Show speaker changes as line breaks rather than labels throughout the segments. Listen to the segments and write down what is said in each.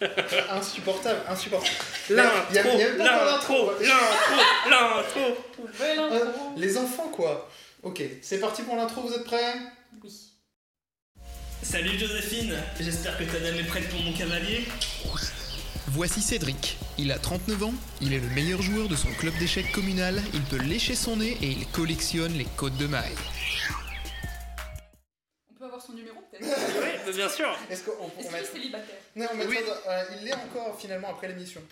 insupportable, insupportable.
L'intro, l'intro, l'intro, l'intro.
Euh,
intro.
les enfants, quoi. Ok, c'est parti pour l'intro, vous êtes prêts?
Oui.
Salut Joséphine, j'espère que ta dame est prête pour mon cavalier.
Voici Cédric. Il a 39 ans, il est le meilleur joueur de son club d'échecs communal, il peut lécher son nez et il collectionne les côtes de maille.
Bien sûr.
Est-ce qu'on on
Est-ce qu'il est
mettra...
célibataire
Non, on mettra
Oui.
dans- euh, il l'est encore finalement après l'émission.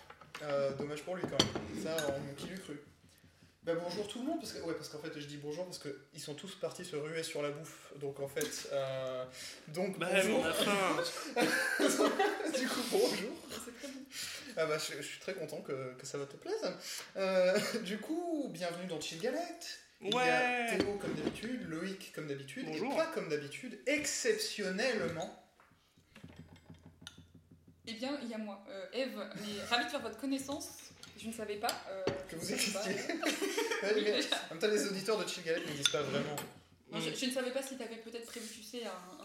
Euh, dommage pour lui quand même. Ça, on, qui l'eût cru. Bah, bonjour tout le monde, parce que ouais, parce qu'en fait je dis bonjour parce que ils sont tous partis se ruer sur la bouffe, donc en fait, euh, donc
Bah,
bonjour.
on a faim.
du coup bonjour.
C'est très bon.
Ah bah je, je suis très content que, que ça va te plaise. Euh, du coup, bienvenue dans Chill Galette. Il y a
Ouais.
Théo comme d'habitude, Loïc comme d'habitude, et pas comme d'habitude, exceptionnellement.
Eh bien, il y a moi, euh, Eve, mais ravie de faire votre connaissance. Je ne savais pas. euh,
Que vous existiez. Ouais, mais en même temps, les auditeurs de Chill Galette ne disent pas vraiment.
Non, je, je ne savais pas si tu avais peut-être prévu, tu sais, un,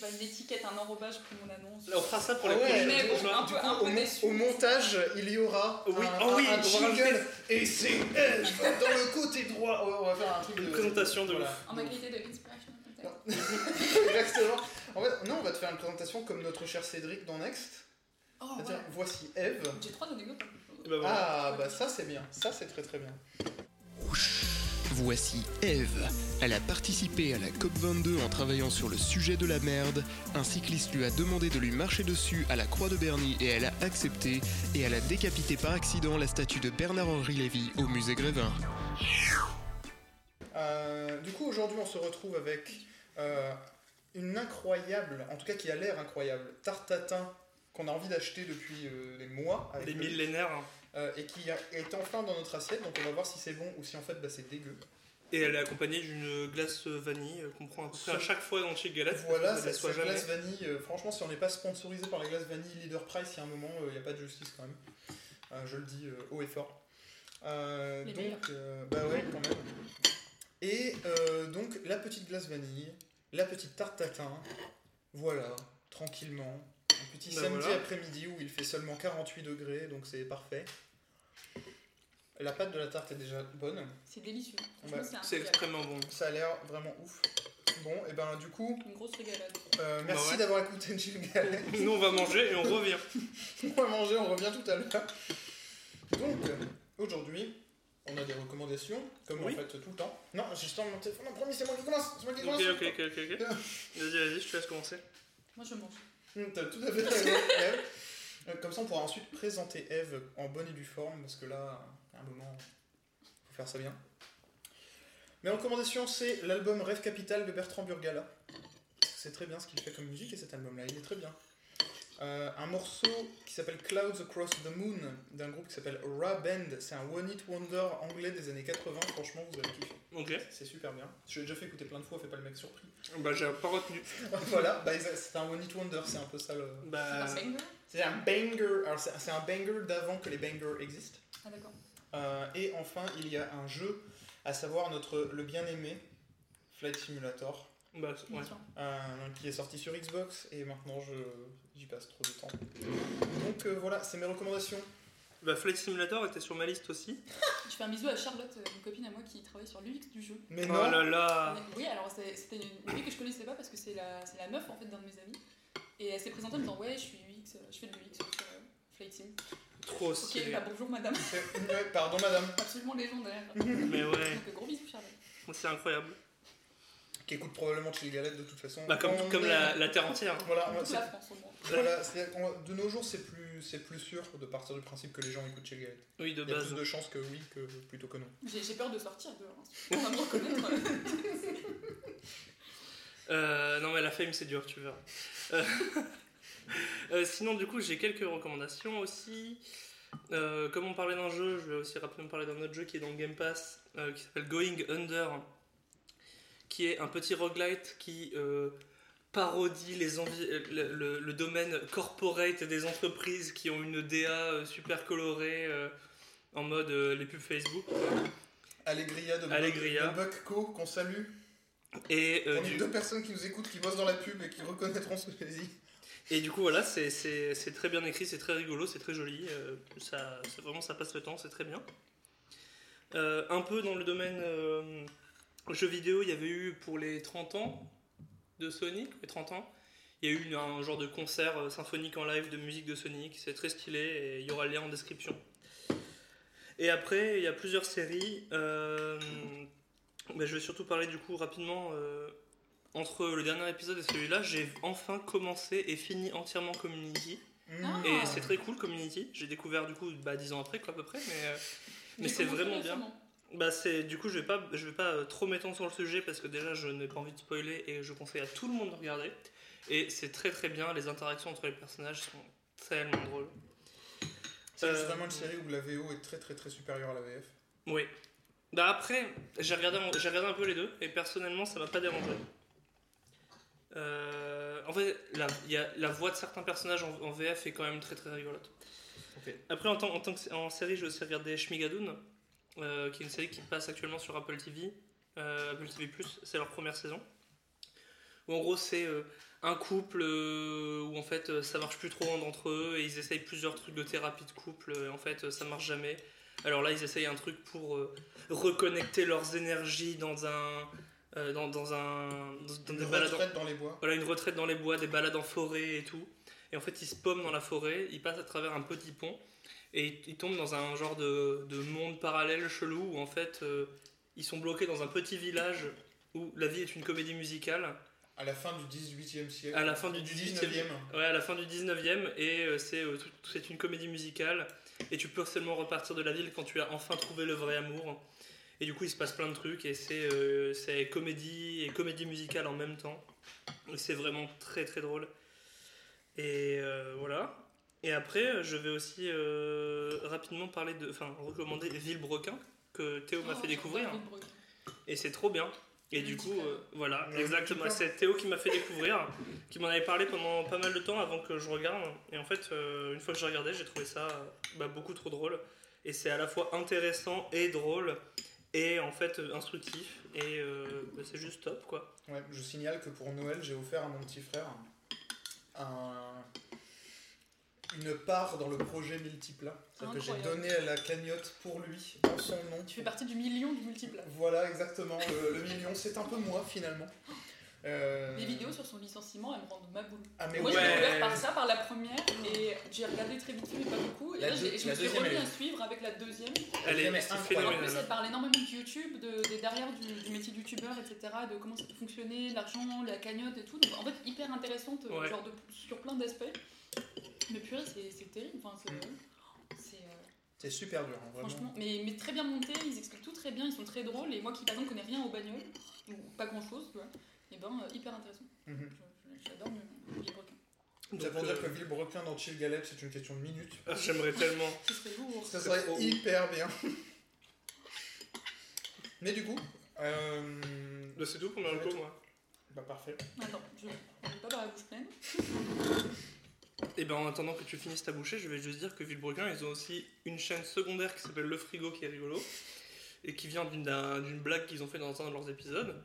sais pas, une étiquette, un enrobage pour mon annonce.
Là, on fera ça pour
Ah ouais,
bon,
fois.
un peu-
coup,
un peu
au, mon-
déçu.
au montage, il y aura
Oui,
un,
oh oui,
un- un
on va
jingle
rajouter-
et c'est Eve dans le côté droit. On va faire un truc de
Une présentation de
voilà.
En ma qualité de inspiration.
Exactement. En fait, non, on va te faire une présentation comme notre cher Cédric dans Next.
Oh, ouais.
voici Eve.
J'ai trois anecdotes.
Bah, voilà.
Ah, bah ça c'est bien. Ça c'est très très bien.
Voici Eve. Elle a participé à la COP22 en travaillant sur le sujet de la merde. Un cycliste lui a demandé de lui marcher dessus à la Croix de Berny et elle a accepté. Et elle a décapité par accident la statue de Bernard-Henri Lévy au musée Grévin.
Euh, du coup, aujourd'hui, on se retrouve avec euh, une incroyable, en tout cas qui a l'air incroyable, tarte tatin qu'on a envie d'acheter depuis euh, des mois. avec
Les
le-
millénaires. hein.
Euh, et qui est enfin dans notre assiette. Donc on va voir si c'est bon ou si en fait bah, c'est dégueu.
Et elle est accompagnée d'une glace vanille euh, qu'on prend à peu près à chaque fois dans Chick Galette.
Voilà,
ça
cette, cette
jamais.
glace vanille, euh, franchement, si on n'est pas sponsorisé par la glace vanille Leader Price, il y a un moment, il n'y a pas de justice quand même. Euh, je le dis euh, haut et fort. Euh, donc, euh, bah ouais, quand même. Et euh, donc, la petite glace vanille, la petite tarte tatin, voilà, tranquillement. Un petit
Bah
samedi
voilà.
après-midi où il fait seulement 48 degrés, donc c'est parfait. La pâte de la tarte est déjà bonne.
C'est délicieux.
Ouais,
c'est
extrêmement bon.
Ça a l'air vraiment ouf. Bon, et ben du coup,
Une grosse régalade.
euh, merci
Bah ouais.
d'avoir écouté Jill Galette.
Nous, on va manger et on revient.
On va manger, on revient tout à l'heure. Donc, aujourd'hui, on a des recommandations, comme
Oui.
en fait tout le temps. Non, j'ai juste mon téléphone en premier, c'est moi qui commence. C'est moi qui
Ok,
commence.
ok, ok, ok. ok. Vas-y, vas-y, je te laisse commencer.
Moi, je mange.
Hum, T'as tout à fait raison, Eve. Euh, Comme ça, on pourra ensuite présenter Eve en bonne et due forme, parce que là, un moment, faut faire ça bien. Mes recommandations, c'est l'album Rêve Capital de Bertrand Burgala. C'est très bien ce qu'il fait comme musique et cet album-là, il est très bien. Euh, un morceau qui s'appelle Clouds Across the Moon d'un groupe qui s'appelle Ra Band. C'est un One Hit Wonder anglais des années 80. Franchement, vous allez kiffer.
Ok.
C'est super bien. Je l'ai déjà fait écouter plein de fois, fais pas le mec surpris.
Bah, j'ai pas retenu.
voilà, bah, c'est un One Hit Wonder, c'est un peu ça le.
Bah.
Un banger
C'est un banger. Alors, c'est c'est un banger d'avant que les bangers existent.
Ah, d'accord.
Euh, et enfin, il y a un jeu, à savoir notre le bien-aimé Flight Simulator,
Bah, ouais.
Euh, qui est sorti sur Xbox et maintenant je j'y passe trop de temps. Donc euh, voilà, c'est mes recommandations.
Bah, Flight Simulator était sur ma liste aussi.
Je fais un bisou à Charlotte, une copine à moi qui travaille sur l'UX du jeu.
Mais
Oh
non,
là là.
Oui, alors c'était une fille que je connaissais pas parce que c'est la, meuf en fait d'un de mes amis. Et elle s'est présentée en me disant Ouais, je suis UX, je fais de l'UX sur euh, Flight Sim.
Trop
Ok,
stylé.
bah bonjour madame.
C'est- ouais, pardon madame,
Absolument légendaire.
Mais ouais,
Donc gros bisous Charlotte.
c'est incroyable.
qui écoute probablement Chill Galette de toute façon.
Bah, comme, comme
est-
la, la Terre entière.
Voilà,
toute la France au moins.
voilà, de nos jours c'est plus, c'est plus sûr de partir du principe que les gens écoutent Chill Galette.
Oui, de
Il y a
base.
plus de chances que oui que plutôt que non.
J'ai j'ai peur de sortir dehors. hein. On va me reconnaître.
Euh, non, mais la fame, c'est dur, tu verras. Euh, euh, sinon, du coup, j'ai quelques recommandations aussi. Euh, comme on parlait d'un jeu, je vais aussi rapidement parler d'un autre jeu qui est dans le Game Pass, euh, qui s'appelle Going Under, qui est un petit roguelite qui parodie les le, le- le domaine corporate des entreprises qui ont une DA super colorée en mode les pubs Facebook.
Allegria de,
Allegria.
de Buckco, qu'on salue.
Et euh,
On est
du-
deux personnes qui nous écoutent, qui bossent dans la pub et qui reconnaîtront ce que j'ai dit.
Et du coup, voilà, c'est- très bien écrit, c'est très rigolo, c'est très joli. euh, ça, vraiment, ça passe le temps, c'est très bien. Euh, un peu dans le domaine euh, jeux vidéo, il y avait eu pour les 30 ans de Sonic, les 30 ans, il y a eu un genre de concert euh, symphonique en live de musique de Sonic, c'est très stylé et il y aura le lien en description. Et après, il y a plusieurs séries. mais je vais surtout parler du coup rapidement. Euh, entre le dernier épisode et celui-là, j'ai enfin commencé et fini entièrement Community.
Mmh.
Ah.
Et c'est très cool Community. J'ai découvert du coup bah, 10 ans après, quoi, à peu près. Mais, euh, mais c'est vraiment bien. Bah, c'est, du coup, je vais pas, je vais pas euh, trop m'étendre sur le sujet parce que déjà, je n'ai pas envie de spoiler et je conseille à tout le monde de regarder. Et c'est très très bien. Les interactions entre les personnages sont tellement drôles.
C'est
Euh,
vraiment une série où la VO est très très très supérieure à la VF.
Oui. Bah après, j'ai regardé, regardé un peu les deux et personnellement, ça m'a pas dérangé. Euh, en fait, la, y a, la voix de certains personnages en, en VF est quand même très très rigolote. Après, en tant, en tant que en série, j'ai aussi regardé Shmigadoon, euh, qui est une série qui passe actuellement sur Apple TV, euh, Apple TV+, c'est leur première saison. Où en gros, c'est euh, un couple où en fait ça marche plus trop entre eux et ils essayent plusieurs trucs de thérapie de couple et en fait ça marche jamais. Alors là, ils essayent un truc pour reconnecter leurs énergies dans un. Euh, dans, dans un. dans, dans des
Une
balades. en-
dans les bois.
voilà, une retraite dans les bois, des balades en forêt et tout. Et en fait, ils se dans la forêt, ils passent à travers un petit pont et ils tombent dans un genre de, de monde parallèle chelou où en fait euh, ils sont bloqués dans un petit village où la vie est une comédie musicale
À la fin du 18e siècle.
à la fin du
du
19e.
19e.
Ouais, à la fin du 19e, et euh, euh, c'est une comédie musicale, et tu peux seulement repartir de la ville quand tu as enfin trouvé le vrai amour. Et du coup, il se passe plein de trucs, et c'est euh, c'est comédie et comédie musicale en même temps. C'est vraiment très très drôle. Et euh, voilà. Et après, je vais aussi euh, rapidement parler de. Enfin, recommander Villebrequin, que Théo m'a
Oh,
fait découvrir. Et c'est trop bien. Et du coup, euh, voilà, exactement. C'est Théo qui m'a fait découvrir, qui m'en avait parlé pendant pas mal de temps avant que je regarde. Et en fait, euh, une fois que j'ai regardé, j'ai trouvé ça bah, beaucoup trop drôle. Et c'est à la fois intéressant et drôle, et en fait euh, instructif. Et euh, bah, c'est juste top, quoi.
Ouais, je signale que pour Noël, j'ai offert à mon petit frère un- une part dans le projet Multiplat. C'est-à-dire que j'ai donné à la cagnotte pour lui, en son nom.
Tu fais partie du million du multiplat.
Voilà, exactement. Le, le million, c'est un peu moi finalement. Euh,
Les vidéos sur son licenciement, elles me rendent ma boule.
Ah, mais
Moi,
ouais.
j'ai découvert par ça, par la première, et j'ai regardé très vite mais pas beaucoup. Et
La
là, je me suis remis à suivre avec la deuxième.
Elle est,
en plus, elle parle énormément de YouTube, de, des derrière du, du métier de youtubeur, etc., de comment ça peut fonctionner, l'argent, la cagnotte et tout. Donc, en fait, hyper intéressante, euh,
Ouais.
genre de, sur plein d'aspects. Mais purée, c'est c'est terrible. Enfin, c'est. c'est, euh,
C'est super dur, hein, vraiment.
Franchement, mais, mais très bien monté, ils expliquent tout très bien, ils sont très drôles. Et moi qui, par exemple, connais rien aux bagnoles, ou pas grand chose, tu vois, et ben, euh, hyper intéressant.
Mhm.
J'adore le Villebrequin.
Donc,
pour
euh,
dire que Villebrequin dans Chill Galette, c'est une question de minutes.
ah, J'aimerais tellement.
Ce serait lourd.
Ça serait hyper bien. Mais du coup, euh,
Bah, c'est tout pour recos, moi.
bah parfait.
Attends, je ne vais pas par la bouche pleine.
Et ben en attendant que tu finisses ta bouchée, je vais juste dire que Villebrequin, ils ont aussi une chaîne secondaire qui s'appelle Le Frigo qui est rigolo et qui vient d'une d'un- d'une blague qu'ils ont fait dans un de leurs épisodes.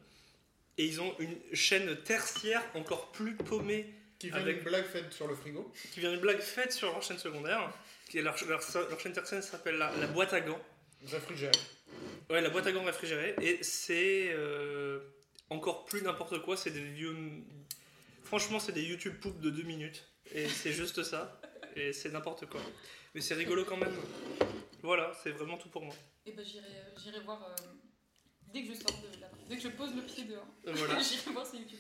Et ils ont une chaîne tertiaire encore plus paumée
Qui vient
Avec-
d'une blague faite sur le frigo.
qui vient d'une blague faite sur leur chaîne secondaire. Qui est leur, leur, leur chaîne tertiaire s'appelle la, la boîte à gants.
Réfrigéré.
Ouais, la boîte à gants réfrigérée. Et c'est euh, encore plus n'importe quoi. C'est des vieux. Franchement, c'est des YouTube poop de 2 minutes. Et c'est juste ça. Et c'est n'importe quoi. Mais c'est rigolo quand même. Voilà, c'est vraiment tout pour moi.
Et ben j'irai euh, j'irai voir euh, dès que je sors de là. Dès que je pose le pied dehors.
Voilà.
j'irai voir ces YouTube.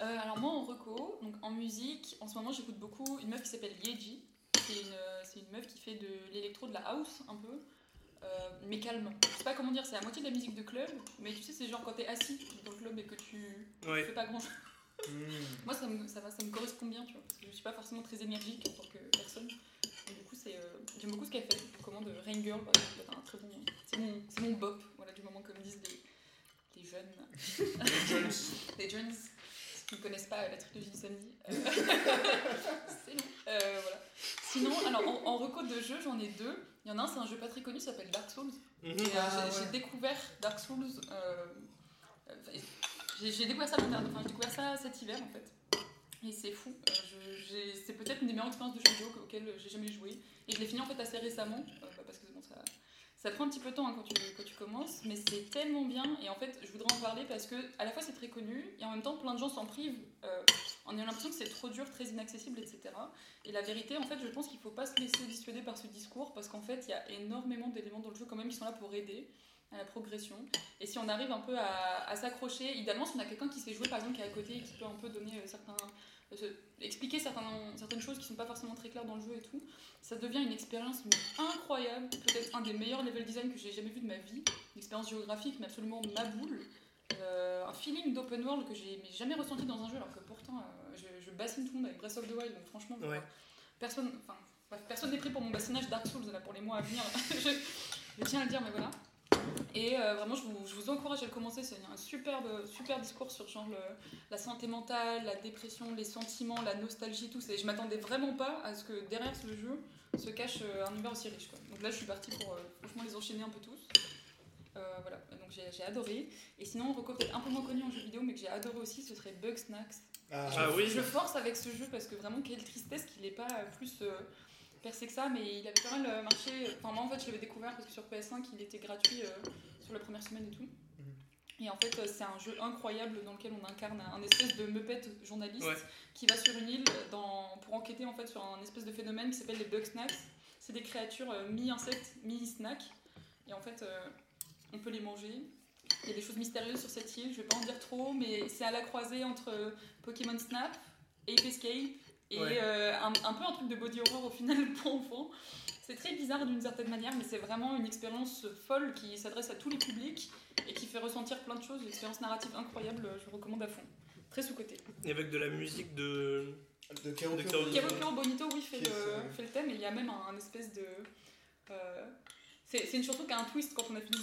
Euh, alors moi en reco, donc en musique, en ce moment j'écoute beaucoup une meuf qui s'appelle Yeji. C'est une, euh, c'est une meuf qui fait de l'électro, de la house un peu, euh, mais calme. Je sais pas comment dire, c'est à moitié de la musique de club, mais tu sais c'est genre quand t'es assis dans le club et que tu
Ouais.
fais pas grand chose.
Mmh.
Moi, ça me, ça, va, ça me correspond bien, tu vois, parce que je suis pas forcément très énergique en tant que personne. Et du coup, c'est, euh, j'aime beaucoup ce qu'elle fait. Recommande euh, Rain Girl, c'est un très bon. C'est mon, c'est mon bop, voilà, du moment, comme disent les, les jeunes.
Les
jeunes qui ne connaissent pas la trilogie du samedi. Euh, c'est long. Euh, voilà. Sinon, alors, en, en reco de jeux, j'en ai deux. Il y en a un, c'est un jeu pas très connu, ça s'appelle Dark Souls.
Mhm.
Et,
Ah,
j'ai-
ouais.
j'ai découvert Dark Souls. euh, j'ai j'ai découvert ça enfin j'ai découvert ça cet hiver en fait. C'est fou. Euh, c'est peut-être une des meilleures expériences de jeu vidéo auxquelles j'ai jamais joué. Et je l'ai fini en fait assez récemment. euh, bah, parce que bon, ça, ça prend un petit peu de temps hein, quand, tu, quand tu commences. Mais c'est tellement bien. Et en fait, je voudrais en parler parce que à la fois c'est très connu. Et en même temps, plein de gens s'en privent. euh, en ayant l'impression que c'est trop dur, très inaccessible, etc. Et la vérité, en fait, je pense qu'il faut pas se laisser dissuader par ce discours. Parce qu'en fait, il y a énormément d'éléments dans le jeu quand même qui sont là pour aider à la progression. Et si on arrive un peu à, à s'accrocher, idéalement, si on a quelqu'un qui sait jouer par exemple qui est à côté et qui peut un peu donner euh, certains. Se- expliquer certains, certaines choses qui sont pas forcément très claires dans le jeu et tout, ça devient une expérience incroyable. Peut-être un des meilleurs level design que j'ai jamais vu de ma vie. Une expérience géographique, mais absolument ma boule. Euh, un feeling d'open world que j'ai mais jamais ressenti dans un jeu, alors que pourtant euh, je, je bassine tout le monde avec Breath of the Wild, donc franchement,
Ouais.
personne, enfin, personne n'est pris pour mon bassinage Dark Souls là, pour les mois à venir. je, je tiens à le dire, mais voilà. Et euh, vraiment, je vous, je vous encourage à le commencer. C'est un superbe, super discours sur genre le- la santé mentale, la dépression, les sentiments, la nostalgie, tout. C'est- Je m'attendais vraiment pas à ce que derrière ce jeu se cache euh, un univers aussi riche. Quoi. Donc là, je suis partie pour euh, franchement les enchaîner un peu tous. Euh, voilà, donc j'ai adoré. Et sinon, Reco peut-être un peu moins connu en jeu vidéo, mais que j'ai adoré aussi, ce serait Bug Snacks.
Ah,
Ah oui.
Je force avec ce jeu parce que vraiment, quelle tristesse qu'il n'ait pas plus euh, percé que ça, mais il avait pas mal euh, marché. Enfin, moi en fait, je l'avais découvert parce que sur PS5, il était gratuit euh, sur la première semaine et tout. Et en fait, euh, c'est un jeu incroyable dans lequel on incarne un espèce de meupet journaliste
Ouais.
qui va sur une île dans, pour enquêter en fait sur un espèce de phénomène qui s'appelle les bug snacks. C'est des créatures mi-insectes, mi-snack. Et en fait, euh, on peut les manger. Il y a des choses mystérieuses sur cette île, je vais pas en dire trop, mais c'est à la croisée entre Pokémon Snap, Ape Escape et
Ouais.
euh, un, un peu un truc de body horror au final pour enfants. C'est très bizarre d'une certaine manière, mais c'est vraiment une expérience folle qui s'adresse à tous les publics et qui fait ressentir plein de choses, une expérience narrative incroyable, je recommande à fond. Très sous-côté.
Et avec de la musique de.
de Kero Kero
Bonito, oui, fait le, fait le thème, et il y a même un, un espèce de. euh, c'est c'est une chanson qui a un twist quand on a fini.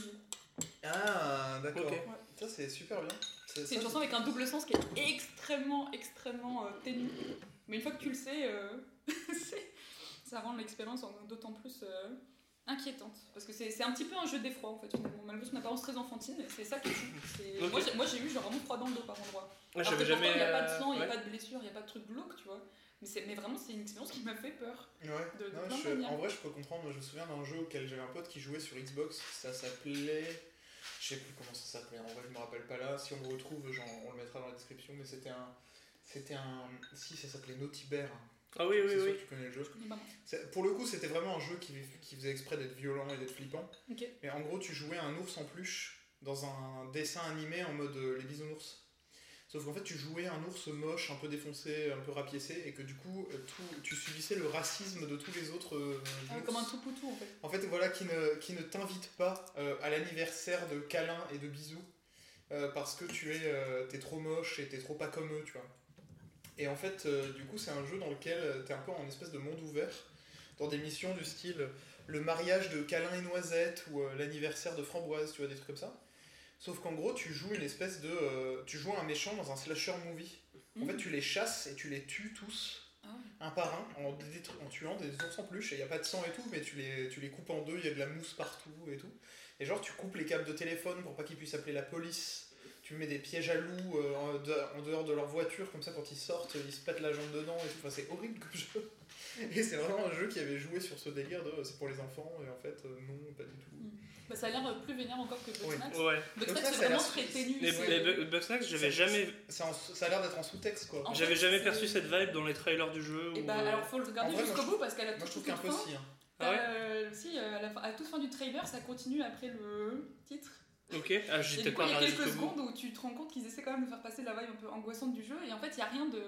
Ah, d'accord. Ça, c'est super bien.
C'est
ça,
une chanson avec un double sens qui est extrêmement, extrêmement euh, ténu. Mais une fois que tu le sais, euh, ça rend l'expérience en- d'autant plus euh, inquiétante. Parce que c'est un petit peu un jeu d'effroi en fait, finalement. Malgré son apparence très enfantine, c'est ça qui est fou. C'est-
Ok.
Moi, j'ai- Moi eu genre vraiment froid dans le dos par endroit.
Moi,
Alors que
jamais.
Il n'y a pas de
euh,
sang, il n'y a
ouais.
pas de blessure, il n'y a pas de truc glauque, tu vois. Mais, vraiment, c'est une expérience qui m'a fait peur.
Ouais.
de- de
Non,
plein de
je-
manières.
en vrai, je peux comprendre. Je me souviens d'un jeu auquel j'avais un pote qui jouait sur Xbox. Ça s'appelait. Je sais plus comment ça s'appelait. En vrai, je me rappelle pas là. Si on le retrouve, genre, on le mettra dans la description. Mais c'était un. C'était un. Si, ça s'appelait Naughty Bear.
Ah oui, oui,
sûr
oui.
que tu connais le jeu.
Je connais
Pour le coup, c'était vraiment un jeu qui, qui faisait exprès d'être violent et d'être flippant. Et en gros, tu jouais un ours en peluche dans un dessin animé en mode euh, les bisounours. Sauf qu'en fait, tu jouais un ours moche, un peu défoncé, un peu rapiécé, et que du coup, euh, tout, tu subissais le racisme de tous les autres. euh,
Ah, comme un tout poutou en fait.
En fait, voilà, qui ne, qui ne t'invite pas euh, à l'anniversaire de câlins et de bisous, euh, parce que tu es, euh, t'es trop moche et t'es trop pas comme eux, tu vois. Et en fait, euh, du coup, c'est un jeu dans lequel tu t'es un peu en espèce de monde ouvert, dans des missions du style euh, le mariage de câlin et noisette ou euh, l'anniversaire de framboise, tu vois, des trucs comme ça. Sauf qu'en gros, tu joues une espèce de. euh, tu joues un méchant dans un slasher movie. En fait, tu les chasses et tu les tues tous,
Ah
un par un, en tuant des ours en peluche. Et il n'y a pas de sang et tout, mais tu les, tu les coupes en deux, il y a de la mousse partout et tout. Et genre, tu coupes les câbles de téléphone pour pas qu'ils puissent appeler la police. Tu mets des pièges à loups euh, en, de- en dehors de leur voiture, comme ça, quand ils sortent, ils se pètent la jambe dedans et tout. Enfin, c'est horrible comme jeu. Et c'est vraiment un jeu qui avait joué sur ce délire de c'est pour les enfants, et en fait, euh, non, pas du tout.
Bah, ça a l'air euh, plus vénère encore que
Oui.
Bugsnax.
Ouais.
Bugsnax, c'est
a
vraiment très ténu.
Les, Bugsnax, j'avais
Ça-
jamais,
ça a l'air d'être en sous-texte, quoi.
J'avais jamais perçu cette vibe dans les trailers du jeu.
Et
ou,
bah alors faut le regarder
moi,
jusqu'au bout parce qu'à la
Moi,
toute,
je trouve qu'un peu si. hein.
Ah ouais
euh, si, euh, à, la fin, à la toute fin du trailer, ça continue après le titre.
Ok, ah,
coup,
pas
il y a quelques secondes où tu te rends compte qu'ils essaient quand même de faire passer la vibe un peu angoissante du jeu. Et en fait, il n'y a rien de,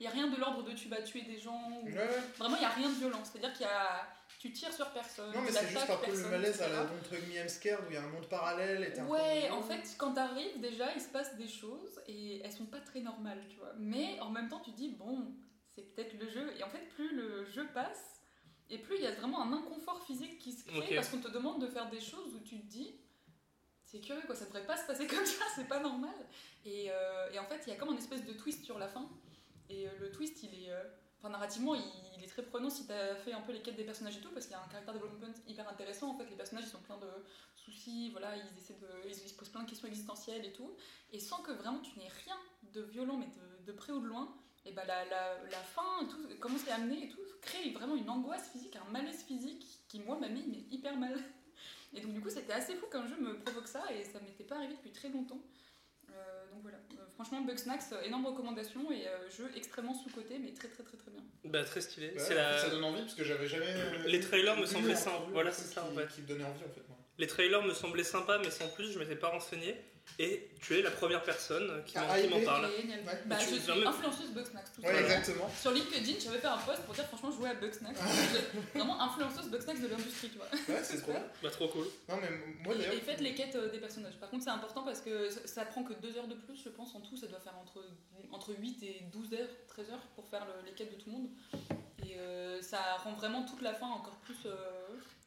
il y a rien de l'ordre de tu vas tuer des gens. ou-
Ouais, ouais.
Vraiment, il n'y a rien de violent. C'est-à-dire qu'il y a, tu tires sur personne.
Non, mais c'est juste un peu le malaise à la Hug Me Scared où il y a un monde parallèle et t'es un peu
Ouais,
en
fait, quand t'arrives, déjà, il se passe des choses et elles sont pas très normales, tu vois. Mais en même temps, tu dis, bon, c'est peut-être le jeu. Et en fait, plus le jeu passe, et plus il y a vraiment un inconfort physique qui se crée parce qu'on te demande de faire des choses où tu te dis, c'est curieux, quoi, ça devrait pas se passer comme ça, c'est pas normal. Et, euh, et en fait, il y a comme un espèce de twist sur la fin. Et euh, le twist, il est. euh, Enfin, narrativement, il, est très prenant si t'as fait un peu les quêtes des personnages et tout, parce qu'il y a un caractère development hyper intéressant. En fait, les personnages, ils sont pleins de soucis, voilà, ils essaient de, ils, se posent plein de questions existentielles et tout, et sans que vraiment tu n'aies rien de violent, mais de, de près ou de loin, Et bah la, la, fin, tout, comment c'est amené et tout, crée vraiment une angoisse physique, un malaise physique qui, moi, m'a mis hyper mal. Et donc, du coup, c'était assez fou qu'un jeu me provoque ça et ça m'était pas arrivé depuis très longtemps. Euh, donc voilà, Euh, franchement, Bugsnax, euh, énorme recommandation et euh, jeu extrêmement sous-côté, mais très très très très bien.
Bah, très stylé.
Ouais,
la...
Ça donne envie parce que j'avais jamais.
Les trailers me semblaient
vue,
Voilà, c'est ça, en
qui-
fait.
Qui me donnait envie en fait. Moi.
Les trailers me semblaient sympas, mais sans plus, je m'étais pas renseigné. Et tu es la première personne qui
Ah,
m'en- qui m'en parle.
Bah,
tu-
je suis
vas me-
influenceuse Bugsnax, tout
Ouais,
simplement.
exactement.
Sur LinkedIn, j'avais fait un post pour dire franchement, je jouais à Bugsnax. Vraiment influenceuse Bugsnax de l'industrie, tu vois.
Ouais, c'est trop bien.
Bah, trop cool.
Non, mais moi
Et,
d'ailleurs.
et faites les quêtes euh, des personnages. Par contre, c'est important parce que ça, ça prend que 2 heures de plus, je pense. En tout, ça doit faire entre, entre 8 et 12 heures, 13 heures pour faire le- les quêtes de tout le monde. Et euh, ça rend vraiment toute la fin encore plus euh,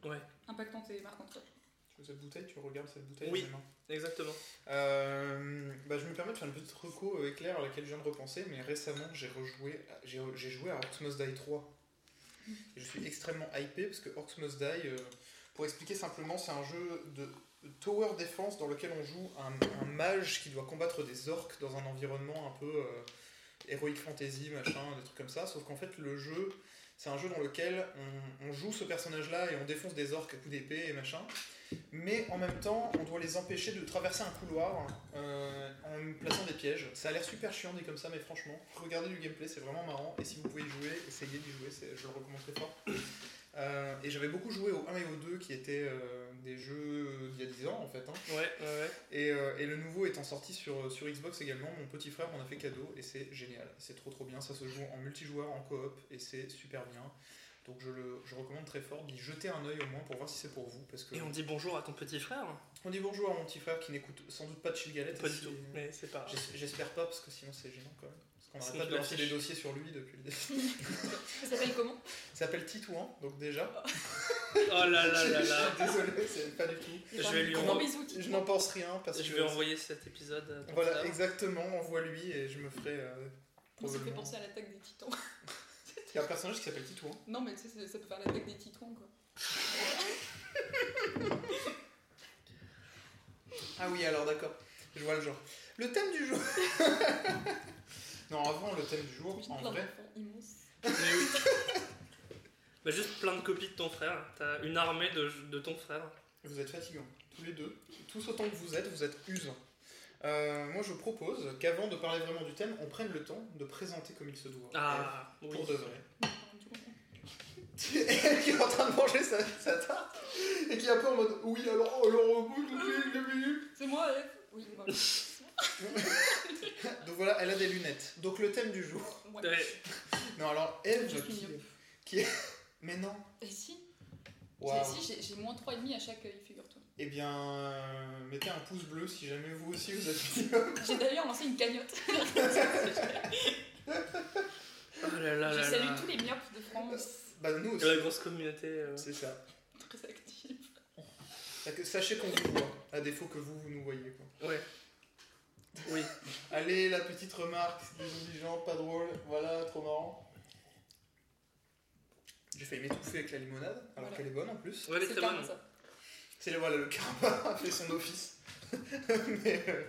Ouais,
impactante et marquante.
Cette bouteille Tu regardes cette bouteille
Oui. exactement.
Euh, bah, je me permets de faire une petite reco euh, éclair à laquelle je viens de repenser, mais récemment j'ai rejoué, j'ai j'ai joué à Orcs Must Die 3. Et je suis extrêmement hypé parce que Orcs Must Die, euh, pour expliquer simplement, c'est un jeu de tower defense dans lequel on joue un, un mage qui doit combattre des orques dans un environnement un peu euh, heroic fantasy, machin, des trucs comme ça. Sauf qu'en fait, le jeu, c'est un jeu dans lequel on, on joue ce personnage-là et on défonce des orques à coups d'épée et machin. Mais en même temps, on doit les empêcher de traverser un couloir euh, en plaçant des pièges. Ça a l'air super chiant dit comme ça, mais franchement, regardez du gameplay, c'est vraiment marrant. Et si vous pouvez y jouer, essayez d'y jouer, je le recommande très fort. Euh, et j'avais beaucoup joué au 1 et au 2 qui étaient euh, des jeux d'il y a 10 ans en fait. hein.
Ouais, ouais, ouais.
Et, et le nouveau étant sorti sur, sur Xbox également, mon petit frère m'en a fait cadeau et c'est génial. C'est trop trop bien, ça se joue en multijoueur, en coop et c'est super bien. Donc je, le, je recommande très fort d'y jeter un œil au moins pour voir si c'est pour vous. Parce que
Et on dit bonjour à ton petit frère
on dit bonjour à mon petit frère qui n'écoute sans doute pas de Chill Galette.
Pas du tout, mais c'est pas
J'espère pas parce que sinon c'est gênant quand même. Parce qu'on
Sinon,
arrête pas de
la
lancer des dossiers sur lui depuis le début.
Ça s'appelle comment?
Il s'appelle Titouan, donc déjà.
Oh là là là là.
Désolé, c'est pas du tout.
Je vais lui envoyer-
bisous,
Je n'en pense rien parce
Je
que.
vais envoyer cet épisode ton
Voilà, exactement, envoie-lui et je me ferai. euh,
Ça me fait penser à l'attaque des titans.
Il y a un personnage qui s'appelle Titouan.
Non, mais tu sais, ça- peut faire l'attaque des titans, quoi.
Ah oui, alors d'accord. Je vois le genre. Le thème du jour. non, avant le thème du jour, en
plein
vrai.
Mais oui. Bah, juste plein de copies de ton frère. T'as une armée de, de ton frère.
Vous êtes fatigants, tous les deux. Tous autant que vous êtes, vous êtes usants. Euh, moi, je propose qu'avant de parler vraiment du thème, on prenne le temps de présenter comme il se doit.
Ah, oui.
Pour de vrai. Elle qui est en train de manger sa, sa tarte et qui est un peu en mode Oui, alors, alors, je suis-
C'est moi, Eve Oui, moi.
Donc voilà, elle a des lunettes. Donc le thème du jour.
Ouais.
Non, alors, Eve,
Je
qui, est. Mais non.
Et si Si, j'ai- moins 3,5 à chaque.
Eh bien, euh, mettez un pouce bleu si jamais vous aussi vous êtes minimum.
J'ai d'ailleurs lancé une cagnotte.
Oh là là
Je
là
salue
là.
tous les myopes de France.
Bah, nous aussi.
La grosse communauté. euh.
C'est ça.
Très.
Fait que Sachez qu'on vous voit, à défaut que vous, vous nous voyez. Quoi.
Ouais. Oui.
Allez, la petite remarque désobligeante, pas drôle. Voilà, trop marrant. J'ai failli m'étouffer avec la limonade, alors
Voilà.
qu'elle est bonne en plus.
Ouais, elle est
C'est
très bonne.
ça.
C'est voilà, le karma a fait son office. mais, euh,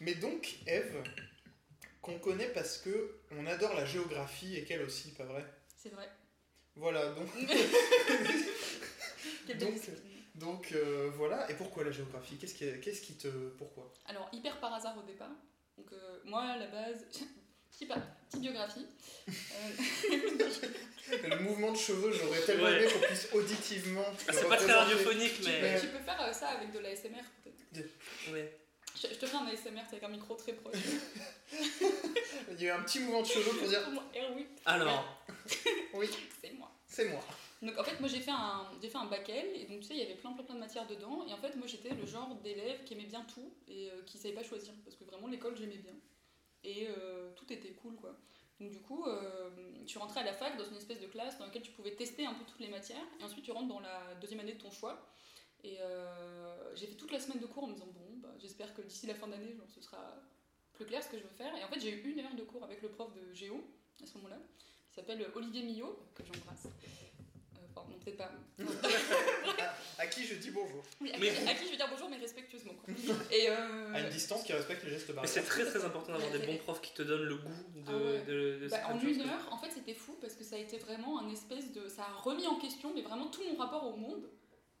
mais donc, Eve, qu'on connaît parce que on adore la géographie et qu'elle aussi, pas vrai?
C'est vrai.
Voilà, donc,
Quelle
Donc, donc euh, voilà. Et pourquoi la géographie? Qu'est-ce qui, qu'est-ce qui te. Pourquoi?
Alors, hyper par hasard au départ. Donc, euh, moi, à la base, petite, petite biographie. Euh,
Le mouvement de cheveux, j'aurais tellement
Ouais.
aimé qu'on puisse auditivement.
Ah, c'est pas très radiophonique,
tu,
mais.
peux, tu peux faire euh, ça avec de la SMR, peut-être.
Ouais.
Je, je te fais un ASMR avec un micro très proche.
Il y a eu un petit mouvement de cheveux pour dire
eh oui,
Alors,
oui,
c'est moi.
c'est moi.
Donc en fait moi j'ai fait un j'ai fait un bac L et donc tu sais il y avait plein plein plein de matières dedans et en fait moi j'étais le genre d'élève qui aimait bien tout et euh, qui savait pas choisir parce que vraiment l'école j'aimais bien et euh, tout était cool quoi. Donc du coup euh, tu rentrais à la fac dans une espèce de classe dans laquelle tu pouvais tester un peu toutes les matières et ensuite tu rentres dans la deuxième année de ton choix et euh, j'ai fait toute la semaine de cours en me disant bon bah, j'espère que d'ici la fin d'année genre, ce sera plus clair ce que je veux faire et en fait j'ai eu une heure de cours avec le prof de géo à ce moment-là qui s'appelle Olivier Millot que j'embrasse. Enfin, non, peut-être pas.
à, qui je dis bonjour.
Oui, à,
Mais
qui,
bon.
à qui je vais dire bonjour, mais respectueusement. Quoi. Et euh,
À une distance qui respecte les gestes
Mais
barrières.
c'est très très important d'avoir des bons profs qui te donnent le goût de,
Ah ouais.
de, de
bah, en une heure, en fait, c'était fou parce que ça a été vraiment un espèce de. Ça a remis en question, mais vraiment tout mon rapport au monde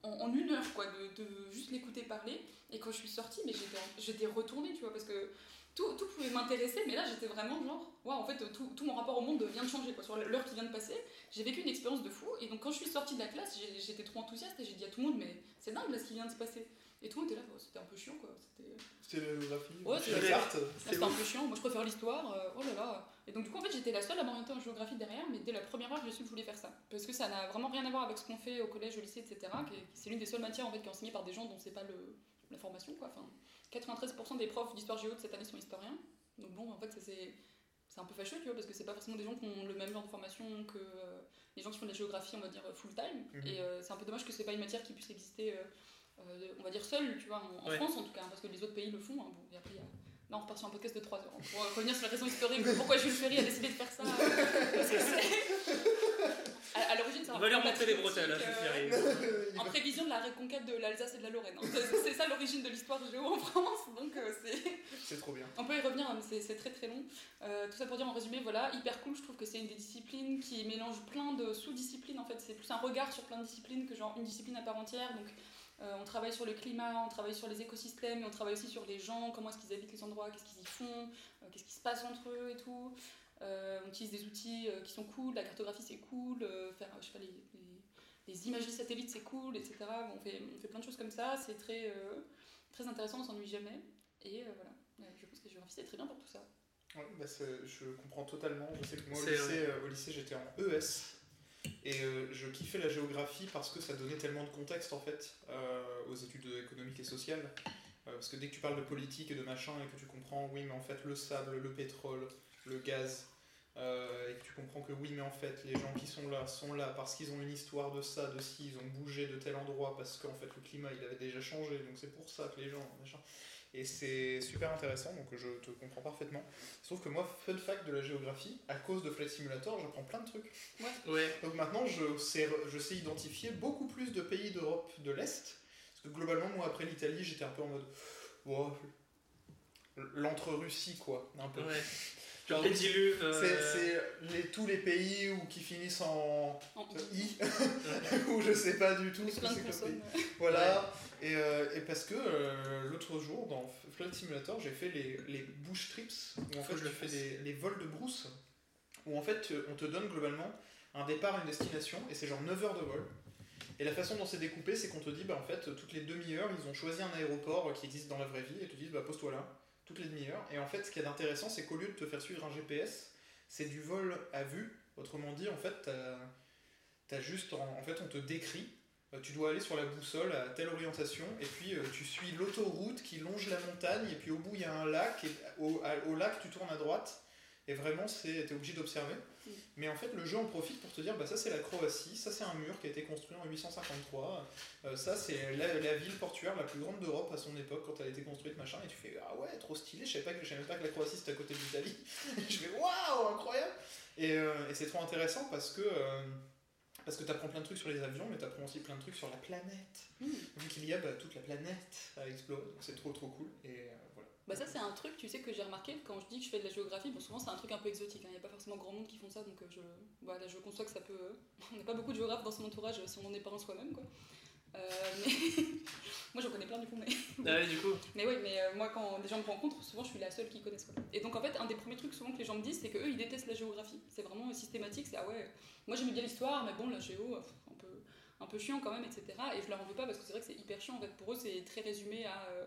en, en une heure, quoi, de, de juste l'écouter parler. Et quand je suis sortie, mais j'étais retournée, tu vois, parce que tout, tout pouvait m'intéresser, mais là j'étais vraiment genre, waouh, en fait, tout, tout mon rapport au monde vient de changer, quoi. Sur l'heure qui vient de passer, j'ai vécu une expérience de fou. Et donc, quand je suis sortie de la classe, j'étais trop enthousiaste et j'ai dit à tout le monde, mais c'est dingue là ce qui vient de se passer. Et tout le monde était là, Oh, c'était un peu chiant, quoi. C'était.
C'était la.
Ouais,
carte.
Ah,
C'est
C'était un peu chiant, moi je préfère l'histoire, euh, oh là là. Et donc du coup en fait j'étais la seule à m'orienter en géographie derrière, mais dès la première heure je su que je voulais faire ça. Parce que ça n'a vraiment rien à voir avec ce qu'on fait au collège, au lycée, etc. C'est l'une des seules matières en fait qui est enseignée par des gens dont c'est pas le, la formation quoi. Enfin, 93% des profs d'histoire géo de cette année sont historiens. Donc bon en fait c'est un peu fâcheux tu vois parce que c'est pas forcément des gens qui ont le même genre de formation que euh, les gens qui font de la géographie on va dire full time.
Mhm.
Et euh, c'est un peu dommage que c'est pas une matière qui puisse exister. euh, euh, on va dire seule, tu vois, en, en
Ouais.
France en tout cas, hein, parce que les autres pays le font. hein. Bon, et après, y a- Là, on repart sur un podcast de 3 heures. Pour euh, revenir sur la raison historique pourquoi Jules Ferry a décidé de faire ça. Parce que à, à l'origine, c'est un
On va lui
plan
remonter les bretelles à
patriotique,
Jules
euh, En prévision de la reconquête de l'Alsace et de la Lorraine. hein. C'est ça l'origine de l'histoire géo en France. Donc, euh, c'est.
C'est trop bien.
On peut y revenir, hein, mais c'est- c'est très très long. Euh, tout ça pour dire en résumé, voilà, hyper cool. Je trouve que c'est une des disciplines qui mélange plein de sous-disciplines. En fait, c'est plus un regard sur plein de disciplines que genre une discipline à part entière. Donc, euh, on travaille sur le climat, on travaille sur les écosystèmes, et on travaille aussi sur les gens, comment est-ce qu'ils habitent les endroits, qu'est-ce qu'ils y font, euh, qu'est-ce qui se passe entre eux et tout. Euh, on utilise des outils euh, qui sont cool, la cartographie c'est cool, euh, faire je sais pas, les, les, les imageries satellites c'est cool, etc. On fait, on fait plein de choses comme ça, c'est très, euh, très intéressant, on s'ennuie jamais. Et euh, voilà, Euh, je pense que la géographie c'est très bien pour tout ça.
Ouais, bah, je comprends totalement. Je sais que moi, au
C'est
lycée, euh, au lycée, j'étais en ES. Et euh, je kiffais la géographie parce que ça donnait tellement de contexte, en fait, euh, aux études économiques et sociales. Euh, parce que dès que tu parles de politique et de machin et que tu comprends, oui, mais en fait, le sable, le pétrole, le gaz, euh, et que tu comprends que oui, mais en fait, les gens qui sont là sont là parce qu'ils ont une histoire de ça, de ci, ils ont bougé de tel endroit parce qu'en fait, le climat, il avait déjà changé, donc c'est pour ça que les gens, machin. Et c'est super intéressant, donc je te comprends parfaitement. Sauf que moi, fun fact de la géographie, à cause de Flight Simulator, j'apprends plein de trucs.
Ouais.
Donc maintenant, je sais, je sais identifier beaucoup plus de pays d'Europe de l'Est. Parce que globalement, moi, après l'Italie, j'étais un peu en mode. Wow, L'entre-Russie, quoi, un peu.
Ouais.
Genre,
Les diluves. euh,
c'est les, tous les pays où, qui finissent en
En-
I, où je sais pas du tout ce que c'est que le pays. Voilà, et, euh, et parce que euh, l'autre jour dans Flight Simulator, j'ai fait les, les bush trips, où en fait
je
fais des, les vols de brousse, où en fait on te donne globalement un départ et une destination, et c'est genre 9 heures de vol. Et la façon dont c'est découpé, c'est qu'on te dit, bah en fait, toutes les demi-heures, ils ont choisi un aéroport qui existe dans la vraie vie, et te disent, bah pose-toi là, toutes les demi-heures. Et en fait, ce qui est d'intéressant, c'est qu'au lieu de te faire suivre un GPS, c'est du vol à vue. Autrement dit, en fait, t'as juste, en, fait, on te décrit. euh, Tu dois aller sur la boussole à telle orientation, et puis euh, tu suis l'autoroute qui longe la montagne, et puis au bout il y a un lac, et au lac tu tournes à droite, et vraiment c'est t'es obligé d'observer. Mais en fait, le jeu en profite pour te dire bah, ça c'est la Croatie, ça c'est un mur qui a été construit en 853, euh, ça c'est la, la ville portuaire la plus grande d'Europe à son époque quand elle a été construite, machin, et tu fais ah ouais, trop stylé, je savais pas que, je savais même pas que la Croatie c'était à côté de l'Italie. je fais waouh, incroyable! Et, euh, et c'est trop intéressant parce que. euh, parce que tu apprends plein de trucs sur les avions, mais tu apprends aussi plein de trucs sur la planète.
Mmh.
Vu qu'il y a bah, toute la planète à explorer, donc c'est trop trop cool. Et.
Bah ça c'est un truc, tu sais, que j'ai remarqué quand je dis que je fais de la géographie, bon souvent c'est un truc un peu exotique, il n'y a pas forcément grand monde qui font ça, donc euh, je, voilà, je conçois que ça peut... On n'a pas beaucoup de géographes dans son entourage euh, si on n'en est pas un soi-même, quoi. Euh, mais... moi j'en connais plein du coup, mais...
Ah ouais, du coup.
Mais oui, mais euh, moi quand des gens me rencontrent, souvent je suis la seule qui connaisse quoi. Et donc en fait, un des premiers trucs souvent que les gens me disent, c'est qu'eux ils détestent la géographie. C'est vraiment systématique, c'est ah ouais, moi j'aimais bien l'histoire, mais bon, la géo, euh, un peu, un peu chiant quand même, etc. Et je leur en veux pas parce que c'est vrai que c'est hyper chiant en fait. Pour eux, c'est très résumé à euh,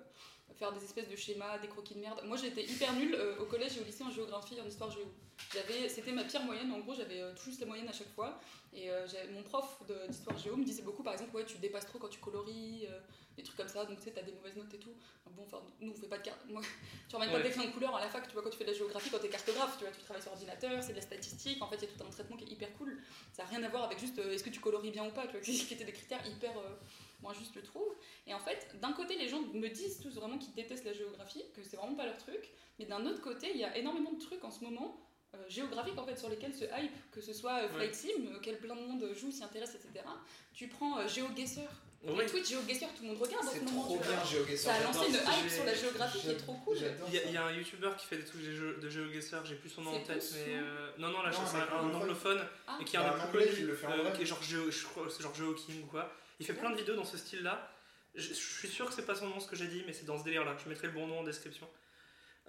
faire des espèces de schémas, des croquis de merde. Moi j'étais hyper nulle euh, au collège et au lycée en géographie en histoire géo. J'avais, c'était ma pire moyenne, en gros j'avais euh, tout juste la moyenne à chaque fois. Et euh, mon prof d'histoire géo me disait beaucoup par exemple, ouais, tu dépasses trop quand tu colories, euh, des trucs comme ça, donc tu sais, t'as des mauvaises notes et tout. Bon, enfin, nous, on fait pas de carte. Moi, tu remets pas de décrin de couleur à la fac, tu vois, quand tu fais de la géographie, quand t'es cartographe, tu vois, tu travailles sur ordinateur, c'est de la statistique, en fait, il y a tout un traitement qui est hyper cool. Ça n'a rien à voir avec juste euh, est-ce que tu colories bien ou pas, tu vois, qui étaient des critères hyper. euh, moi, juste je trouve. Et en fait, d'un côté, les gens me disent tous vraiment qu'ils détestent la géographie, que c'est vraiment pas leur truc, mais d'un autre côté, il y a énormément de trucs en ce moment euh, géographiques en fait sur lesquels se hype, que ce soit euh, Flight Sim, auquel plein de monde joue, s'y intéresse, etc. Tu prends euh, GeoGuessr.
Ouais.
Les tweets GeoGuessr, tout le monde regarde
C'est trop bien, GeoGuessr.
Ça a lancé une hype sur la géographie qui est trop cool.
J'adore
Il y, a- un youtubeur qui fait des trucs de, GeoGuessr, j'ai plus son nom en tête,
tous,
mais.
non
euh, non, non, là, c'est
un anglophone.
Ah.
et qui est
Bah,
un
qui fait en
euh,
vrai.
qui est genre, Geo, je crois, c'est genre GeoKing ou quoi. Il fait plein de vidéos dans ce style-là. Je, je suis sûr que c'est pas son nom ce que j'ai dit, mais c'est dans ce délire-là. Je mettrai le bon nom en description.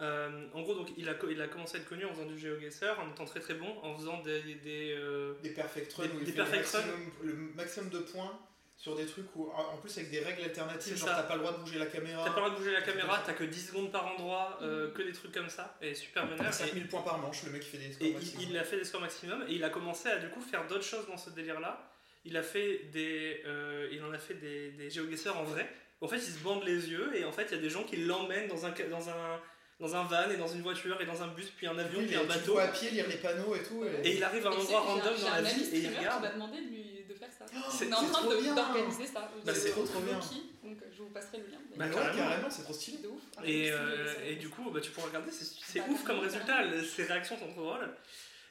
Euh, en gros, donc, il, a, il a commencé à être connu en faisant du GeoGuessr, en étant très très bon, en faisant des. des, euh,
Des perfect runs
Des-
où il
des
fait le maximum, le maximum de points sur des trucs où, en plus avec des règles alternatives, genre t'as pas le droit de bouger la caméra.
T'as pas le droit de bouger la caméra, t'as que 10 secondes par endroit, euh, que des trucs comme ça, et super vénère.
5000 points par manche, le mec il fait des scores
Et
maximum.
il, il a fait des scores maximum et il a commencé à du coup faire d'autres choses dans ce délire-là. Il a fait des, euh, il en a fait des, des géoguesseurs en vrai. En fait, il se bande les yeux et en fait, il y a des gens qui l'emmènent dans un, dans un, dans un van et dans une voiture et dans un bus puis un avion
Oui,
puis un
tu
bateau.
vois à pied lire les panneaux et tout.
Et il arrive à un endroit random dans la ville et il
qui
regarde.
m'a demandé de, lui, faire ça.
C'est-
On est en train
trop
de-
bien.
d'organiser ça.
Bah, c'est
trop, trop
de
bien.
Donc euh, je vous passerai le lien.
Bah,
ouais,
carrément.
carrément, c'est trop stylé.
de ouf.
Et,
Ah,
euh, et du coup, bah, tu pourras regarder, c'est c'est
Bah,
ouf comme résultat, ses réactions sont trop drôles.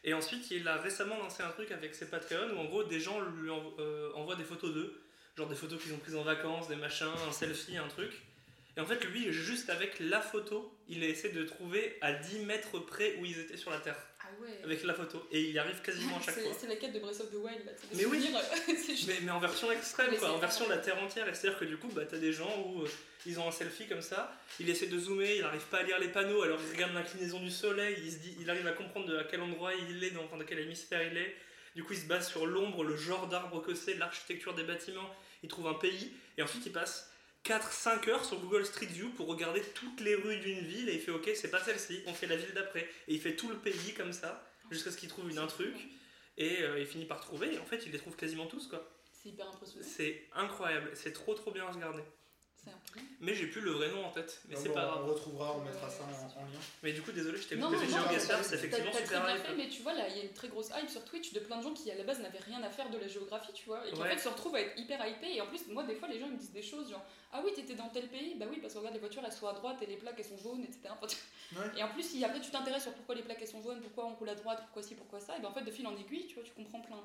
Et ensuite, il a récemment lancé un truc avec ses Patreon où en gros des gens lui envo- euh, envoient des photos d'eux, genre des photos qu'ils ont prises en vacances, des machins, un selfie, un truc. Et en fait, lui, juste avec la photo, il a essayé de trouver à 10 mètres près où ils étaient sur la Terre,
ouais.
avec la photo. Et il y arrive quasiment à chaque fois.
C'est la quête de Breath of the Wild. Là.
Mais oui.
c'est juste-
Mais, mais en version extrême, quoi, en version de la. Terre entière. Et C'est-à-dire que du coup, bah, t'as des gens où euh, ils ont un selfie comme ça, il essaie de zoomer, il n'arrive pas à lire les panneaux, alors il regarde l'inclinaison du soleil, il, se dit, il arrive à comprendre de à quel endroit il est, dans, de quel hémisphère il est. Du coup, il se base sur l'ombre, le genre d'arbre que c'est, l'architecture des bâtiments. Il trouve un pays, et ensuite il passe 4-5 heures sur Google Street View pour regarder toutes les rues d'une ville, et il fait ok, c'est pas celle-ci, on fait la ville d'après. Et il fait tout le pays comme ça, jusqu'à ce qu'il trouve une, un truc, et euh, il finit par trouver, et en fait, il les trouve quasiment tous, quoi.
C'est hyper impressionnant.
C'est incroyable, c'est trop trop bien à regarder.
C'est.
Mais j'ai plus le vrai nom en tête, mais
Donc,
c'est
on-
pas
On
grave.
retrouvera, on mettra ça en, en lien.
Mais du coup, désolé, je t'ai coupé GeoGuessr,
t'as-
c'est effectivement super
bien
hype.
fait, mais tu vois, là, il y a une très grosse hype sur Twitch de plein de gens qui, à la base, n'avaient rien à faire de la géographie, tu vois, et qui, en fait, se retrouvent à être hyper hypés. Et en plus, moi, des fois, les gens ils me disent des choses genre Ah oui, t'étais dans tel pays? Bah oui, parce que regarde, les voitures, elles sont à droite et les plaques, elles sont jaunes, etc.
Ouais.
Et en plus, si après tu t'intéresses sur pourquoi les plaques, elles sont jaunes, pourquoi on roule à droite, pourquoi ci, pourquoi ça, et ben en fait, de fil en aiguille, tu vois, tu comprends plein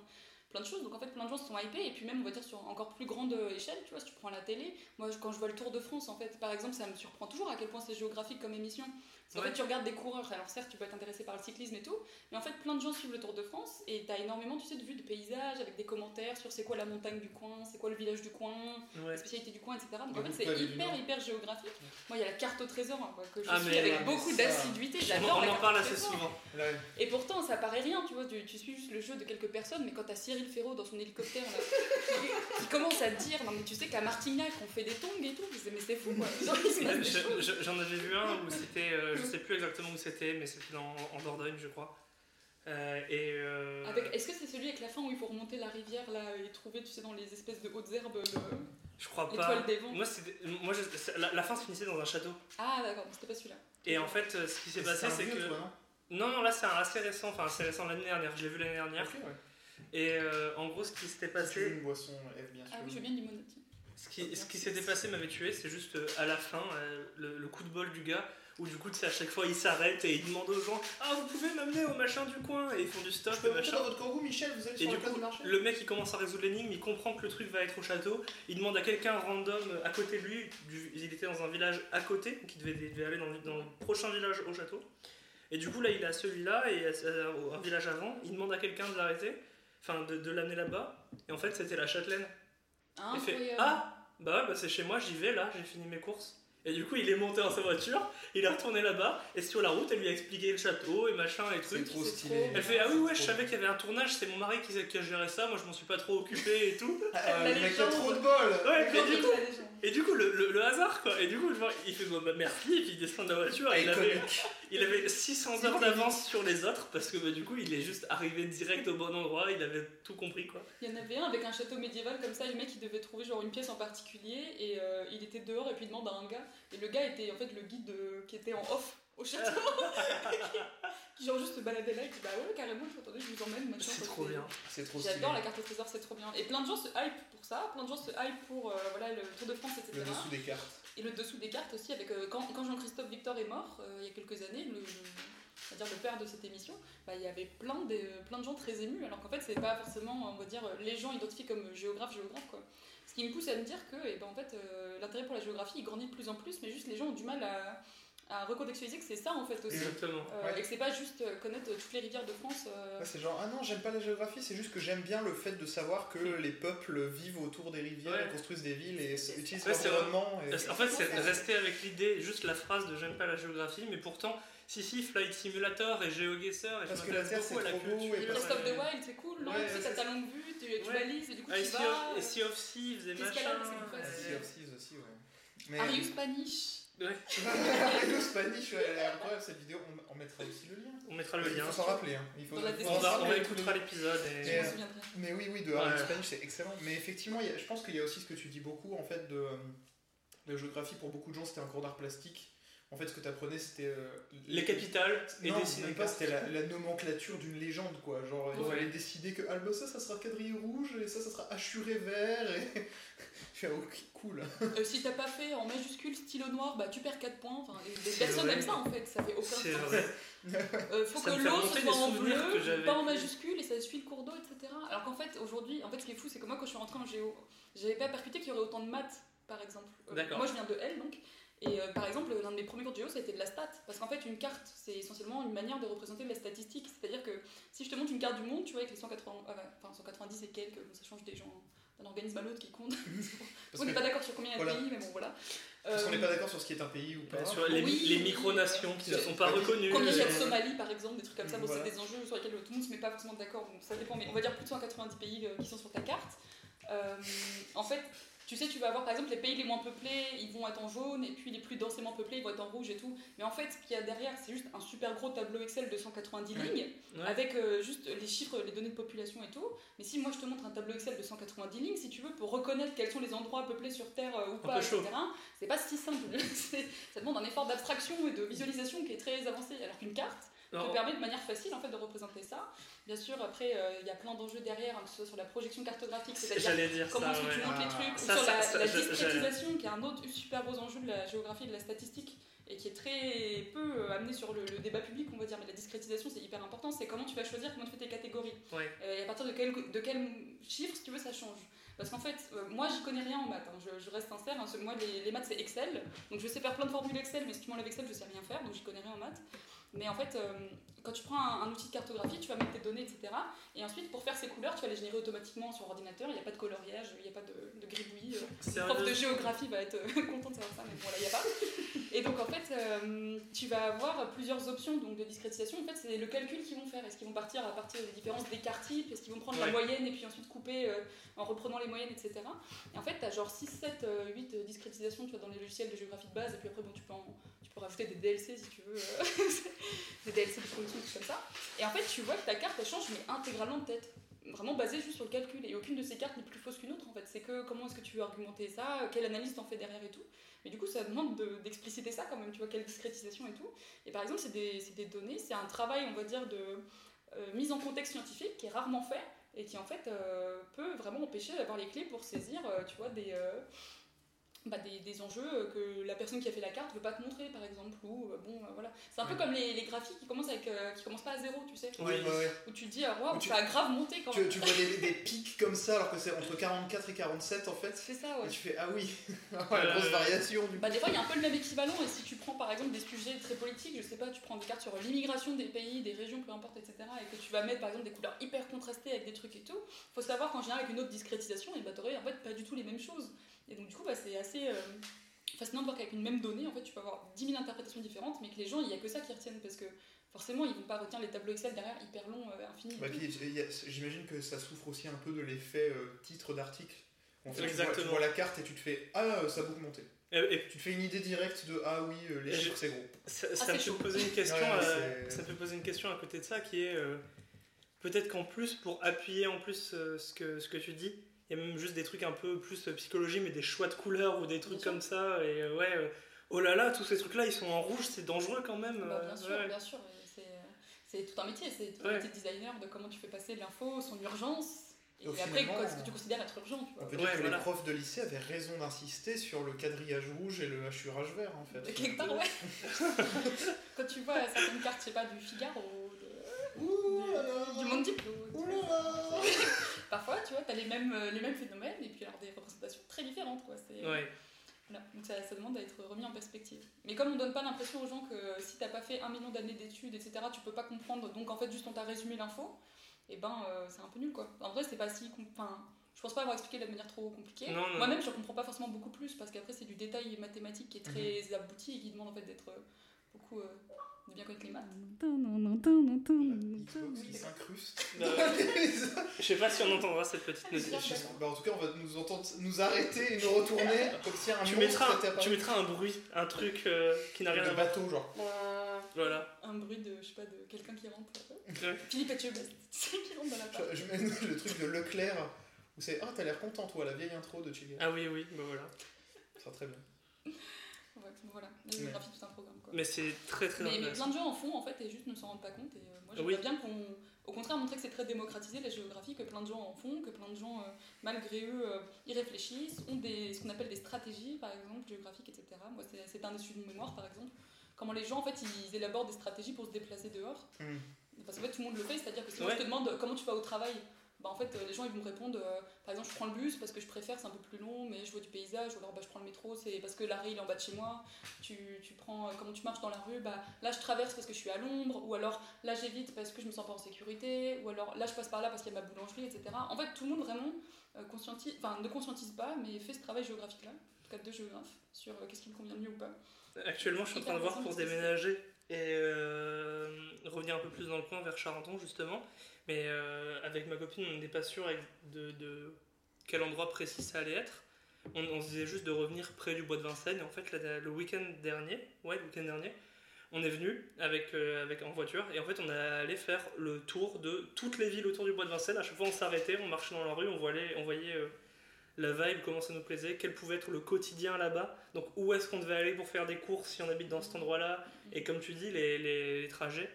plein de choses. Donc en fait plein de gens sont hypés. Et puis même on va dire sur encore plus grande échelle tu vois si tu prends la télé. Moi quand je vois le Tour de France en fait par exemple ça me surprend toujours à quel point c'est géographique comme émission
Ouais.
fait tu regardes des coureurs alors certes tu peux être intéressé par le cyclisme et tout mais en fait plein de gens suivent le Tour de France et t'as énormément tu sais de vues de paysages avec des commentaires sur c'est quoi la montagne du coin c'est quoi le village du coin
Ouais.
la spécialité du coin etc donc en fait c'est hyper hyper géographique. Moi il y a la carte au trésor hein, quoi, que je
Ah,
suis avec beaucoup d'assiduité j'adore
on en parle assez souvent.
Et pourtant, ça paraît rien, tu vois, tu, tu suis juste le jeu de quelques personnes, mais quand t'as Cyril Ferraud dans son hélicoptère là, qui, qui commence à te dire, non mais tu sais qu'à Martignac on fait des tongs et tout, mais c'est fou quoi,
J'en avais vu un où c'était, euh, je sais plus exactement où c'était, mais c'était dans- en Dordogne, je crois. Euh, et euh,
Avec- Est-ce que c'est celui avec la fin où il faut remonter la rivière là et trouver, tu sais, dans les espèces de hautes herbes, le-
je crois pas.
des vents?
Moi, c'était- moi je- c'est- la, la fin se finissait dans un château.
Ah d'accord, c'était pas celui-là.
Et en fait, ce qui s'est passé, c'est que.
toi, non?
Non, non, là c'est un assez récent, enfin assez récent l'année dernière, je l'ai vu l'année dernière.
Ouais.
Et euh, en gros, ce qui s'était
Si tu veux
passé,
une boisson, bien sûr.
Ah oui, je veux bien limonade.
ce qui, ce qui s'était passé m'avait tué, c'est juste euh, à la fin, euh, le, le coup de bol du gars, où du coup, tu sais, à chaque fois il s'arrête et il demande aux gens Ah, vous pouvez m'amener au machin du coin? Et ils font du stop
Je peux
machin.
dans votre kangou, Michel, vous allez
Et
sur
du
place
coup,
du marché
le mec il commence à résoudre l'énigme, il comprend que le truc va être au château, il demande à quelqu'un random à côté de lui, du- il était dans un village à côté, donc il devait, il devait aller dans, le- dans le prochain village au château. Et du coup là il est à celui-là et à, à- un village avant, il demande à quelqu'un de l'arrêter, enfin de, de l'amener là-bas, et en fait c'était la châtelaine. Il fait
Incroyable.
Ah Bah ouais, bah c'est chez moi, j'y vais là, j'ai fini mes courses. Et du coup il est monté dans sa voiture, il est retourné là-bas, et sur la route elle lui a expliqué le château et machin et
C'est
trucs.
trop stylé.
Elle fait Ah oui, ouais, je savais qu'il y avait un tournage, c'est mon mari qui, qui a géré ça, moi je m'en suis pas trop occupé et tout.
Ah, le mec a trop de bol
Ouais, mais du coup. Et du coup, le, le- le hasard quoi. Et du coup, genre, il fait bah, merci, et puis il descend de la voiture, et il avait, il avait 600 heures d'avance sur les autres parce que bah, du coup, il est juste arrivé direct au bon endroit, il avait tout compris quoi.
Il y en avait un avec un château médiéval comme ça, le mec il devait trouver genre une pièce en particulier et euh, il était dehors et puis il demande à un gars et le gars était en fait le guide euh, qui était en off au château qui genre juste se baladait là et dit bah ouais carrément attendez je vous emmène machin
C'est trop bien.
C'est trop.
J'adore la carte au trésor, c'est trop bien. Et plein de gens se hype pour ça, plein de gens se hype pour euh, voilà, le Tour de France, etc.
Le dessous des cartes.
Et le dessous des cartes aussi, avec euh, quand, quand Jean-Christophe Victor est mort, euh, il y a quelques années, le, c'est-à-dire le père de cette émission, bah, il y avait plein de, plein de gens très émus, alors qu'en fait, c'est pas forcément, on va dire, les gens identifiés comme géographes, géographes, quoi. Ce qui me pousse à me dire que, eh ben, en fait, l'intérêt pour la géographie, il grandit de plus en plus, mais juste les gens ont du mal à, à recontextualiser que c'est ça, en fait, aussi.
Exactement.
Euh,
Ouais.
Et que c'est pas juste euh, connaître toutes les rivières de France. euh,
Ouais, c'est genre, ah non, j'aime pas la géographie, c'est juste que j'aime bien le fait de savoir que les peuples vivent autour des rivières
Ouais.
et construisent des villes et utilisent l'environnement. et-
En fait, c'est rester avec l'idée, juste la phrase de j'aime pas la géographie, mais pourtant, si, si, Flight Simulator et GeoGuessr, et
Parce
je
que la Terre, c'est
la
trop beau
culture.
et
Breath of the Wild, c'est cool, non?
Ouais,
Tu sais, t'as ta longue vue, tu, tu
Ouais.
balises, et du coup,
Ah, et
tu vas.
of- et Sea of Thieves et machin.
Sea of Thieves aussi, ouais.
Are you Spanish?
Ouais,
le Spanish, ouais, incroyable cette vidéo, on, on mettra aussi le lien.
on mettra le
Il
lien.
faut s'en rappeler. Hein. Il faut,
Dans la
faut
On va, on va
rappeler
écoutera l'épisode et.
euh. Mais oui, oui, de
Ouais.
Spanish, c'est excellent. Mais effectivement, il y a- je pense qu'il y a aussi ce que tu dis beaucoup, en fait, de la géographie, pour beaucoup de gens, c'était un cours d'art plastique. En fait, ce que tu apprenais, c'était. euh,
Les capitales et
non,
dessiner
même
pas.
c'était la, la nomenclature d'une légende, quoi. Genre, il
Ouais.
fallait décider que ah, bah, ça, ça sera quadrillé rouge, et ça, ça sera hachuré vert, et. Je fais, ok, cool.
Euh, si t'as pas fait en majuscule stylo noir, bah tu perds 4 points. Enfin,
C'est
personnes aiment ça en fait, ça fait aucun
C'est
sens.
vrai.
Euh, faut
Ça
que l'eau soit en bleu, pas en majuscule et ça suit le cours d'eau, etc. Alors qu'en fait, aujourd'hui, en fait, ce qui est fou, c'est que moi, quand je suis rentrée en géo, j'avais pas percuté qu'il y aurait autant de maths, par exemple. Euh,
D'accord.
moi, je viens de L, donc. Et euh, par exemple, l'un de mes premiers cours de géo, ça a été de la stat. Parce qu'en fait, une carte, c'est essentiellement une manière de représenter de la statistique. C'est-à-dire que si je te montre une carte du monde, tu vois, avec les 180, euh, enfin, 190 et quelques, bon, ça change des gens d'un organisme à l'autre qui compte.
Parce
On n'est
que-
pas d'accord sur combien il y a de
Voilà.
pays, mais bon, voilà.
Parce qu'on
Euh,
n'est pas d'accord sur ce qui est un pays ou pas.
Sur les,
Oui,
les
oui.
micronations qui ne sont pas reconnues.
Combien il y a de
euh,
Somalie par exemple, des trucs comme ça, bon,
Voilà.
c'est des enjeux sur lesquels tout le monde ne se met pas forcément d'accord, donc ça dépend, mais on va dire plus de 190 pays euh, qui sont sur ta carte. Euh, en fait, tu sais, tu vas avoir par exemple les pays les moins peuplés, ils vont être en jaune, et puis les plus densément peuplés, ils vont être en rouge et tout. Mais en fait, ce qu'il y a derrière, c'est juste un super gros tableau Excel de 190
Ouais.
lignes,
Ouais.
avec euh, juste les chiffres, les données de population et tout. Mais si moi je te montre un tableau Excel de 190 lignes, si tu veux, pour reconnaître quels sont les endroits peuplés sur Terre euh, ou
peu
pas, etc., c'est pas si simple. Ça demande un effort d'abstraction et de visualisation qui est très avancé. Alors qu'une carte, te permet de manière facile en fait de représenter ça. Bien sûr, après euh, il y a plein d'enjeux derrière, hein, que ce soit sur la projection cartographique, c'est-à-dire comment est-ce que tu
ouais.
montres les
Ah.
trucs, ou
Ça,
sur
ça,
la,
ça,
la discrétisation, qui est un autre super gros enjeu de la géographie et de la statistique, et qui est très peu euh, amené sur le, le débat public, on va dire. Mais la discrétisation, c'est hyper important. C'est comment tu vas choisir, comment tu fais tes catégories.
Ouais.
Euh, et à partir de quel, de quel chiffre, si tu veux, ça change. Parce qu'en fait, euh, moi, j'y connais rien en maths. hein. Je, je reste sincère. hein. Moi, les, les maths, c'est Excel. Donc, je sais faire plein de formules Excel, mais si tu m'enlèves Excel, je sais rien faire. Donc, j'y connais rien en maths. Mais en fait, euh, quand tu prends un, un outil de cartographie, tu vas mettre tes données, etc. Et ensuite, pour faire ces couleurs, tu vas les générer automatiquement sur ordinateur. Il n'y a pas de coloriage, il n'y a pas de, de gribouillis. euh, le prof de géographie va être euh, content de savoir ça, mais bon, là, il n'y a pas. Et donc, en fait, euh, tu vas avoir plusieurs options donc, de discrétisation. En fait, c'est le calcul qu'ils vont faire. Est-ce qu'ils vont partir à partir des différences d'écart type Est-ce qu'ils vont prendre la
Ouais.
moyenne et puis ensuite couper euh, en reprenant les moyennes, etc. Et en fait, tu as genre 6, 7, 8 discrétisations tu vois, dans les logiciels de géographie de base. Et puis après, bon, tu, peux en- tu peux rajouter des DLC si tu veux. des DLC de tout ça. Et en fait, tu vois que ta carte, elle change, mais intégralement de tête. Vraiment basée juste sur le calcul. Et aucune de ces cartes n'est plus fausse qu'une autre, en fait. C'est que comment est-ce que tu veux argumenter ça, quelle analyse t'en fais derrière et tout. Mais du coup, ça demande de- d'expliciter ça quand même, tu vois, quelle discrétisation et tout. Et par exemple, c'est des, données, c'est un travail, on va dire, de euh, mise en contexte scientifique qui est rarement fait et qui en fait euh, peut vraiment empêcher d'avoir les clés pour saisir, euh, tu vois, des, bah, des, des enjeux euh, que la personne qui a fait la carte veut pas te montrer, par exemple. Ou euh, bon, euh, voilà. C'est un peu comme les, les graphiques qui commencent avec, euh, qui commencent pas à zéro, tu sais.
Oui.
Ouais, ouais.
Où tu te dis, ah, waouh,
Ou tu-
ça a grave monté quand
Tu,
même.
tu vois des, des pics comme ça alors que c'est entre 44 et 47 en fait.
C'est ça, ouais.
Et tu fais ah oui, la
Ouais,
grosse
ouais,
variation du
Bah, des fois, il y a un peu le même équivalent, et si tu prends par exemple des sujets très politiques, je sais pas, tu prends des cartes sur l'immigration des pays, des régions, peu importe, etc., et que tu vas mettre par exemple des couleurs hyper contrastées avec des trucs et tout, faut savoir qu'en général, avec une autre discrétisation, et bah, t'aurais en fait pas du tout les mêmes choses. Et donc, du coup, bah, c'est assez euh, fascinant de voir qu'avec une même donnée, en fait, tu peux avoir 10 000 interprétations différentes, mais que les gens, il y a que ça qui retiennent, parce que forcément, ils vont pas retenir les tableaux Excel derrière hyper longs, euh, infinis.
Bah, J'imagine que ça souffre aussi un peu de l'effet euh, titre d'article. En fait, tu vois, tu
Exactement.
vois la carte et tu te fais ah ça a beaucoup monté.
Et, et
Tu te fais une idée directe de ah oui euh, les chiffres c'est gros.
ça, ça
Ah,
me fait poser une question.
Ouais,
euh,
c'est-
ça me fait poser une question à côté de ça qui est euh, peut-être qu'en plus pour appuyer en plus euh, ce que ce que tu dis, il y a même juste des trucs un peu plus psychologie, mais des choix de couleurs ou des trucs
Bien sûr.
comme ça. Et euh, ouais, euh, oh là là, tous ces trucs-là, ils sont en rouge, c'est dangereux quand même.
Bah,
euh,
bien sûr,
ouais.
bien sûr. et C'est, c'est tout un métier, c'est tout un métier de designer, de comment tu fais passer l'info, son urgence, Et
Au
après, quoi, ce que tu considères être urgent, tu
On
vois.
peut dire
Ouais,
que
voilà.
les profs de lycée avaient raison d'insister sur le quadrillage rouge et le hachurage vert en fait.
Quelque part, ouais. Quand tu vois certaines cartes, je sais pas, du Figaro, de-
Ouh
du Monde Diplo, tu
Ouh
vois.
là là.
parfois, tu vois, t'as les mêmes, euh, les mêmes phénomènes et puis alors des représentations très différentes, quoi. C'est,
Ouais.
voilà. Donc ça, ça demande à être remis en perspective. Mais comme on donne pas l'impression aux gens que si t'as pas fait un million d'années d'études, etc., tu peux pas comprendre, donc en fait, juste on t'a résumé l'info, et ben euh, c'est un peu nul, quoi. En vrai, c'est pas si. Enfin, je pense pas avoir expliqué de manière trop compliquée. Moi-même, je comprends pas forcément beaucoup plus parce qu'après, c'est du détail mathématique qui est très
Mhm.
abouti et qui demande en fait d'être euh, beaucoup. euh, de bien connaître les maths.
Xbox qui s'incruste.
Euh, Je sais pas si on entendra cette petite musique.
Bah, en tout cas, on va nous entendre nous arrêter et nous retourner comme si un
Tu mettras, tu mettras un bruit, un truc euh, qui n'a rien
de
à voir.
bateau genre.
Voilà.
Un bruit de, je sais pas, de quelqu'un qui rentre.
Ouais.
Philippe Etchebest, tu sais, qui rentre dans la.
Je, je mets le truc de Leclerc où c'est ah t'as l'air content toi la vieille intro de Chigga.
Ah oui, oui, bah voilà.
Ça va très bien.
Ouais, voilà, la géographie, tout un programme. Quoi.
Mais c'est très très
Mais, mais plein de gens en font en fait et juste ne s'en rendent pas compte. Et euh, moi j'aimerais
Oui.
bien qu'on, au contraire, montrer que c'est très démocratisé la géographie, que plein de gens en font, que plein de gens, euh, malgré eux, euh, y réfléchissent, ont des, ce qu'on appelle des stratégies par exemple, géographiques, etc. Moi c'est, c'est un des sujets de mémoire par exemple. Comment les gens en fait ils élaborent des stratégies pour se déplacer dehors.
Mm.
Parce qu'en fait tout le monde le fait, c'est-à-dire que si moi
Ouais.
je te demande comment tu vas au travail, bah en fait euh, les gens ils vont me répondre euh, par exemple je prends le bus parce que je préfère c'est un peu plus long mais je vois du paysage ou alors bah, je prends le métro c'est parce que l'arrêt il est en bas de chez moi. Tu, tu prends euh, comment tu marches dans la rue bah là je traverse parce que je suis à l'ombre ou alors là j'évite parce que je me sens pas en sécurité ou alors là je passe par là parce qu'il y a ma boulangerie etc en fait tout le monde vraiment euh, conscientise enfin ne conscientise pas mais fait ce travail géographique là en tout cas de géographe sur qu'est-ce qui me convient mieux ou pas.
Actuellement, je suis en train de voir pour déménager et revenir un peu plus dans le coin vers Charenton justement. Mais euh, avec ma copine, on n'était pas sûr de, quel endroit précis ça allait être. On, se disait juste de revenir près du bois de Vincennes. Et en fait, le week-end dernier, ouais, le week-end dernier, on est venu avec, euh, avec, en voiture et en fait, on allé faire le tour de toutes les villes autour du bois de Vincennes. À chaque fois, on s'arrêtait, on marchait dans la rue, on voyait, on voyait euh, la vibe, comment ça nous plaisait, quel pouvait être le quotidien là-bas. Donc, où est-ce qu'on devait aller pour faire des courses si on habite dans cet endroit-là? Et comme tu dis, les, les- les trajets.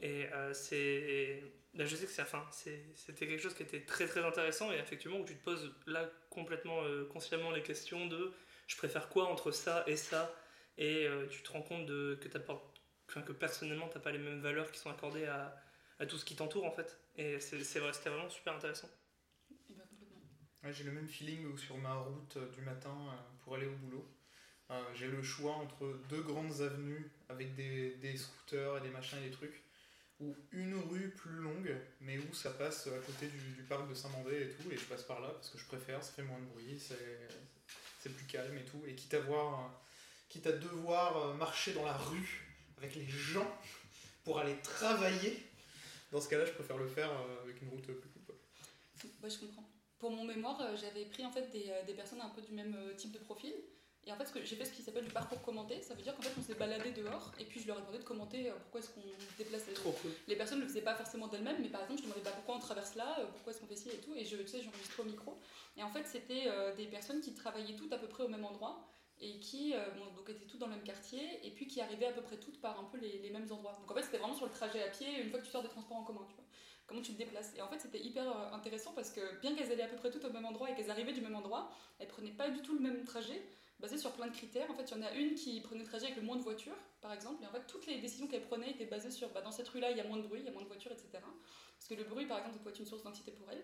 Et c'est. Là, je sais que c'est, enfin, c'était quelque chose qui était très très intéressant et effectivement où tu te poses là complètement euh, consciemment les questions de je préfère quoi entre ça et ça et euh, tu te rends compte de, que, enfin, que personnellement t'as pas les mêmes valeurs qui sont accordées à, à tout ce qui t'entoure en fait. Et c'est, vrai, c'était vraiment super intéressant.
Complètement.
Ouais, j'ai le même feeling où sur ma route euh, du matin euh, pour aller au boulot. Euh, j'ai le choix entre deux grandes avenues avec des, des scooters et des machins et des trucs, ou une rue plus longue, mais où ça passe à côté du, parc de Saint-Mandé et tout, et je passe par là parce que je préfère, ça fait moins de bruit, c'est, plus calme et tout, et quitte à, voir, quitte à devoir marcher dans la rue avec les gens pour aller travailler, dans ce cas-là, je préfère le faire euh, avec une route plus quoi.
Ouais, je comprends. Pour mon mémoire, euh, j'avais pris en fait des, euh, des personnes un peu du même type de profil. Et en fait, j'ai fait ce qui s'appelle du parcours commenté. Ça veut dire qu'en fait, on s'est baladé dehors et puis je leur ai demandé de commenter euh, pourquoi est-ce qu'on se déplace.
Cool.
Les personnes ne le faisaient pas forcément d'elles-mêmes, mais par exemple, je demandais bah, pourquoi on traverse là, euh, pourquoi est-ce qu'on fait ci et tout. Et je, tu sais, j'enregistrais au micro. Et en fait, c'était euh, des personnes qui travaillaient toutes à peu près au même endroit et qui euh, bon, donc étaient toutes dans le même quartier et puis qui arrivaient à peu près toutes par un peu les, les mêmes endroits. Donc en fait, c'était vraiment sur le trajet à pied une fois que tu sors des transports en commun, tu vois. Comment tu te déplaces. Et en fait, c'était hyper intéressant parce que bien qu'elles allaient à peu près toutes au même endroit et qu'elles arrivaient du même endroit, elles prenaient pas du tout le même trajet basé sur plein de critères. En fait, il y en a une qui prenait le trajet avec le moins de voitures, par exemple, et en fait, toutes les décisions qu'elle prenait étaient basées sur bah, dans cette rue-là, il y a moins de bruit, il y a moins de voitures, etc. Parce que le bruit, par exemple, peut être une source d'anxiété pour elle.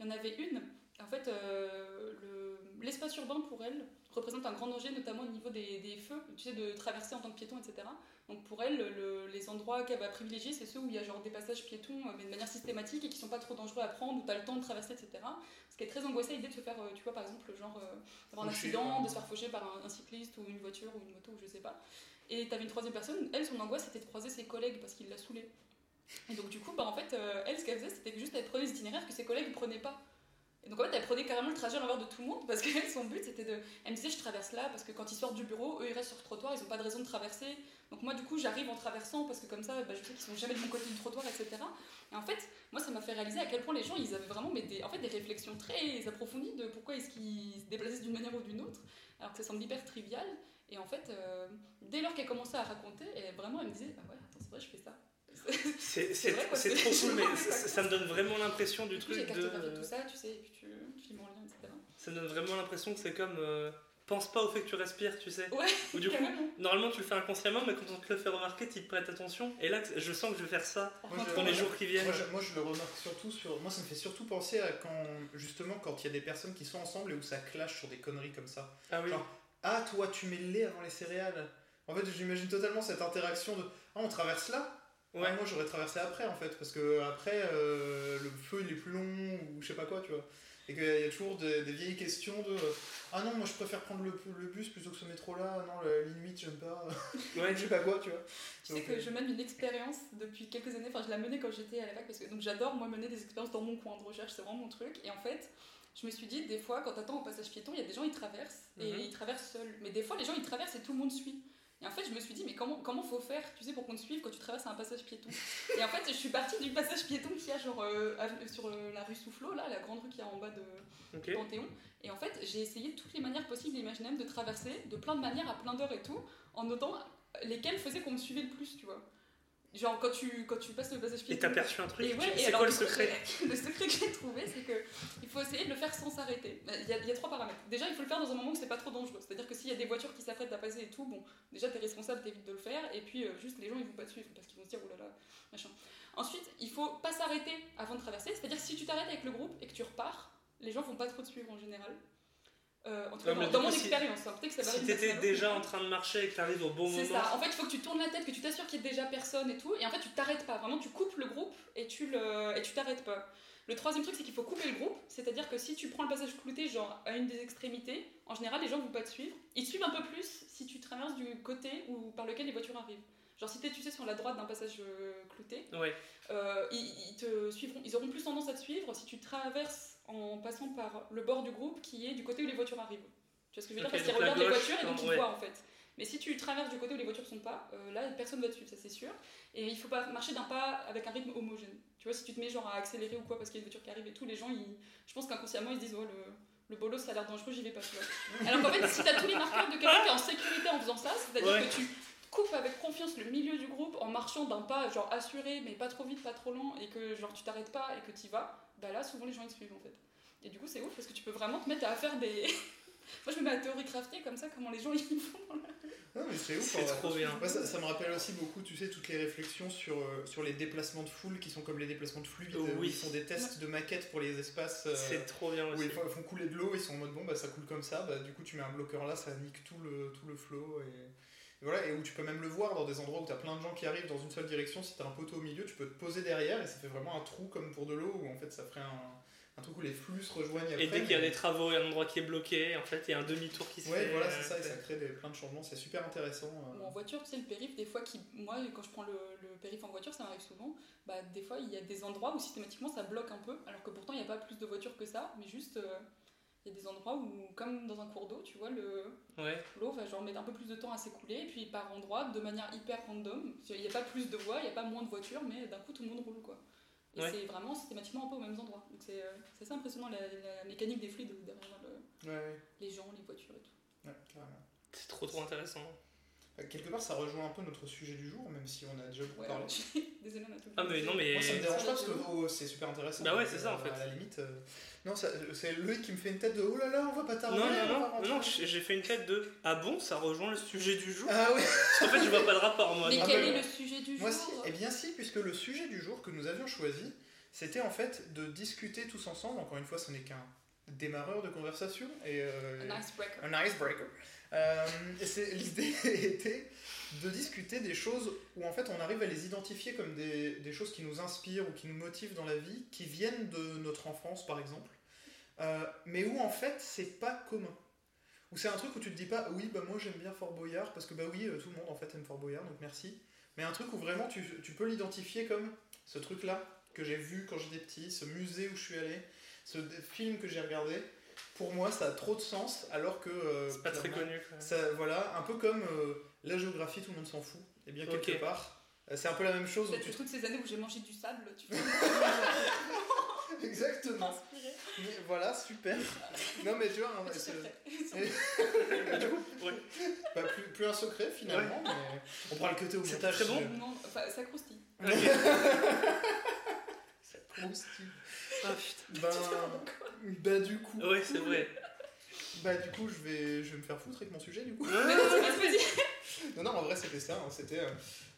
Il y en avait une, en fait, euh, le- l'espace urbain pour elle représente un grand danger, notamment au niveau des, des feux, tu sais, de traverser en tant que piéton, etc. Donc pour elle, le- les endroits qu'elle va privilégier, c'est ceux où il y a genre des passages piétons, euh, mais de manière systématique et qui sont pas trop dangereux à prendre, où tu as le temps de traverser, etc. Parce qu'elle est très angoissée à l'idée de se faire, euh, tu vois, par exemple, genre euh, d'avoir un accident, de se faire faucher par un, un cycliste ou une voiture ou une moto ou je sais pas. Et tu avais une troisième personne, elle, son angoisse, c'était de croiser ses collègues parce qu'il l'a saoulée. Et donc du coup, bah, en fait, euh, elle, ce qu'elle faisait, c'était juste elle prenait les itinéraires que ses collègues ne prenaient pas. Donc en fait, elle prenait carrément le trajet à l'envers de tout le monde parce que son but c'était de. Elle me disait, je traverse là parce que quand ils sortent du bureau, eux ils restent sur le trottoir, ils n'ont pas de raison de traverser. Donc moi, du coup, j'arrive en traversant parce que comme ça, bah, je sais qu'ils sont jamais de mon côté du trottoir, etc. Et en fait, moi, ça m'a fait réaliser à quel point les gens, ils avaient vraiment mais des, en fait, des réflexions très approfondies de pourquoi est-ce qu'ils se déplaçaient d'une manière ou d'une autre, alors que ça semble hyper trivial. Et en fait, euh, dès lors qu'elle commençait à raconter, vraiment, elle me disait, ah ouais, attends, c'est vrai, je fais ça.
C'est trop cool, mais ça, me donne vraiment l'impression du truc
j'ai
de.
tout ça, tu sais, et puis tu, tu filmes en lien, etc.
Ça me donne vraiment l'impression que c'est comme. euh, pense pas au fait que tu respires, tu sais.
Ouais,
Ou du coup, normalement tu le fais inconsciemment, mais quand on te le fait remarquer, tu te prêtes attention. Et là, je sens que je vais faire ça
Moi, je-
dans les jours qui viennent.
Moi je, moi, je le remarque surtout sur. Moi, ça me fait surtout penser à quand. Justement, quand il y a des personnes qui sont ensemble et où ça clash sur des conneries comme ça.
Ah oui.
Genre, Ah, toi, tu mets le lait avant les céréales. En fait, j'imagine totalement cette interaction de. Ah, on traverse là
Ouais.
Ah, moi, j'aurais traversé après, en fait. Parce que après, euh, le feu, il est plus long ou je sais pas quoi, tu vois. Et qu'il y a toujours des, des vieilles questions de. Ah non, moi, je préfère prendre le, le bus plutôt que ce métro-là. Non, la ligne 8, j'aime pas.
Ouais.
je sais pas quoi, tu vois.
Tu sais que
euh,
je mène une expérience depuis quelques années, enfin je la menais quand j'étais à la fac, parce que donc j'adore moi mener des expériences dans mon coin de recherche, c'est vraiment mon truc. Et en fait, je me suis dit, des fois quand t'attends au passage piéton, il y a des gens ils traversent, et
Mhm.
ils traversent seuls. Mais des fois les gens ils traversent et tout le monde suit. Et en fait, je me suis dit, mais comment, comment faut faire, tu sais, pour qu'on te suive quand tu traverses un passage piéton? Et en fait, je suis partie du passage piéton qu'il y a genre euh, sur euh, la rue Soufflot, là, la grande rue qu'il y a en bas de. Panthéon. Et en fait, j'ai essayé toutes les manières possibles et imaginables de traverser, de plein de manières, à plein d'heures et tout, en notant lesquelles faisaient qu'on me suivait le plus, tu vois. Genre, quand tu, quand tu passes le passage
Et
piéton.
t'as perçu un truc
Et ouais, et
C'est quoi le secret
Le secret que j'ai trouvé, c'est que il faut essayer de le faire sans s'arrêter. Il y, a, il y a trois paramètres. Déjà, il faut le faire dans un moment où c'est pas trop dangereux. C'est-à-dire que s'il y a des voitures qui s'apprêtent à passer et tout, bon, déjà t'es responsable, t'évites de le faire. Et puis, euh, juste les gens ils vont pas te suivre parce qu'ils vont se dire, oh là là, machin. Ensuite, il faut pas s'arrêter avant de traverser. C'est-à-dire que si tu t'arrêtes avec le groupe et que tu repars, les gens vont pas trop te suivre en général. Euh, en tout cas, dans, mon
si-
expérience, hein, peut-être que ça varie
Si t'étais déjà en train de marcher et que t'arrives au bon
c'est
moment.
ça. En fait, il faut que tu tournes la tête, que tu t'assures qu'il y ait déjà personne et tout. Et en fait, tu t'arrêtes pas. Vraiment, tu coupes le groupe et tu le et tu t'arrêtes pas. Le troisième truc, c'est qu'il faut couper le groupe. C'est-à-dire que si tu prends le passage clouté, genre à une des extrémités, en général, les gens vont pas te suivre. Ils te suivent un peu plus si tu traverses du côté ou par lequel les voitures arrivent. Genre, si t'es, tu sais, sur la droite d'un passage euh, clouté,
Ouais.
euh, ils, ils te suivront, ils auront plus tendance à te suivre si tu traverses en passant par le bord du groupe qui est du côté où les voitures arrivent. Tu vois ce que je veux dire Parce qu'ils regardent les voitures et donc ils
ouais.
voient en fait. Mais si tu traverses du côté où les voitures sont pas, euh, là personne va te suivre, ça c'est sûr. Et il faut pas marcher d'un pas avec un rythme homogène. Tu vois, si tu te mets genre à accélérer ou quoi parce qu'il y a une voiture qui arrive et tout, les gens, ils, je pense qu'inconsciemment ils se disent oh le, le bolos ça a l'air dangereux, j'y vais pas. Tu vois. Alors qu'en fait, si t'as tous les marqueurs de quelqu'un qui est en sécurité en faisant ça, c'est-à-dire
Ouais.
que tu coupes avec confiance le milieu du groupe en marchant d'un pas genre assuré mais pas trop vite, pas trop lent et que genre tu t'arrêtes pas et que tu y vas, bah là souvent les gens ils suivent en fait. Et du coup c'est ouf parce que tu peux vraiment te mettre à faire des. Moi je me mets à théorie crafter comme ça comment les gens ils font.
Non, mais c'est ouf.
C'est
vrai.
trop bien.
Ouais, ça, ça me rappelle aussi beaucoup, tu sais, toutes les réflexions sur, euh, sur les déplacements de foule qui sont comme les déplacements de fluide,
Oh,
où
oui.
ils font des tests de maquettes pour les espaces euh,
C'est trop bien
où
aussi.
ils font, ils font couler de l'eau, ils sont en mode bon, bah ça coule comme ça, bah du coup tu mets un bloqueur là, ça nique tout le, tout le flow. Et, et voilà, et où tu peux même le voir dans des endroits où tu as plein de gens qui arrivent dans une seule direction, si tu as un poteau au milieu, tu peux te poser derrière et ça fait vraiment un trou comme pour de l'eau où en fait ça ferait un, un truc où les flux se rejoignent après.
Et dès qu'il y a
mais-
des travaux et un endroit qui est bloqué, en fait, il y a un demi-tour qui se
Ouais,
fait.
voilà,
euh,
c'est ça, et ça crée des, plein de changements, c'est super intéressant. euh.
Ou en voiture, tu sais, le périph', des fois, qui, moi, quand je prends le, le périph' en voiture, ça m'arrive souvent, bah, des fois, il y a des endroits où systématiquement ça bloque un peu, alors que pourtant, il n'y a pas plus de voitures que ça, mais juste, euh, il y a des endroits où, comme dans un cours d'eau, tu vois, le,
Ouais.
l'eau va genre mettre un peu plus de temps à s'écouler, et puis par endroit, de manière hyper random, il n'y a pas plus de voies, il n'y a pas moins de voitures, mais d'un coup, tout le monde roule, quoi. Et
Ouais.
c'est vraiment systématiquement un peu aux mêmes endroits. Donc c'est euh, c'est assez impressionnant la, la mécanique des fluides derrière le-
ouais,
les gens, les voitures et tout.
ouais, carrément.
C'est trop trop intéressant.
Euh, Quelque part, ça rejoint un peu notre sujet du jour, même si on a déjà beaucoup
Ouais,
parlé.
Désolé, on a tout
Ah, mais non, mais.
Moi, ça me dérange pas parce que oh, c'est super intéressant.
Bah ouais, c'est ça, en
euh,
fait.
À la limite. euh, Non, c'est Loïc qui me fait une tête de oh là là, on va pas tarder.
Non, non, non, non, j'ai fait une tête de Ah bon, ça rejoint le sujet du jour?
Ah oui,
En fait, je vois pas le rapport, moi.
Mais quel est le sujet du
moi
jour?
si. Eh bien si, puisque le sujet du jour que nous avions choisi, c'était en fait de discuter tous ensemble. Encore une fois, ce n'est qu'un démarreur de conversation et euh,
Un icebreaker.
un icebreaker. Euh, L'idée était de discuter des choses où en fait on arrive à les identifier comme des, choses qui nous inspirent ou qui nous motivent dans la vie, qui viennent de notre enfance par exemple, euh, mais où en fait c'est pas commun. Où c'est un truc où tu te dis pas oui bah moi j'aime bien Fort Boyard parce que bah oui euh, tout le monde en fait aime Fort Boyard donc merci. Mais un truc où vraiment tu, tu peux l'identifier comme ce truc là que j'ai vu quand j'étais petit, ce musée où je suis allé, ce film que j'ai regardé. Pour moi ça a trop de sens alors que euh,
C'est pas très connu. quoi.
ça, voilà, un peu comme euh, la géographie, tout le monde s'en fout. Et bien quelque part, euh, c'est un peu la même chose. tu
toutes ces années où j'ai mangé du sable, tu peux
Exactement.
t'inspirer.
Mais voilà, super. Non, mais tu vois, hein, c'est-
secret.
du coup,
Ouais.
pas plus, plus un secret finalement, mais on pourra le côté au
C'est
montage.
très bon.
Non, enfin, ça croustille.
Ok.
Croustille.
Ah putain.
Ben, bah du coup,
Ouais, c'est vrai.
bah du coup, je vais, je vais me faire foutre avec mon sujet du coup. Non, non, en vrai, c'était ça. hein, C'était. euh,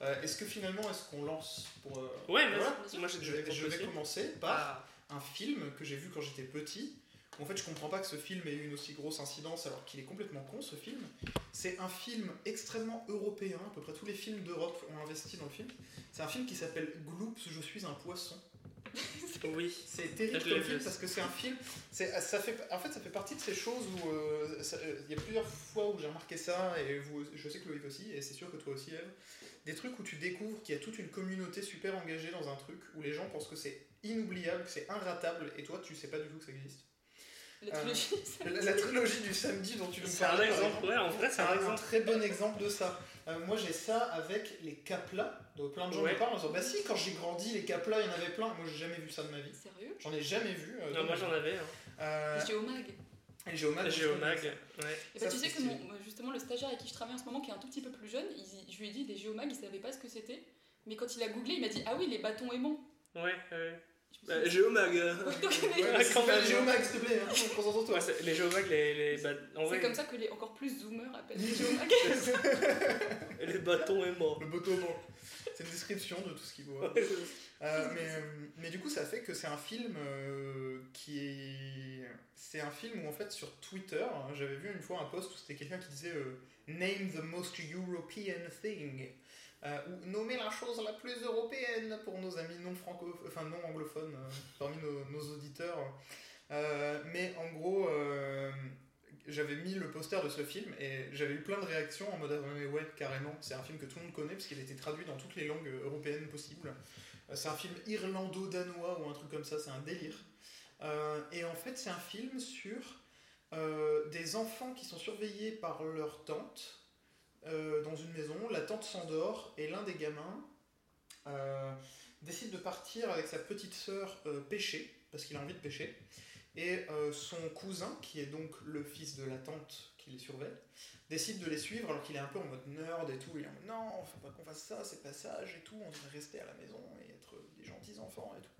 euh, est-ce que finalement, est-ce qu'on lance pour. euh,
Ouais, mais
voilà.
moi j'ai
Je vais, je vais commencer par
Ah.
un film que j'ai vu quand j'étais petit. En fait, je comprends pas que ce film ait eu une aussi grosse incidence alors qu'il est complètement con ce film. C'est un film extrêmement européen, à peu près tous les films d'Europe ont investi dans le film. C'est un film qui s'appelle Gloops, je suis un poisson.
Oui.
C'est terrible comme film parce que c'est un film. c'est- Ça fait, en fait, ça fait partie de ces choses où euh, euh, il y a plusieurs fois où j'ai remarqué ça et vous, je sais que Loïc aussi et c'est sûr que toi aussi Eve. Des trucs où tu découvres qu'il y a toute une communauté super engagée dans un truc où les gens pensent que c'est inoubliable, que c'est inratable et toi tu sais pas du tout que ça existe.
La trilogie, ça-
La, la trilogie du samedi dont tu nous
C'est un
parlais.
ouais, en vrai c'est un
un,
exemple.
très bon exemple de ça. Euh, moi j'ai ça avec les caplas. Donc plein de gens
Ouais.
me parlent en disant Bah si, quand j'ai grandi, les caplas il y en avait plein. Moi j'ai jamais vu ça de ma vie.
Sérieux?
J'en ai jamais vu. euh,
Non, moi j'en avais. Hein.
Euh,
Les Géomag.
et Géomag.
Géomag, ouais.
Et
Ça,
bah, tu sais que mon- justement le stagiaire avec qui je travaille en ce moment, qui est un tout petit peu plus jeune, il- je lui ai dit des géomags, il savait pas ce que c'était. Mais quand il a googlé, il m'a dit Ah oui, les bâtons aimants.
Ouais, ouais. Bah, Géomag.
Ouais,
Quand
pas
même.
Géomag, s'il te plaît, hein.
Ouais, c'est- les Géomag, les. les bah,
C'est
vrai,
comme ça que les encore plus zoomers appellent les géomags.
les bâtons est mort.
Le botoman. C'est une description de tout ce qu'il voit.
Ouais,
Euh, mais, euh, mais du coup, ça fait que c'est un film euh, qui est. C'est un film où, en fait, sur Twitter, hein, j'avais vu une fois un post où c'était quelqu'un qui disait euh, Name the most European thing. Euh, ou nommer la chose la plus européenne pour nos amis non franco enfin non anglophones euh, parmi nos, auditeurs. Euh, mais en gros, j'avais mis le poster de ce film et j'avais eu plein de réactions en mode ah, mais ouais carrément c'est un film que tout le monde connaît parce qu'il a été traduit dans toutes les langues européennes possibles. C'est un film irlando-danois ou un truc comme ça, c'est un délire. Et en fait, c'est un film sur des enfants qui sont surveillés par leur tante euh, dans une maison. La tante s'endort et l'un des gamins euh, décide de partir avec sa petite sœur euh, pêcher, parce qu'il a envie de pêcher. Et son cousin, qui est donc le fils de la tante qui les surveille, décide de les suivre alors qu'il est un peu en mode nerd et tout. Il est en mode non, faut pas qu'on fasse ça, c'est pas sage et tout, on devrait rester à la maison et être des gentils enfants et tout.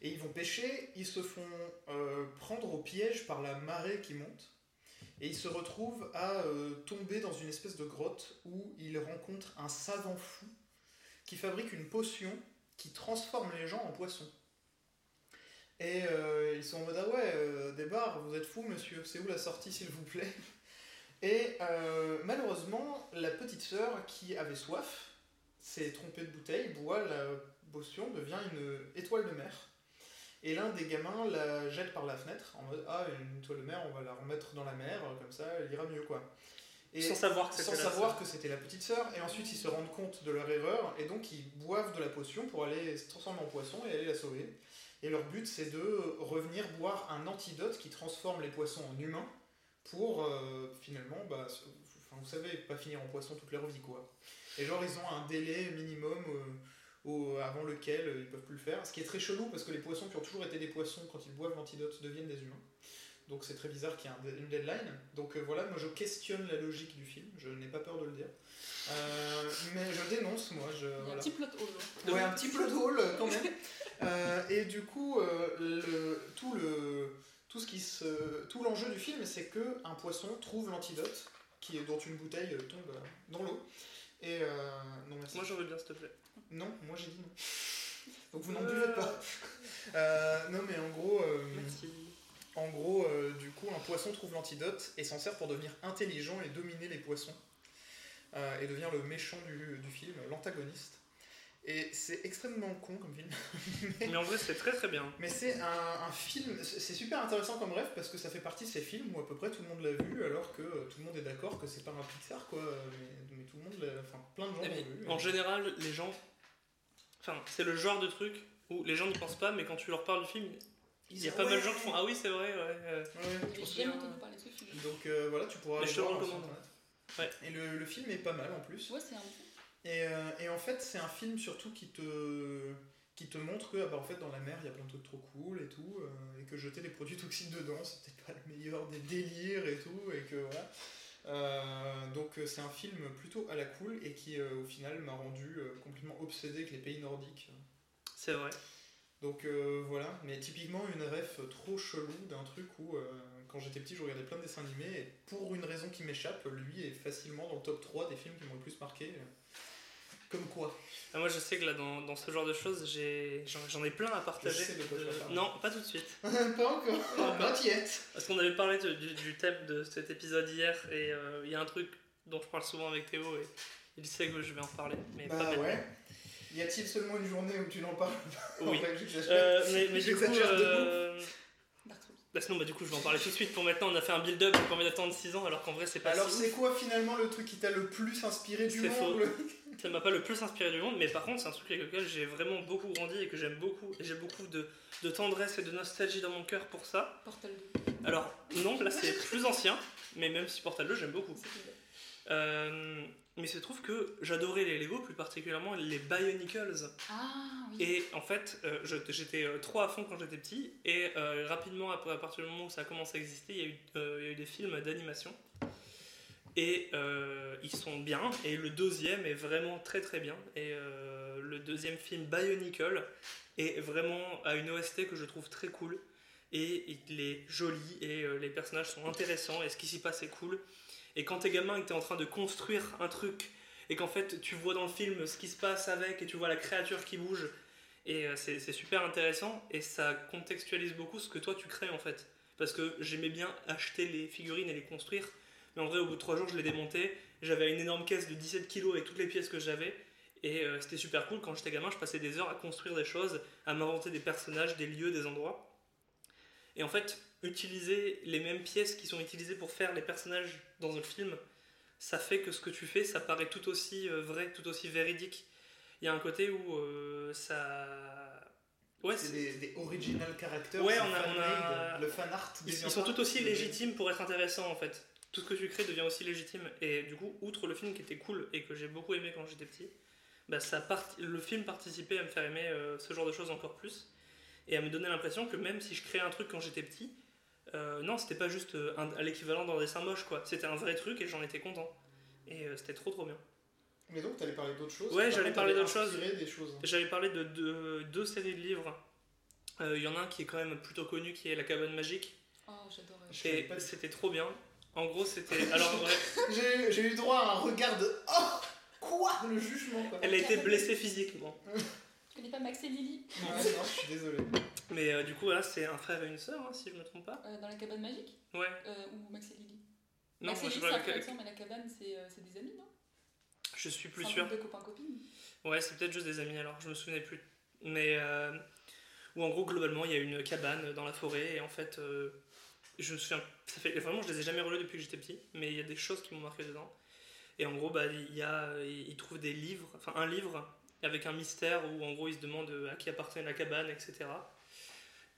Et ils vont pêcher, ils se font prendre au piège par la marée qui monte. Et ils se retrouvent à euh, tomber dans une espèce de grotte où ils rencontrent un savant fou qui fabrique une potion qui transforme les gens en poissons. Et euh, ils sont en mode ah ouais, euh, vous êtes fou monsieur, c'est où la sortie s'il vous plaît? Et euh, malheureusement, la petite sœur qui avait soif s'est trompée de bouteille, boit la potion, devient une étoile de mer. Et l'un des gamins la jette par la fenêtre en mode ah une étoile de mer, on va la remettre dans la mer, comme ça elle ira mieux quoi. Et
Sans savoir que c'était la
savoir
sœur.
que c'était la petite sœur, et ensuite ils se rendent compte de leur erreur, et donc ils boivent de la potion pour aller se transformer en poisson et aller la sauver. Et leur but c'est de revenir boire un antidote qui transforme les poissons en humains pour euh, finalement, bah, vous savez, pas finir en poisson toute leur vie quoi. Et genre ils ont un délai minimum euh, au- avant lequel euh, ils peuvent plus le faire, ce qui est très chelou parce que les poissons qui ont toujours été des poissons quand ils boivent l'antidote deviennent des humains. Donc c'est très bizarre qu'il y ait une deadline. Donc euh, voilà, moi je questionne la logique du film, je n'ai pas peur de le dire. Euh, mais je dénonce moi, je...
A un petit plot hole.
Ouais, un petit plot hole quand même. Euh, et du coup, euh, le, tout, le, tout, ce qui se, tout l'enjeu du film, c'est que un poisson trouve l'antidote qui est, dont une bouteille tombe dans l'eau. Et euh, non, merci.
Moi j'en veux bien, s'il te plaît.
Non, moi j'ai dit non. Donc vous n'en buvez pas. Euh, non, mais en gros, euh,
Merci.
en gros euh, du coup, un poisson trouve l'antidote et s'en sert pour devenir intelligent et dominer les poissons. Euh, et devient le méchant du, du film, l'antagoniste. Et c'est extrêmement con comme film.
Mais en vrai, c'est très très bien.
Mais c'est un, un film, c'est super intéressant comme rêve parce que ça fait partie de ces films où à peu près tout le monde l'a vu alors que euh, tout le monde est d'accord que c'est pas un Pixar quoi. Mais, mais tout le monde l'a, enfin plein de gens
Et
l'ont vu.
en général, les gens. Enfin, c'est le genre de truc où les gens n'y pensent pas, mais quand tu leur parles du film, il y a pas mal de gens qui font Ah oui, c'est vrai, ouais. euh.
Ouais.
J'ai
me
jamais
souviens,
entendu parler de ce film.
Donc euh, voilà, tu pourras
Mais
aller
je te
voir
recommande. Ouais.
Et le, le film est pas mal en plus.
Ouais, c'est un
Et, euh, et en fait, c'est un film surtout qui te, qui te montre que ah bah, en fait dans la mer il y a plein de trucs trop cool et tout euh, et que jeter des produits toxiques dedans peut-être pas le meilleur des délires et tout et que voilà. Euh, donc c'est un film plutôt à la cool et qui au final m'a rendu complètement obsédé avec les pays nordiques.
C'est vrai.
donc euh, voilà. Mais typiquement une ref trop chelou d'un truc où euh, quand j'étais petit je regardais plein de dessins animés et pour une raison qui m'échappe lui est facilement dans le top 3 des films qui m'ont le plus marqué comme quoi
Ah, moi, je sais que là, dans, dans ce genre de choses, j'ai- j'en j'en ai plein à partager.
Je sais de quoi.
Non, pas tout de suite.
pas encore
Pas
yet
Parce qu'on avait parlé de- du, du thème de cet épisode hier, et euh, il y a un truc dont je parle souvent avec Théo, et il sait que je vais en parler, mais pas
Bah
maintenant.
ouais. Y a-t-il seulement une journée où tu n'en parles pas?
Oui.
En fait, j'exagère.
Euh, mais, mais du coup, euh, bah sinon, bah, du coup, je vais en parler tout de suite. Pour maintenant, on a fait un build-up qui permet d'attendre 6 ans, alors qu'en vrai, c'est pas
Alors c'est quoi finalement le truc qui t'a le plus inspiré du
C'est
monde?
Ça m'a pas le plus inspiré du monde, mais par contre, c'est un truc avec lequel j'ai vraiment beaucoup grandi et que j'aime beaucoup. Et j'ai beaucoup de, de tendresse et de nostalgie dans mon cœur pour ça.
Portal 2.
Alors, non, là c'est plus ancien, mais même si Portal 2, j'aime beaucoup. Euh, mais se trouve que j'adorais les Lego, plus particulièrement les Bionicles.
Ah oui.
Et en fait, euh, j'étais euh, trop à fond quand j'étais petit, et euh, rapidement, à partir du moment où ça a commencé à exister, il y a eu, il y a eu des films d'animation. Et euh, ils sont bien, et le deuxième est vraiment très très bien. Et euh, le deuxième film, Bionicle, est vraiment à une OST que je trouve très cool. Et il est joli, et euh, les personnages sont intéressants, et ce qui s'y passe est cool. Et quand t'es gamin et que t'es en train de construire un truc, et qu'en fait tu vois dans le film ce qui se passe avec, et tu vois la créature qui bouge, et c'est super intéressant et ça contextualise beaucoup ce que toi tu crées en fait. Parce que j'aimais bien acheter les figurines et les construire, mais en vrai au bout de 3 jours je les démontais. J'avais une énorme caisse de 17 kilos avec toutes les pièces que j'avais. Et euh, c'était super cool quand j'étais gamin, je passais des heures à construire des choses, à m'inventer des personnages, des lieux, des endroits. Et en fait, utiliser les mêmes pièces qui sont utilisées pour faire les personnages dans un film, ça fait que ce que tu fais, ça paraît tout aussi euh, vrai, tout aussi véridique. Il y a un côté où euh, ça. Ouais,
C'est des, des original characters.
Ouais, on a-
fan-made,
on a-
Le fan art.
ils, ils sont tout aussi légitimes pour être intéressants en fait. Tout ce que tu crées devient aussi légitime. Et du coup, outre le film qui était cool et que j'ai beaucoup aimé quand j'étais petit, bah, ça part... le film participait à me faire aimer euh, ce genre de choses encore plus. Et à me donner l'impression que même si je créais un truc quand j'étais petit, euh, non, c'était pas juste euh, un- à l'équivalent d'un dessin moche quoi. C'était un vrai truc et j'en étais content. Et euh, c'était trop trop bien.
Mais donc, t'allais parler d'autres choses?
Ouais, j'allais parler d'autres choses. J'avais parlé de deux, séries de livres. Euh, Il y en a un qui est quand même plutôt connu qui est La cabane magique.
Oh, j'adorais.
C'était trop bien. En gros, c'était. Alors, ouais,
J'ai j'ai eu droit à un regard de Oh Quoi Le jugement quoi.
elle a été blessée physiquement.
Tu connais pas Max et Lily
Ouais, non, je suis désolé.
Mais euh, du coup, voilà, c'est un frère et une sœur, hein, si je me trompe pas.
Euh, Dans la cabane magique
Ouais.
Euh, Ou Max et Lily
Non,
Max et
moi, je,
Lily, c'est un frère et sœur, mais la cabane, c'est euh, c'est des amis, non?
Je suis plus
C'est un
sûr.
groupe de copains-copines.
Ouais, c'est peut-être juste des amis alors, je me souvenais plus. Mais. Euh, où en gros, globalement, il y a une cabane dans la forêt et en fait. Euh, je me souviens. Ça fait, vraiment, je les ai jamais relus depuis que j'étais petit, mais il y a des choses qui m'ont marqué dedans. Et en gros, bah, il y a, il trouve des livres, enfin un livre avec un mystère où en gros il se demande à qui appartient la cabane, etc.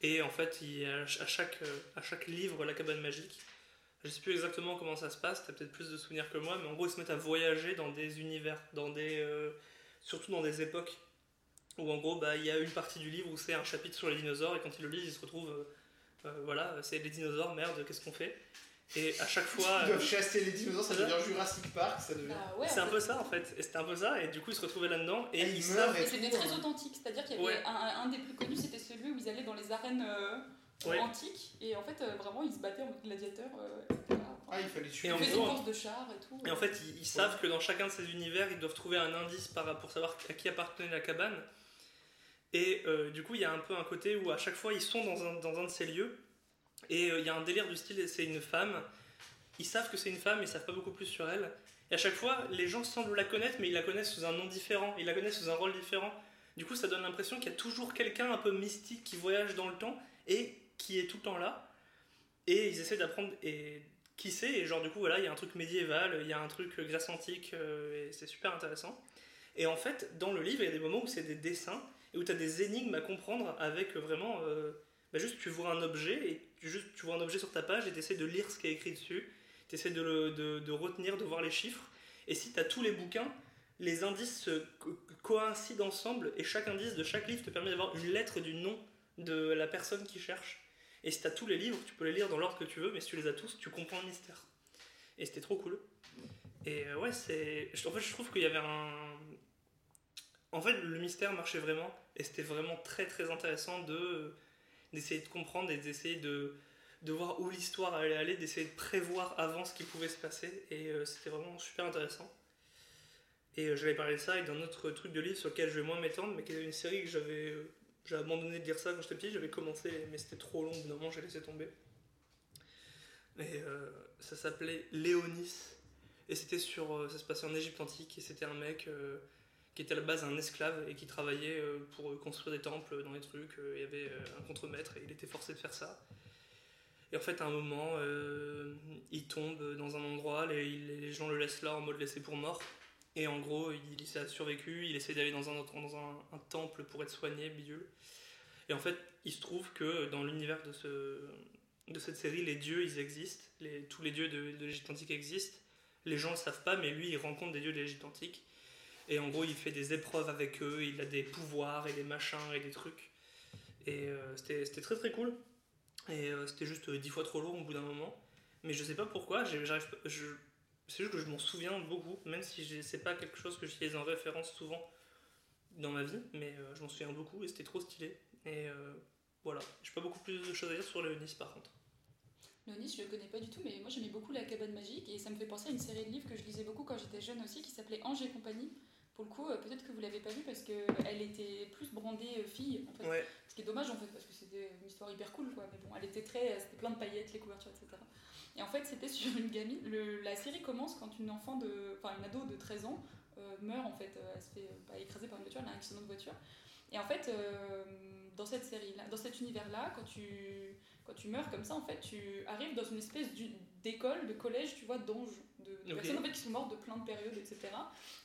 Et en fait, il, à chaque, à chaque livre, la cabane magique, je sais plus exactement comment ça se passe, t'as peut-être plus de souvenirs que moi, mais en gros ils se mettent à voyager dans des univers, dans des, euh, surtout dans des époques où en gros bah, il y a une partie du livre où c'est un chapitre sur les dinosaures et quand ils le lisent ils se retrouvent, euh, euh, voilà, c'est les dinosaures, merde, qu'est-ce qu'on fait Et à chaque fois...
Ils doivent chasser les dinosaures, ça devient Jurassic Park, ça devient.
Bah ouais,
C'est un peu ça en fait, et c'était un peu ça, et du coup ils se retrouvaient là-dedans, et
Ah,
ils
meurent
Et
et
c'était très authentique, c'est-à-dire qu'il y avait
Ouais.
un, des plus connus, c'était celui où ils allaient dans les arènes euh,
Ouais.
antiques, et en fait, euh, vraiment, ils se battaient en mode gladiateur, euh, etc.
Ah, il fallait
Et
suivre.
en
Ils faisaient
gros,
des courses de chars et tout.
Et en fait, ils, ils savent que dans chacun de ces univers, ils doivent trouver un indice pour savoir à qui appartenait la cabane. Et euh, du coup, il y a un peu un côté où à chaque fois, ils sont dans un, dans un de ces lieux. Et euh, il y a un délire du style, c'est une femme. Ils savent que c'est une femme, mais ils savent pas beaucoup plus sur elle. Et à chaque fois, les gens semblent la connaître, mais ils la connaissent sous un nom différent. Ils la connaissent sous un rôle différent. Du coup, ça donne l'impression qu'il y a toujours quelqu'un un peu mystique qui voyage dans le temps et qui est tout le temps là. Et ils essaient d'apprendre et qui c'est. Et genre, du coup, voilà, il y a un truc médiéval, il y a un truc euh, Grèce antique, et c'est super intéressant. Et en fait, dans le livre, il y a des moments où c'est des dessins et où tu as des énigmes à comprendre avec vraiment. euh, bah, juste, tu vois un objet et tu, juste, tu vois un objet sur ta page et tu essaies de lire ce qui est écrit dessus. Tu essaies de, le- de, de retenir, de voir les chiffres. Et si tu as tous les bouquins, les indices coïncident ensemble et chaque indice de chaque livre te permet d'avoir une lettre du nom de la personne qui cherche. Et si tu as tous les livres, tu peux les lire dans l'ordre que tu veux, mais si tu les as tous, tu comprends le mystère. Et c'était trop cool. Et euh, ouais, c'est. En fait, je trouve qu'il y avait un. En fait, le mystère marchait vraiment, et c'était vraiment très très intéressant de d'essayer de comprendre et d'essayer de, de voir où l'histoire allait aller, d'essayer de prévoir avant ce qui pouvait se passer, et euh, c'était vraiment super intéressant. Et euh, j'avais parlé de ça avec d'un autre truc de livre sur lequel je vais moins m'étendre, mais qui est une série que j'avais euh, abandonné de lire ça quand j'étais petit, j'avais commencé, mais c'était trop long, au j'ai laissé tomber. Et euh, ça s'appelait Léonis, et c'était sur, ça se passait en Égypte antique, et c'était un mec qui était à la base un esclave et qui travaillait euh, pour construire des temples dans les trucs. euh, Il y avait euh, un contremaître et il était forcé de faire ça. Et en fait, à un moment, euh, il tombe dans un endroit, les, gens le laissent là en mode laissé pour mort. Et en gros, il, il a survécu, il essaie d'aller dans, un, dans un, temple pour être soigné, bidule. Et en fait, il se trouve que dans l'univers de, ce, de cette série, les dieux, ils existent. Tous les dieux de, de l'Égypte antique existent. Les gens ne le savent pas, mais lui, il rencontre des dieux de l'Égypte antique. Et en gros, il fait des épreuves avec eux, il a des pouvoirs et des machins et des trucs. Et euh, c'était très très cool. Et euh, c'était juste euh, dix fois trop long au bout d'un moment. Mais je sais pas pourquoi, j'arrive c'est juste que je m'en souviens beaucoup, même si c'est pas quelque chose que j'utilise en référence souvent dans ma vie, mais euh, je m'en souviens beaucoup et c'était trop stylé. Et voilà, j'ai pas beaucoup plus de choses à dire sur Léonis par contre.
Léonis, je le connais pas du tout, mais moi j'aimais beaucoup La Cabane Magique et ça me fait penser à une série de livres que je lisais beaucoup quand j'étais jeune aussi qui s'appelait Ange et compagnie. Pour le coup, euh, peut-être que vous l'avez pas vu parce qu'elle était plus brandée euh, fille en fait.
Ouais,
Ce qui est dommage en fait parce que c'était une histoire hyper cool quoi. Mais bon, elle était très. C'était plein de paillettes, les couvertures, etc. Et en fait, c'était sur une gamine. Le- la série commence quand une enfant de. Enfin, une ado de 13 ans euh, meurt en fait. Euh, Elle se fait euh, pas écraser par une voiture, elle a un accident de voiture. Et en fait, euh, dans cette série-là, dans cet univers-là, quand tu, quand tu meurs comme ça, en fait, tu arrives dans une espèce d'école, de collège, tu vois, d'anges, de, personnes en fait, qui sont mortes de plein de périodes, etc.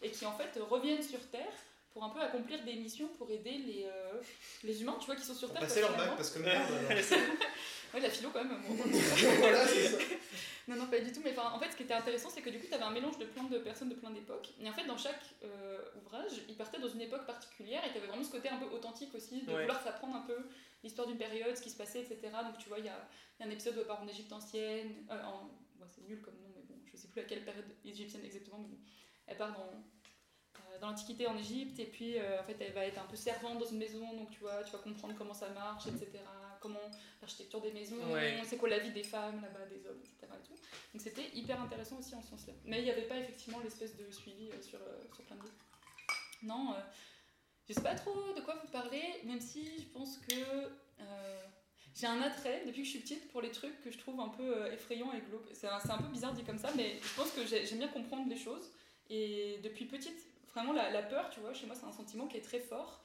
Et qui en fait reviennent sur Terre pour un peu accomplir des missions pour aider les, euh, les humains, tu vois, qui sont sur Terre.
passer leur
parce
bac, parce que merde.
Ouais, la philo quand même. bon.
voilà, c'est ça.
non, non, pas du tout. Mais en fait, ce qui était intéressant, c'est que du coup, tu avais un mélange de plein de personnes de plein d'époques. Et en fait, dans chaque euh, ouvrage, ils partaient dans une époque particulière et tu avais vraiment ce côté un peu authentique aussi, de
Ouais.
vouloir s'apprendre un peu l'histoire d'une période, ce qui se passait, etc. Donc, tu vois, il y a, il y a un épisode où elle part en Égypte ancienne. euh, en... bon, c'est nul comme nom, mais bon, je sais plus à quelle période égyptienne exactement, mais bon. Elle part dans. euh, Dans l'Antiquité en Égypte, et puis euh, en fait elle va être un peu servante dans une maison, donc tu vois, tu vas comprendre comment ça marche, etc. Comment l'architecture des maisons,
Ouais.
c'est quoi la vie des femmes là-bas, des hommes, etc. et tout. Donc c'était hyper intéressant aussi en ce sens-là. Mais il n'y avait pas effectivement l'espèce de suivi euh, sur, euh, sur plein de livres. Non, euh, je sais pas trop de quoi vous parler, même si je pense que euh, j'ai un attrait depuis que je suis petite pour les trucs que je trouve un peu effrayants et glauques. C'est un, peu bizarre dit comme ça, mais je pense que j'ai- j'aime bien comprendre les choses. Et depuis petite, vraiment la, la peur, tu vois, chez moi c'est un sentiment qui est très fort.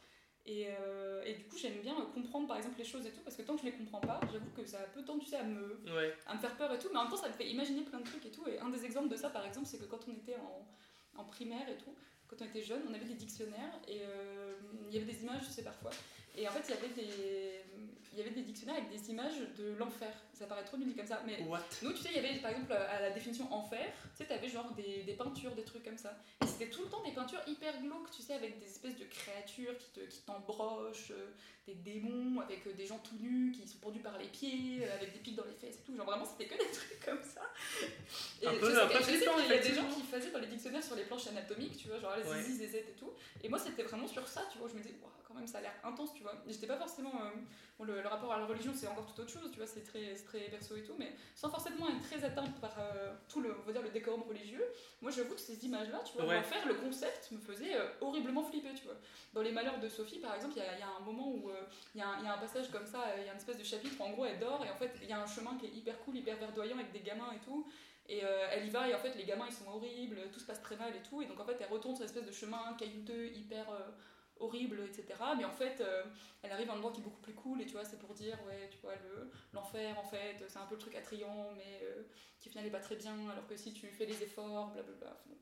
Et, euh, et du coup, j'aime bien comprendre par exemple les choses et tout, parce que tant que je les comprends pas, j'avoue que ça a peu tendance tu sais, à me,
ouais.
à me faire peur et tout, mais en même temps ça me fait imaginer plein de trucs et tout. Et un des exemples de ça par exemple, c'est que quand on était en, en primaire et tout, quand on était jeune, on avait des dictionnaires et euh, il y avait des images, tu sais, parfois. Et en fait, il y avait des, il y avait des dictionnaires avec des images de l'enfer. Ça paraît trop nul comme ça, mais
What?
nous, tu sais, il y avait par exemple à la définition enfer, tu sais, t'avais genre des, des peintures, des trucs comme ça. Et c'était tout le temps des peintures hyper glauques, tu sais, avec des espèces de créatures qui te- qui t'embrochent, euh, des démons, avec euh, des gens tout nus qui sont pendus par les pieds, euh, avec des pics dans les fesses et tout. Genre vraiment, c'était que des trucs comme ça. Et
Un
je
peu-
sais, je sais qu'il y a des gens qui faisaient dans les dictionnaires sur les planches anatomiques, tu vois, genre les
Ouais.
zizi, zézette et tout. Et moi, c'était vraiment sur ça, tu vois, je me disais, Ouah, quand même, ça a l'air intense, tu vois. J'étais pas forcément. euh, bon, le, le rapport à la religion, c'est encore tout autre chose, tu vois, c'est très, très perso et tout, mais sans forcément être très atteinte par euh, tout le, on va dire, le décorum religieux, moi j'avoue que ces images-là, tu vois,
Ouais.
l'enfer, le concept me faisait euh, horriblement flipper, tu vois. Dans Les Malheurs de Sophie, par exemple, il y, a- y a un moment où il y, a un- il y a un passage comme ça, il y a une espèce de chapitre où en gros elle dort, et en fait il y a un chemin qui est hyper cool, hyper verdoyant avec des gamins et tout. Et euh, elle y va, et en fait les gamins ils sont horribles, tout se passe très mal et tout, et donc en fait elle retourne sur une espèce de chemin caillouteux, hyper euh, horrible, etc. Mais en fait, euh, elle arrive à un endroit qui est beaucoup plus cool, et tu vois, c'est pour dire, ouais, tu vois, le- l'enfer, en fait, c'est un peu le truc attrayant, mais euh, qui au final n'est pas très bien, alors que si tu fais les efforts, blablabla. Enfin,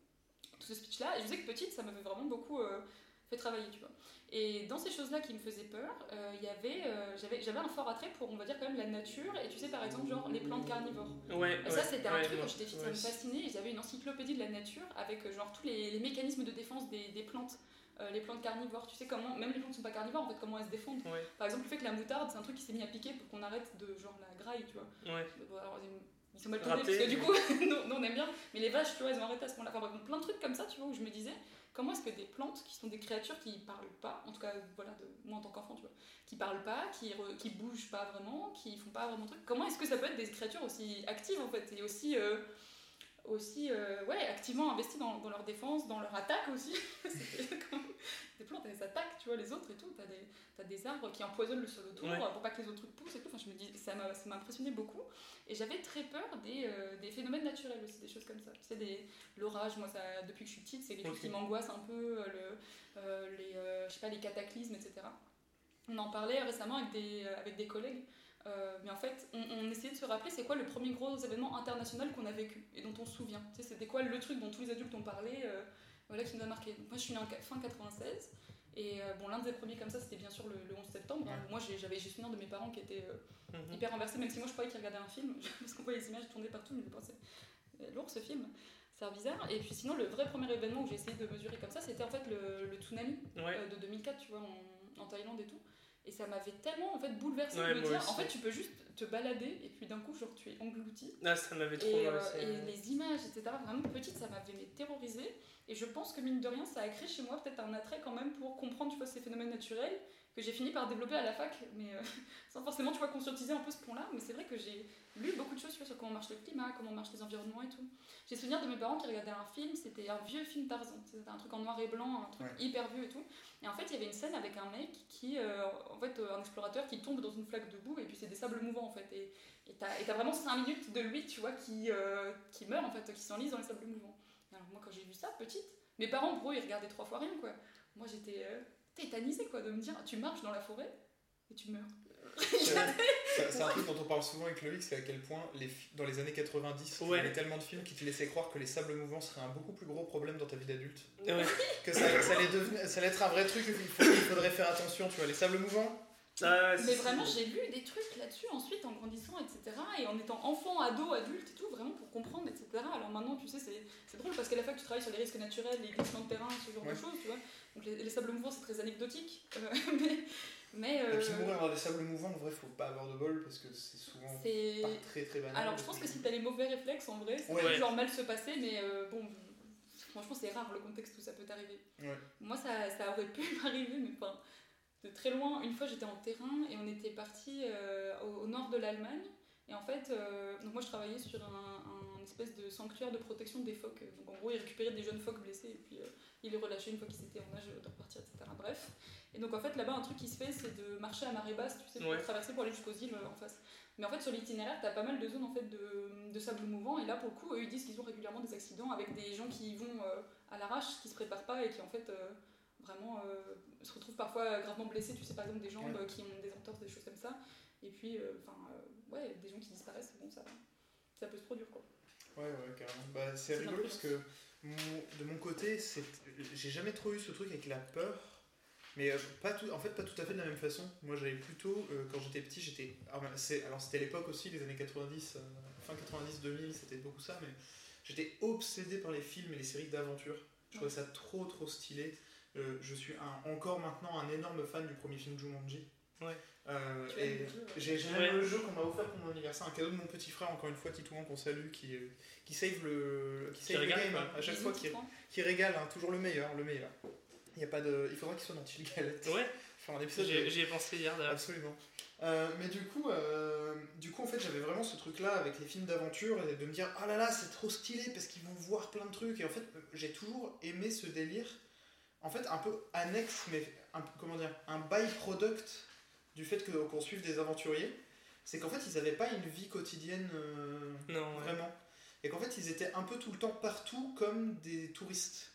tout ce speech-là, et je sais que petite, ça m'avait vraiment beaucoup euh, fait travailler, tu vois. Et dans ces choses-là qui me faisaient peur, il y avait, j'avais, j'avais un fort attrait pour, on va dire, quand même la nature, et tu sais, par exemple, genre les plantes carnivores.
Ouais,
Et ça, c'était un
ouais,
truc quand j'étais petite, ça me fascinait. Ils avaient une encyclopédie de la nature avec genre tous les, les mécanismes de défense des, des plantes euh, les plantes carnivores, tu sais comment, même les plantes qui sont pas carnivores, en fait, comment elles se défendent.
Ouais.
Par exemple, le fait que la moutarde, c'est un truc qui s'est mis à piquer pour qu'on arrête de genre la graille, tu vois.
Ouais.
Bon, alors, ils- sont mal tournés
Raté.
parce que du coup, nous, on aime bien, mais les vaches, tu vois, elles ont arrêté à ce moment-là. Enfin, plein de trucs comme ça, tu vois, où je me disais, comment est-ce que des plantes qui sont des créatures qui parlent pas, en tout cas, voilà, de, moi en tant qu'enfant, tu vois, qui parlent pas, qui, re- qui bougent pas vraiment, qui font pas vraiment de trucs, comment est-ce que ça peut être des créatures aussi actives en fait, et aussi. euh, aussi euh, ouais, activement investies dans, dans leur défense, dans leur attaque aussi. Comme des plantes, elles attaquent, tu vois, les autres et tout. T'as des, t'as des arbres qui empoisonnent le sol autour
Ouais.
pour pas que les autres trucs poussent et tout. Enfin, je me dis, ça m'a ça m'a impressionné beaucoup. Et j'avais très peur des, euh, des phénomènes naturels aussi, des choses comme ça. Tu sais, des- l'orage, moi, ça, depuis que je suis petite, c'est quelque chose qui m'angoisse un peu, euh, le, euh, les, je sais pas, les cataclysmes, etc. On en parlait récemment avec des, avec des collègues. Euh, mais en fait, on, on essayait de se rappeler c'est quoi le premier gros événement international qu'on a vécu et dont on se souvient. Tu sais, c'était quoi le truc dont tous les adultes ont parlé, euh, voilà, qui nous a marqué. Donc, moi, je suis née en fin 96. Et euh, bon, l'un des premiers comme ça, c'était bien sûr le, le 11 septembre. hein. Moi, j'avais j'ai souvenir de mes parents qui étaient
Mhm.
hyper renversés, même si moi je croyais qu'ils regardaient un film, parce qu'on voyait les images tourner partout, mais je pensais, lourd ce film, c'est bizarre. Et puis sinon, le vrai premier événement où j'ai essayé de mesurer comme ça, c'était en fait le, le tsunami
Ouais.
de 2004, tu vois, en, en Thaïlande et tout. Et ça m'avait tellement en fait bouleversé
Ouais,
de me dire,
aussi.
en fait, tu peux juste te balader et puis d'un coup, genre, tu es englouti.
Ah, ça m'avait trop
Et,
mal
euh, et les images, etc., vraiment petite, ça m'avait terrorisé. Et je pense que mine de rien, ça a créé chez moi peut-être un attrait quand même pour comprendre tu vois, ces phénomènes naturels que j'ai fini par développer à la fac, mais euh, sans forcément tu vois, conscientiser un peu ce point-là. Mais c'est vrai que j'ai lu beaucoup de choses tu vois, sur comment marche le climat, comment marchent les environnements et tout. J'ai souvenir de mes parents qui regardaient un film, c'était un vieux film Tarzan. C'était un truc en noir et blanc, un truc
Ouais.
hyper vieux et tout. Et en fait, il y avait une scène avec un mec qui, euh, en fait, euh, un explorateur qui tombe dans une flaque de boue et puis c'est des sables mouvants en fait. Et t'as et t'as vraiment 5 minutes de lui, tu vois, qui, euh, qui meurt en fait, qui s'enlise dans les sables mouvants. Et alors moi, quand j'ai vu ça, petite, mes parents, pour eux, ils regardaient trois fois rien, quoi. Moi, j'étais euh, tétanisée, quoi, de me dire, tu marches dans la forêt et tu meurs.
C'est c'est- un truc dont on parle souvent avec Loïc, c'est à quel point les, dans les années 90, il y avait tellement de films qui te laissaient croire que les sables mouvants seraient un beaucoup plus gros problème dans ta vie d'adulte.
Ouais.
Que ça, ça allait devenir, ça allait être un vrai truc, il faudrait faire attention, tu vois. Les sables mouvants,
Ah,
Mais vraiment, j'ai lu des trucs là-dessus ensuite en grandissant, etc. Et en étant enfant, ado, adulte et tout, vraiment pour comprendre, etc. Alors maintenant, tu sais, c'est drôle parce qu'à la fois que tu travailles sur les risques naturels, les glissements de terrain, ce genre
Ouais.
de choses, tu vois. Donc les, les sables mouvants, c'est très anecdotique. euh, mais. mais
et puis
euh,
mourir dans des sables mouvants, en vrai, faut pas avoir de bol parce que c'est souvent pas très très banal.
Alors je pense que si t'as les mauvais réflexes, en vrai, ça
Ouais.
peut genre mal se passer, mais euh, bon, franchement, c'est rare le contexte où ça peut t'arriver.
Ouais.
Moi, ça, ça aurait pu m'arriver, mais enfin, de très loin. Une fois, j'étais en terrain et on était parti euh, au, au nord de l'Allemagne. Et en fait, euh, donc moi, je travaillais sur un, un espèce de sanctuaire de protection des phoques. Donc en gros, ils récupéraient des jeunes phoques blessés et puis euh, ils les relâchaient une fois qu'ils étaient en âge de repartir, etc. Bref. Et donc en fait, là-bas, un truc qui se fait, c'est de marcher à marée basse, tu sais, pour
Ouais.
traverser pour aller jusqu'aux îles en face. Mais en fait, sur l'itinéraire, t'as pas mal de zones en fait de, de sable mouvant. Et là, pour le coup, eux, ils disent qu'ils ont régulièrement des accidents avec des gens qui y vont à l'arrache, qui se préparent pas et qui en fait vraiment euh, se retrouvent parfois gravement blessés. Tu sais, par exemple, des jambes
Ouais.
euh, qui ont des entorses, des choses comme ça. Et puis, euh, enfin, euh, ouais, des gens qui disparaissent, bon, ça, ça peut se produire quoi.
Ouais, ouais, carrément. Bah, c'est rigolo parce que mon- de mon côté, j'ai jamais trop eu ce truc avec la peur. Mais euh, pas tout, en fait, pas tout à fait de la même façon. Moi, j'avais plutôt, euh, quand j'étais petit, j'étais. Alors, c'était l'époque aussi, les années 90, euh, fin 90-2000, c'était beaucoup ça, mais j'étais obsédé par les films et les séries d'aventure. Je trouvais ça trop, trop stylé. Euh, je suis un- encore maintenant un énorme fan du premier film Jumanji.
Ouais.
Euh, et j'ai
Ouais.
même le jeu qu'on m'a offert pour mon anniversaire, un cadeau de mon petit frère, encore une fois, Titouan, qu'on salue, qui, euh, qui save le, qui
Qui
save le
régale,
game hein, à chaque fois, qui, qui régale, hein, toujours le meilleur, le meilleur. Il, y a pas de, il faudra qu'il soit dans Chill Galette.
Ouais,
épisode
j'y ai pensé hier d'ailleurs.
Absolument. Euh, mais du coup, euh, du coup, en fait, j'avais vraiment ce truc-là avec les films d'aventure et de me dire, ah là là, c'est trop stylé parce qu'ils vont voir plein de trucs. Et en fait, j'ai toujours aimé ce délire, en fait, un peu annexe, mais un, comment dire, un byproduct du fait que- qu'on suive des aventuriers. C'est qu'en fait, ils n'avaient pas une vie quotidienne euh,
Non, ouais.
vraiment. Et qu'en fait, ils étaient un peu tout le temps partout comme des touristes.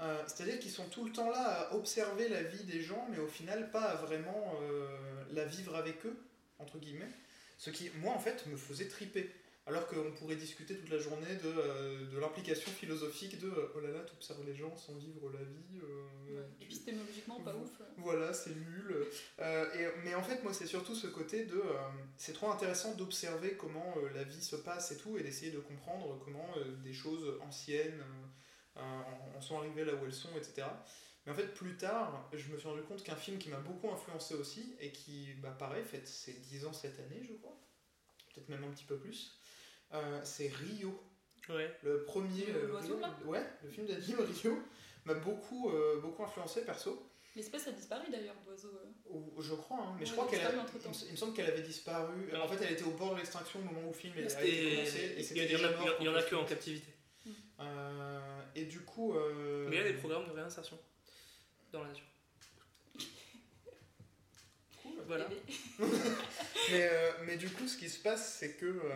Euh, C'est-à-dire qu'ils sont tout le temps là à observer la vie des gens, mais au final, pas à vraiment euh, la vivre avec eux, entre guillemets. Ce qui, moi, en fait, me faisait triper. Alors qu'on pourrait discuter toute la journée de, euh, de l'implication philosophique de euh, oh là là, tu observes les gens sans vivre la vie. euh,
Ouais.
tu-
Épistémologiquement, pas
Vous-
ouf.
voilà, c'est nul. Euh, et, mais en fait, moi, c'est surtout ce côté de. c'est trop intéressant d'observer comment la vie se passe et tout, et d'essayer de comprendre comment des choses anciennes en, en sont arrivées là où elles sont, etc. Mais en fait, plus tard, je me suis rendu compte qu'un film qui m'a beaucoup influencé aussi, et qui, bah, pareil, fait ses 10 ans cette année, je crois, peut-être même un petit peu plus, c'est Rio.
Ouais.
Le premier.
Le-
euh, Rio,
là
Ouais, le film d'anime Rio m'a beaucoup, euh, beaucoup influencé perso.
L'espèce a disparu d'ailleurs d'oiseau. euh.
Ou- Je crois, hein, mais je crois qu'elle a. Il me, semble qu'elle avait disparu. En fait, elle était au bord de l'extinction au moment où le film a été commencé. Et
il y,
c'était
en a- en que en captivité.
Euh, et du coup. euh,
Mais il y a des programmes de réinsertion dans la nature.
Cool.
Voilà.
Bébé.
mais, euh, mais du coup, ce qui se passe, c'est que euh,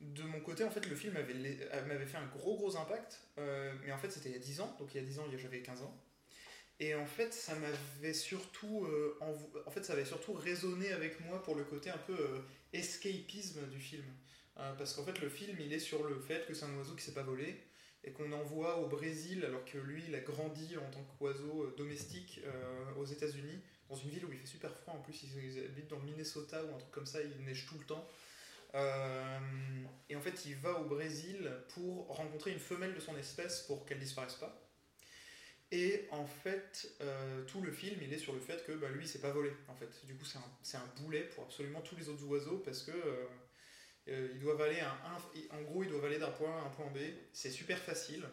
de mon côté, en fait, le film euh, m'avait fait un gros gros impact. euh, mais en fait, c'était il y a 10 ans. Donc il y a 10 ans, j'avais 15 ans. Et en fait, ça m'avait surtout, euh, en fait, ça avait surtout résonné avec moi pour le côté un peu escapisme du film. Parce qu'en fait, le film, il est sur le fait que c'est un oiseau qui s'est pas volé et qu'on envoie au Brésil alors que lui, il a grandi en tant qu'oiseau domestique aux États-Unis, dans une ville où il fait super froid. En plus, ils habitent dans le Minnesota ou un truc comme ça, il neige tout le temps. Euh, et en fait, il va au Brésil pour rencontrer une femelle de son espèce pour qu'elle disparaisse pas. Et en fait, euh, tout le film, il est sur le fait que bah, lui, il s'est pas volé. En fait, du coup, c'est un, boulet pour absolument tous les autres oiseaux parce que euh, ils doivent aller en gros, ils doivent aller d'un point A à un point B. C'est super facile,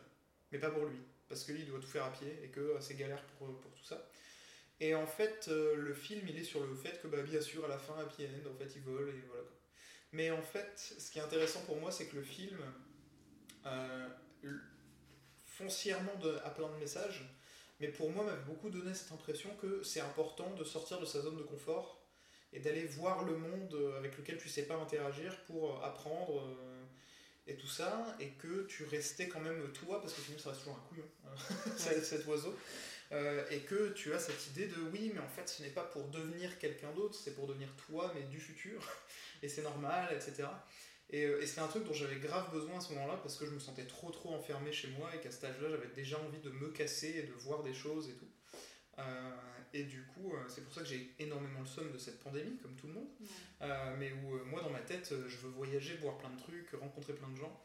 mais pas pour lui parce que lui, il doit tout faire à pied et que c'est galère pour, tout ça. Et en fait, le film, il est sur le fait que, bah, bien sûr, à la fin, happy end, en fait, il vole et voilà. Mais en fait, ce qui est intéressant pour moi, c'est que le film, euh, foncièrement de- a plein de messages, mais pour moi m'avait beaucoup donné cette impression que c'est important de sortir de sa zone de confort et d'aller voir le monde avec lequel tu sais pas interagir pour apprendre euh, et tout ça, et que tu restais quand même toi, parce que sinon ça reste toujours un couillon, hein, cet oiseau, euh, et que tu as cette idée de oui, mais en fait ce n'est pas pour devenir quelqu'un d'autre, c'est pour devenir toi, mais du futur, et c'est normal, etc. Et, euh, et c'est un truc dont j'avais grave besoin à ce moment-là parce que je me sentais trop trop enfermé chez moi et qu'à cet âge-là j'avais déjà envie de me casser et de voir des choses et tout. Euh, et du coup, euh, c'est pour ça que j'ai énormément le somme de cette pandémie, comme tout le monde.
Ouais.
Euh, mais où moi dans ma tête, je veux voyager, voir plein de trucs, rencontrer plein de gens.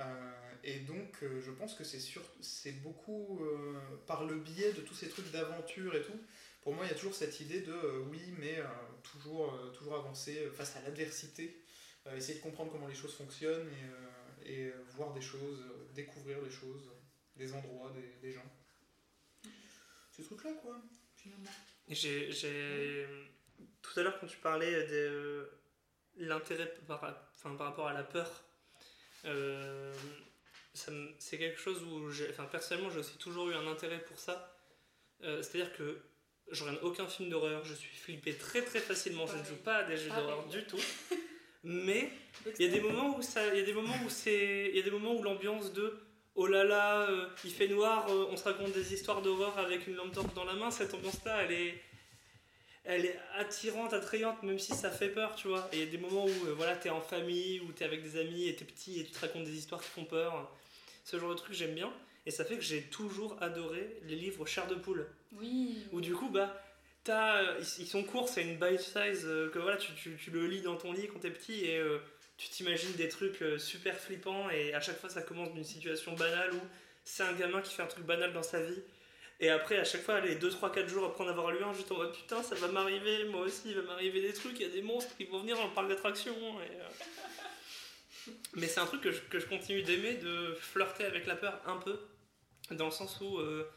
Euh, et donc euh, je pense que c'est c'est beaucoup euh, par le biais de tous ces trucs d'aventure et tout. Pour moi, il y a toujours cette idée de euh, oui, mais euh, toujours, euh, toujours avancer face à l'adversité, euh, essayer de comprendre comment les choses fonctionnent et, euh, et euh, voir des choses, euh, découvrir des choses, des endroits, des, des gens. Ces trucs-là, quoi, finalement.
J'ai, j'ai- Tout à l'heure, quand tu parlais de l'intérêt par, enfin, par rapport à la peur, euh, c'est quelque chose où, enfin, personnellement, j'ai aussi toujours eu un intérêt pour ça. Euh, c'est-à-dire que je regarde aucun film d'horreur, je suis flippé très très facilement, je ne joue pas à des jeux
Pareil.
d'horreur du tout. Mais il y a des moments où ça, il y a des moments où c'est, il y a des moments où l'ambiance de oh là là, euh, il fait noir, euh, on se raconte des histoires d'horreur avec une lampe torche dans la main. Cette ambiance-là, elle est, elle est attirante, attrayante, même si ça fait peur, tu vois. Et il y a des moments où euh, voilà, t'es en famille, où t'es avec des amis et t'es petit et tu te racontes des histoires qui font peur. Ce genre de truc, j'aime bien. Et ça fait que j'ai toujours adoré les livres Chair de poule.
Oui.
Où du coup, bah, t'as, euh, ils, sont courts, c'est une bite size euh, que voilà, tu, tu, tu le lis dans ton lit quand t'es petit et euh, tu t'imagines des trucs super flippants et à chaque fois ça commence d'une situation banale où c'est un gamin qui fait un truc banal dans sa vie. Et après, à chaque fois, les 2, 3, 4 jours après en avoir lu un, juste en mode putain, ça va m'arriver, moi aussi, il va m'arriver des trucs, il y a des monstres qui vont venir dans le parc d'attractions. euh. Mais c'est un truc que je, que je continue d'aimer, de flirter avec la peur un peu, dans le sens où euh,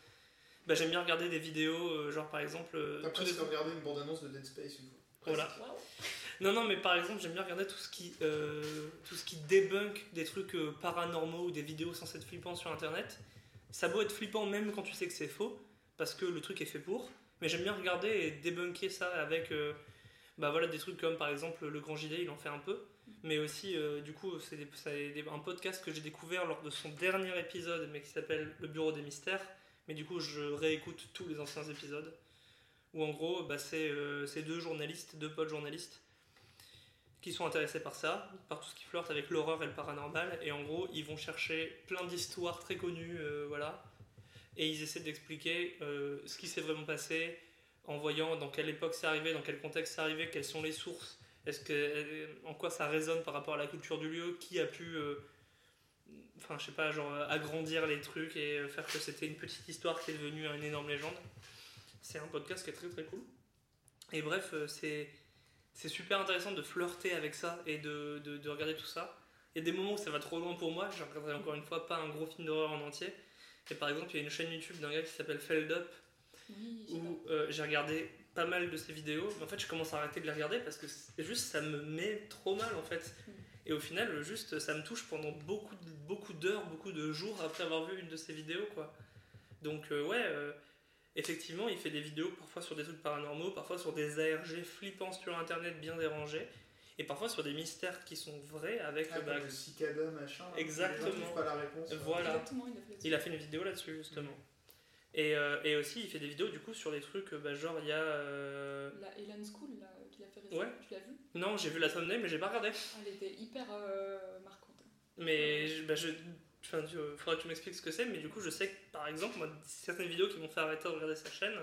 bah, j'aime bien regarder des vidéos, euh, genre par exemple. euh,
T'as presque regardé une bande-annonce de Dead Space une fois.
Voilà. Non, non, mais par exemple, j'aime bien regarder tout ce qui, euh, tout ce qui débunk des trucs euh, paranormaux ou des vidéos censées être flippants sur internet. Ça beau être flippant même quand tu sais que c'est faux, parce que le truc est fait pour. Mais j'aime bien regarder et débunker ça avec euh, bah voilà, des trucs comme par exemple Le Grand JD, il en fait un peu. Mais aussi, euh, du coup, c'est un podcast que j'ai découvert lors de son dernier épisode, mais qui s'appelle Le Bureau des Mystères. Mais du coup, je réécoute tous les anciens épisodes. Où en gros, bah, euh, c'est deux journalistes, deux potes journalistes, qui sont intéressés par ça, par tout ce qui flirte avec l'horreur et le paranormal. Et en gros, ils vont chercher plein d'histoires très connues, euh, voilà. Et ils essaient d'expliquer euh, ce qui s'est vraiment passé, en voyant dans quelle époque c'est arrivé, dans quel contexte c'est arrivé, quelles sont les sources, est-ce que, euh, en quoi ça résonne par rapport à la culture du lieu, qui a pu enfin je sais pas, genre agrandir les trucs et faire que c'était une petite histoire qui est devenue une énorme légende. C'est un podcast qui est très très cool. Et bref, c'est c'est super intéressant de flirter avec ça et de, de, de regarder tout ça. Il y a des moments où ça va trop loin pour moi, je regarderai encore une fois pas un gros film d'horreur en entier. Et par exemple, il y a une chaîne YouTube d'un gars qui s'appelle Feld Up
Oui,
où euh, j'ai regardé pas mal de ses vidéos. Mais en fait, je commence à arrêter de les regarder parce que juste ça me met trop mal en fait.
Mm.
Et au final, juste ça me touche pendant beaucoup, beaucoup d'heures, beaucoup de jours après avoir vu une de ses vidéos quoi. Donc euh, ouais, euh, effectivement, il fait des vidéos parfois sur des trucs paranormaux, parfois sur des ARG flippants sur internet bien dérangés, et parfois sur des mystères qui sont vrais avec
Ah,
bah,
comme le cicada, machin. là,
Exactement.
les gens trouvent pas la réponse.
Voilà.
Exactement, il a fait là-dessus.
Il a fait une vidéo là-dessus justement. Et, euh, et aussi il fait des vidéos du coup sur des trucs, bah, genre il y a... euh,
La Elan School là, qu'il a fait récemment,
Ouais.
tu l'as vu?
Non j'ai vu la thumbnail mais j'ai pas regardé.
Elle était hyper euh, marquante.
Mais je, bah, je, enfin, tu, euh, faudra que tu m'expliques ce que c'est, mais du coup je sais que par exemple moi, certaines vidéos qui m'ont fait arrêter de regarder sa chaîne,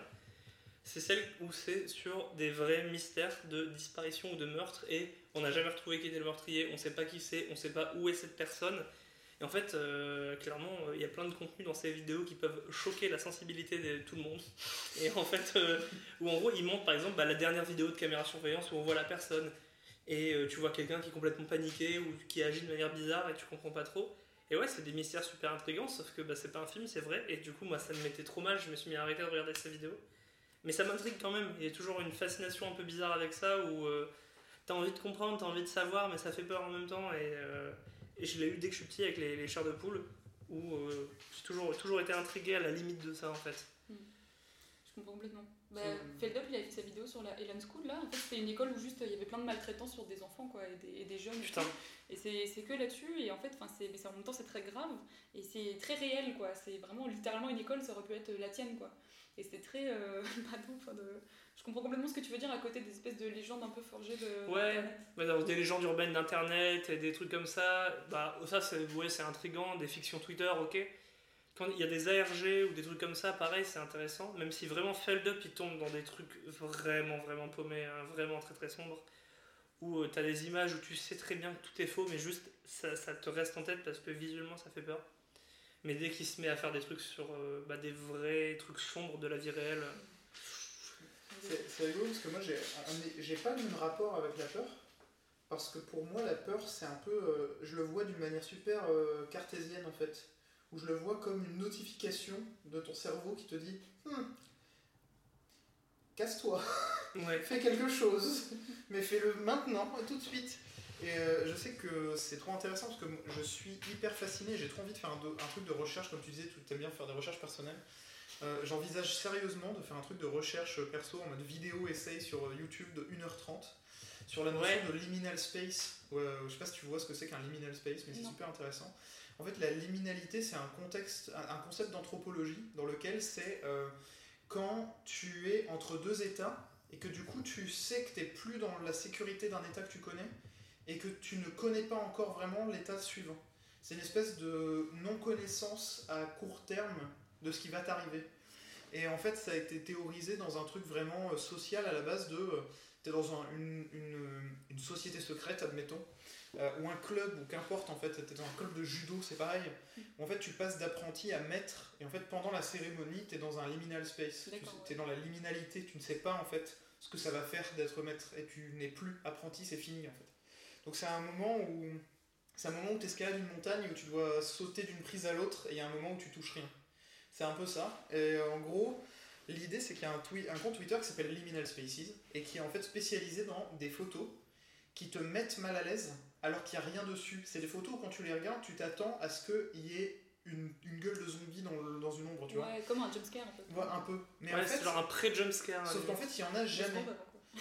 c'est celles où c'est sur des vrais mystères de disparition ou de meurtre et on n'a jamais retrouvé qui était le meurtrier, on sait pas qui c'est, on sait pas où est cette personne. Et en fait, euh, clairement, euh, il y a plein de contenus dans ces vidéos qui peuvent choquer la sensibilité de tout le monde. Et en fait, euh, où en gros, ils montrent par exemple bah, la dernière vidéo de caméra surveillance où on voit la personne. Et tu vois quelqu'un qui est complètement paniqué ou qui agit de manière bizarre et tu comprends pas trop. Et ouais, c'est des mystères super intrigants, sauf que bah, c'est pas un film, c'est vrai. Et du coup, moi, ça me mettait trop mal, je me suis mis à arrêter de regarder ces vidéos. Mais ça m'intrigue quand même. Il y a toujours une fascination un peu bizarre avec ça où euh, t'as envie de comprendre, t'as envie de savoir, mais ça fait peur en même temps. Et, euh, je l'ai eu dès que je suis petit avec les, les chairs de poule, où euh, j'ai toujours, toujours été intrigué à la limite de ça en fait.
Je comprends complètement. Bah, Feldup, il avait fait sa vidéo sur la Elan School là. En fait, c'était une école où juste il y avait plein de maltraitance sur des enfants quoi, et des, et des jeunes.
Putain.
Et c'est que là-dessus. Et en fait, mais en même temps, c'est très grave et c'est très réel quoi. C'est vraiment littéralement une école, ça aurait pu être la tienne quoi. Et c'est très. Euh, enfin, de... Je comprends complètement ce que tu veux dire à côté des espèces de légendes un peu forgées de.
Ouais. bah, des légendes urbaines d'internet et des trucs comme ça, bah ça c'est ouais, c'est intriguant, des fictions Twitter, ok. Quand il y a des ARG ou des trucs comme ça, pareil, c'est intéressant. Même si vraiment Feld Up, il tombe dans des trucs vraiment, vraiment paumés, hein, vraiment très très sombres. Où tu t'as des images où tu sais très bien que tout est faux, mais juste ça, te reste en tête parce que visuellement ça fait peur. Mais dès qu'il se met à faire des trucs sur euh, bah, des vrais trucs sombres de la vie réelle,
C'est c'est rigolo parce que moi j'ai pas le même rapport avec la peur. Parce que pour moi, la peur, c'est un peu. euh, je le vois d'une manière super euh, cartésienne en fait. Où je le vois comme une notification de ton cerveau qui te dit Hmm, Casse-toi,
ouais,
fais quelque chose, mais fais-le maintenant, tout de suite. Et euh, je sais que c'est trop intéressant parce que je suis hyper fasciné, j'ai trop envie de faire un, truc de recherche, comme tu disais, tu aimes bien faire des recherches personnelles. Euh, J'envisage sérieusement de faire un truc de recherche perso en mode vidéo essai sur YouTube de 1h30 sur la notion
Ouais.
de liminal space. Ouais, je sais pas si tu vois ce que c'est qu'un liminal space, mais c'est super intéressant. En fait, la liminalité, c'est un contexte, un concept d'anthropologie dans lequel c'est euh, quand tu es entre deux états et que du coup tu sais que tu n'es plus dans la sécurité d'un état que tu connais et que tu ne connais pas encore vraiment l'état suivant. C'est une espèce de non-connaissance à court terme de ce qui va t'arriver. Et en fait, ça a été théorisé dans un truc vraiment euh, social à la base de. tu es dans un- une, une- une société secrète, admettons, euh, ou un club, ou qu'importe, en fait, tu es dans un club de judo, c'est pareil, où en fait tu passes d'apprenti à maître, et en fait pendant la cérémonie, tu es dans un liminal space. Tu
D'accord,
es dans la liminalité, tu ne sais pas en fait ce que ça va faire d'être maître, et tu n'es plus apprenti, c'est fini en fait. Donc c'est un moment où. C'est un moment où tu escalades une montagne, où tu dois sauter d'une prise à l'autre, et il y a un moment où tu touches rien. C'est un peu ça. Et en gros, l'idée c'est qu'il y a un, twi- un compte Twitter qui s'appelle Liminal Spaces, et qui est en fait spécialisé dans des photos qui te mettent mal à l'aise alors qu'il n'y a rien dessus. C'est des photos où quand tu les regardes, tu t'attends à ce qu'il y ait une, une gueule de zombie dans, le- dans une ombre, tu vois.
Ouais, comme un jumpscare en fait.
Ouais, un peu. Mais
ouais,
en fait,
c'est genre un pré-jumpscare.
sauf qu'en fait, il y en a jamais.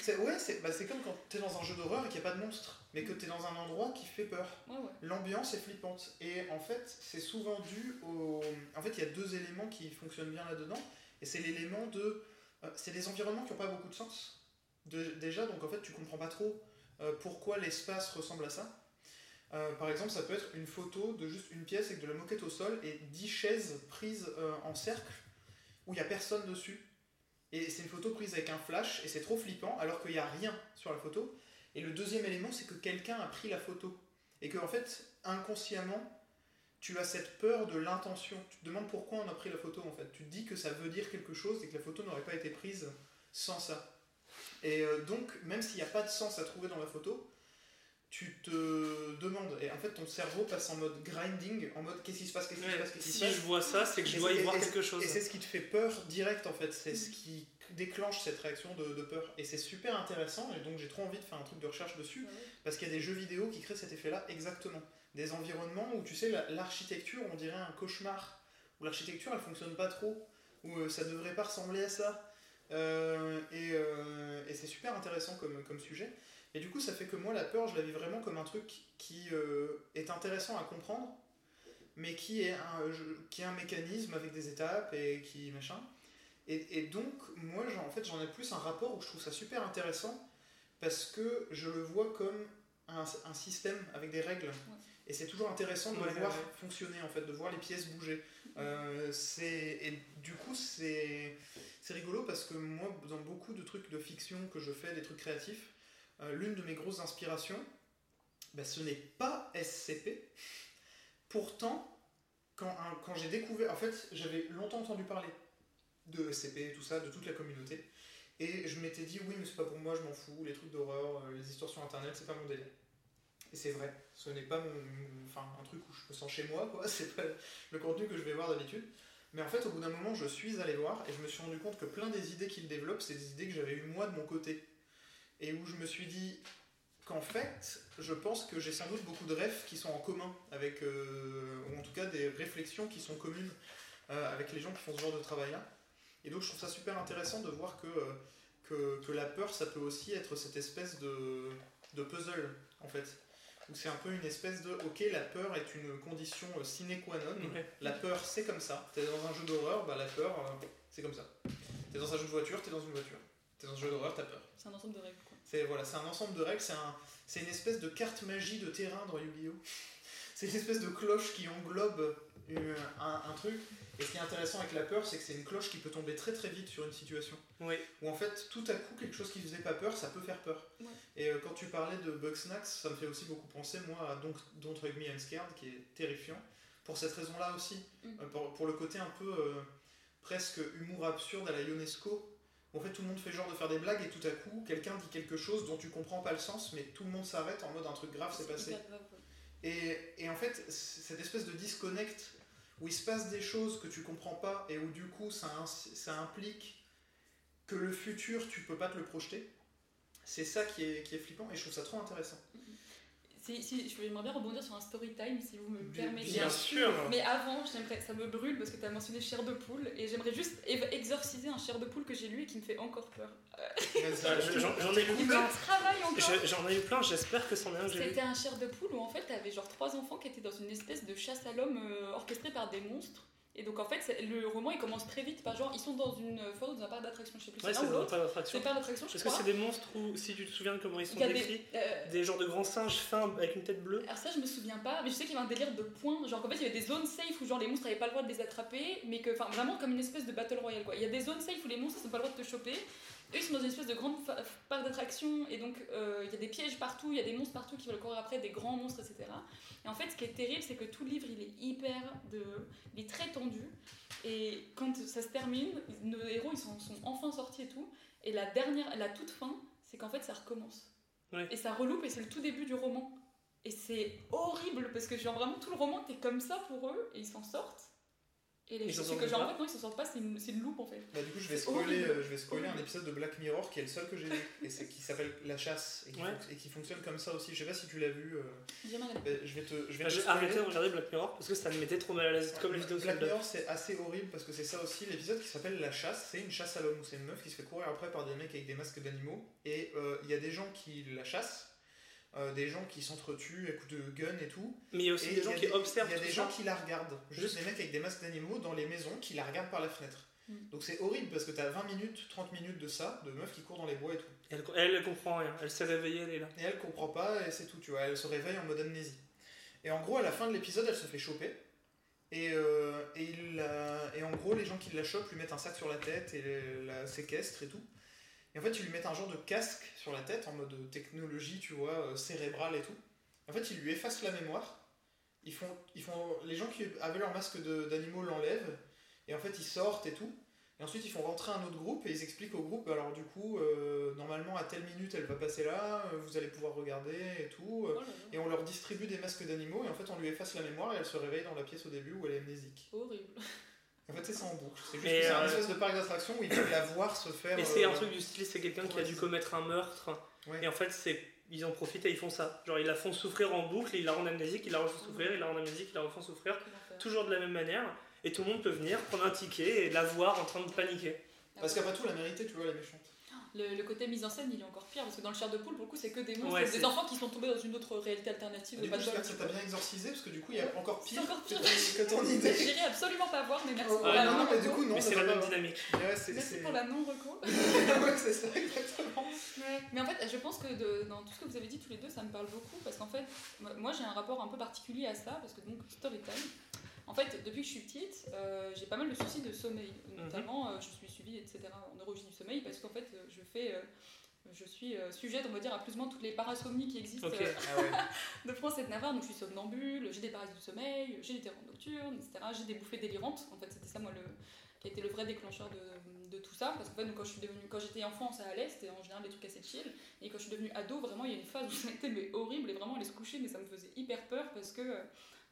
C'est, ouais, c'est, bah, c'est comme quand t'es dans un jeu d'horreur et qu'il n'y a pas de monstre, mais que t'es dans un endroit qui fait peur.
Ouais, ouais.
L'ambiance est flippante. Et en fait, c'est souvent dû au. En fait, il y a deux éléments qui fonctionnent bien là-dedans. Et c'est l'élément de. euh, c'est des environnements qui n'ont pas beaucoup de sens. De- déjà, donc en fait, tu comprends pas trop euh, pourquoi l'espace ressemble à ça. Euh, par exemple, ça peut être une photo de juste une pièce avec de la moquette au sol et 10 chaises prises euh, en cercle où il n'y a personne dessus. Et c'est une photo prise avec un flash et c'est trop flippant alors qu'il n'y a rien sur la photo. Et le deuxième élément, c'est que quelqu'un a pris la photo. Et que, en fait, inconsciemment, tu as cette peur de l'intention. Tu te demandes pourquoi on a pris la photo en fait. Tu te dis que ça veut dire quelque chose et que la photo n'aurait pas été prise sans ça. Et euh, donc, même s'il n'y a pas de sens à trouver dans la photo, tu te demandes. Et en fait, ton cerveau passe en mode grinding, en mode qu'est-ce qui se passe, qu'est-ce qui se passe, qu'est-ce qui se
Si
passe.
je vois ça, c'est que je
Et
dois y voir quelque chose.
Et c'est ce qui te fait peur direct en fait, c'est ce qui déclenche cette réaction de, de peur. Et c'est super intéressant, et donc j'ai trop envie de faire un truc de recherche dessus, parce qu'il y a des jeux vidéo qui créent cet effet-là exactement. Des environnements où tu sais, la- l'architecture, on dirait un cauchemar, où l'architecture elle fonctionne pas trop, où euh, ça devrait pas ressembler à ça. Euh, et euh, et c'est super intéressant comme, comme sujet. Et du coup, ça fait que moi, la peur, je la vis vraiment comme un truc qui euh, est intéressant à comprendre, mais qui est, un, je- qui est un mécanisme avec des étapes et qui machin. Et, et donc, moi, en fait, j'en ai plus un rapport où je trouve ça super intéressant parce que je le vois comme un, un système avec des règles. Et c'est toujours intéressant de
Ouais,
le voir
ouais.
fonctionner, en fait, de voir les pièces bouger. C'est- et du coup, c'est c'est rigolo parce que moi, dans beaucoup de trucs de fiction que je fais, des trucs créatifs, euh, l'une de mes grosses inspirations, bah, ce n'est pas SCP. Pourtant, quand, j'ai découvert, en fait, j'avais longtemps entendu parler de SCP, tout ça, de toute la communauté, et je m'étais dit, oui, mais c'est pas pour moi, je m'en fous, les trucs d'horreur, euh, les histoires sur internet, c'est pas mon délire. Et c'est vrai, ce n'est pas mon- enfin, un truc où je me sens chez moi, quoi, c'est pas le contenu que je vais voir d'habitude. Mais en fait, au bout d'un moment, je suis allé voir et je me suis rendu compte que plein des idées qu'il développe, c'est des idées que j'avais eues moi de mon côté. Et où je me suis dit qu'en fait, je pense que j'ai sans doute beaucoup de rêves qui sont en commun avec, euh, ou en tout cas des réflexions qui sont communes euh, avec les gens qui font ce genre de travail-là. Et donc, je trouve ça super intéressant de voir que, euh, la peur, ça peut aussi être cette espèce de puzzle, en fait. Où c'est un peu une espèce de, ok, la peur est une condition euh, sine qua non. La peur, c'est comme ça. T'es dans un jeu d'horreur, bah la peur, euh, c'est comme ça. T'es dans un jeu de voiture, t'es dans une voiture. T'es dans un jeu d'horreur, t'as peur.
C'est un ensemble de règles, quoi.
C'est voilà, c'est un ensemble de règles, c'est un, c'est une espèce de carte magie de terrain dans Yu-Gi-Oh! C'est une espèce de cloche qui englobe une- un, un truc. Et ce qui est intéressant avec la peur, c'est que c'est une cloche qui peut tomber très très vite sur une situation.
Oui.
Où en fait, tout à coup, quelque chose qui faisait pas peur, ça peut faire peur.
Ouais.
Et euh, quand tu parlais de Bugsnax, ça me fait aussi beaucoup penser, moi, à Don't, Don't Hug Me I'm Scared, qui est terrifiant. Pour cette raison-là aussi.
Mm.
Euh, pour, pour le côté un peu euh, presque humour absurde à la Ionesco. En fait, tout le monde fait genre de faire des blagues et tout à coup, quelqu'un dit quelque chose dont tu comprends pas le sens, mais tout le monde s'arrête en mode un truc grave s'est passé.
hyper grave, ouais.
Et, en fait, cette espèce de disconnect où il se passe des choses que tu comprends pas et où du coup ça, ça implique que le futur tu peux pas te le projeter, c'est ça qui est, qui est flippant et je trouve ça trop intéressant.
Si, si, je- j'aimerais bien rebondir sur un story time si vous me permettez.
Bien sûr.
Mais avant, j'aimerais, ça me brûle parce que tu as mentionné chair de poule et j'aimerais juste exorciser un chair de poule que j'ai lu et qui me fait encore peur.
J'en ai lu
Il
plein. J'en ai eu plein, j'espère que c'en est un.
C'était un chair de poule où en fait t'avais genre trois enfants qui étaient dans une espèce de chasse à l'homme euh, orchestrée par des monstres. Et donc en fait le roman il commence très vite par genre ils sont dans une forêt dans un parc d'attractions, je sais plus
Ouais,
c'est l'autre.
pas d'attraction.
D'attraction
Est-ce que c'est des monstres ou si tu te souviens de comment ils sont
Il
décrits
des, euh,
Des genres de grands singes fins avec une tête bleue?
Alors ça je me souviens pas, mais je sais qu'il y avait un délire de points, genre qu'en fait il y avait des zones safe où genre les monstres n'avaient pas le droit de les attraper, mais que, enfin vraiment comme une espèce de battle royale quoi. Il y a des zones safe où les monstres n'ont pas le droit de te choper, eux ils sont dans une espèce de grande parc d'attractions et donc euh, il y a des pièges partout, il y a des monstres partout qui veulent courir après, des grands monstres etc. Et en fait ce qui est terrible c'est que tout le livre il est hyper de... il est très tendu et quand ça se termine, nos héros ils sont, sont enfin sortis et tout, et la dernière, la toute fin c'est qu'en fait ça recommence.
Ouais.
Et ça reloupe et c'est le tout début du roman. Et c'est horrible parce que genre vraiment tout le roman t'es comme ça pour eux et ils s'en sortent. Et les c'est
sortent
que genre
pas
en fait non ils s'en sortent pas, c'est une, loupe en fait.
Bah, du coup, je vais spoiler, euh, je vais spoiler un épisode de Black Mirror qui est le seul que j'ai lu et c'est qui s'appelle La Chasse et qui,
Ouais.
et qui fonctionne comme ça aussi. Je sais pas si tu l'as vu. euh, bah, je vais te, je vais
J'ai arrêté de regarder Black Mirror parce que ça me mettait trop mal à l'aise, comme les vidéos
Black. Mirror, c'est assez horrible parce que c'est ça aussi. L'épisode qui s'appelle La Chasse, c'est une chasse à l'homme où c'est une meuf qui se fait courir après par des mecs avec des masques d'animaux. Et euh, il y a des gens qui la chassent, euh, des gens qui s'entretuent à coups de gun et tout.
Mais il y a aussi
Et
des gens qui observent
Il y a
tout
des
ça.
gens qui la regardent. Juste des mecs avec des masques d'animaux dans les maisons qui la regardent par la fenêtre.
Mm.
Donc c'est horrible parce que t'as 20 minutes, 30 minutes de ça, de meufs qui courent dans les bois et tout.
Elle, elle, elle comprend rien, elle s'est réveillée, elle est là.
Et elle comprend pas et c'est tout, tu vois. Elle se réveille en mode amnésie. Et en gros, à la fin de l'épisode, elle se fait choper. Et, euh, et, il la- et en gros, les gens qui la chopent lui mettent un sac sur la tête et la séquestrent et tout. Et en fait, ils lui mettent un genre de casque sur la tête en mode technologie, tu vois, euh, cérébrale et tout. En fait, ils lui effacent la mémoire. ils font, ils font, les gens qui avaient leur masque d'animaux l'enlèvent, et en fait ils sortent et tout. Et ensuite ils font rentrer un autre groupe et ils expliquent au groupe, alors du coup, euh, normalement à telle minute elle va passer là, euh, vous allez pouvoir regarder et tout.
Oh là là.
Et on leur distribue des masques d'animaux et en fait on lui efface la mémoire et elle se réveille dans la pièce au début où elle est amnésique.
Horrible.
En fait c'est ça en boucle. C'est juste c'est un
euh,
espèce de parc d'attraction où ils peuvent la voir se faire.
Et c'est
euh,
un truc du style, c'est quelqu'un qui a dû commettre un meurtre.
Ouais.
Et en fait, c'est ils en profitent et ils font ça. Genre, ils la font souffrir en boucle, ils la rendent amnésique, ils la refont souffrir, ils la rendent amnésique, ils la refont souffrir. Toujours de la même manière. Et tout le monde peut venir, prendre un ticket et la voir en train de paniquer.
Parce qu'après tout, la mérité, tu vois, elle est méchante.
Le, le côté mise en scène, il est encore pire parce que dans le chair de poule, pour le coup, c'est que des monstres,
Ouais,
des enfants qui sont tombés dans une autre réalité alternative.
Du
de
coup, j'espère que ça t'a bien exorcisé parce que du coup, il y a encore
C'est
pire,
encore pire.
que ton- idée.
J'irai absolument pas voir, mais merci
Ouais,
pour la
non, non, mais du coup, non.
C'est la même dynamique.
Ouais, c'est-
Merci
c'est-
pour la non-reco.
ouais, c'est ça, exactement.
Mais en fait, je pense que de- dans tout ce que vous avez dit tous les deux, ça me parle beaucoup parce qu'en fait, moi- j'ai un rapport un peu particulier à ça parce que donc story time. En fait, depuis que je suis petite, euh, j'ai pas mal de soucis de sommeil. Notamment, euh, je suis suivie, etc. en neurologie du sommeil parce qu'en fait, euh, je fais, euh, je suis sujette, on va dire, à plus ou moins toutes les parasomnies qui existent
Ok.
euh,
Ah ouais.
de France et de Navarre. Donc, je suis somnambule, j'ai des paralyses du sommeil, j'ai des terreurs nocturnes, etc. J'ai des bouffées délirantes. En fait, c'était ça, moi, le, qui a été le vrai déclencheur de, de tout ça. Parce qu'en fait, donc, quand je suis devenue, quand j'étais enfant, ça allait, c'était en général des trucs assez chill. Et quand je suis devenue ado, vraiment, il y a une phase où ça a été mais horrible et vraiment aller se coucher, mais ça me faisait hyper peur parce que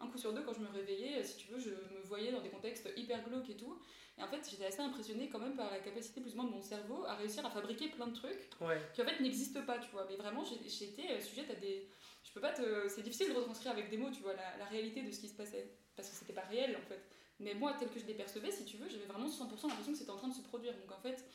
un coup sur deux, quand je me réveillais, si tu veux, je me voyais dans des contextes hyper glauques et tout. Et en fait, j'étais assez impressionnée quand même par la capacité plus ou moins de mon cerveau à réussir à fabriquer plein de trucs
Ouais.
qui en fait n'existent pas, tu vois. Mais vraiment, été euh, sujette à des. Je peux pas te. C'est difficile de retranscrire avec des mots, tu vois, la, la réalité de ce qui se passait. Parce que c'était pas réel en fait. Mais moi, tel que je les percevais, si tu veux, j'avais vraiment 100% l'impression que c'était en train de se produire. Donc en fait,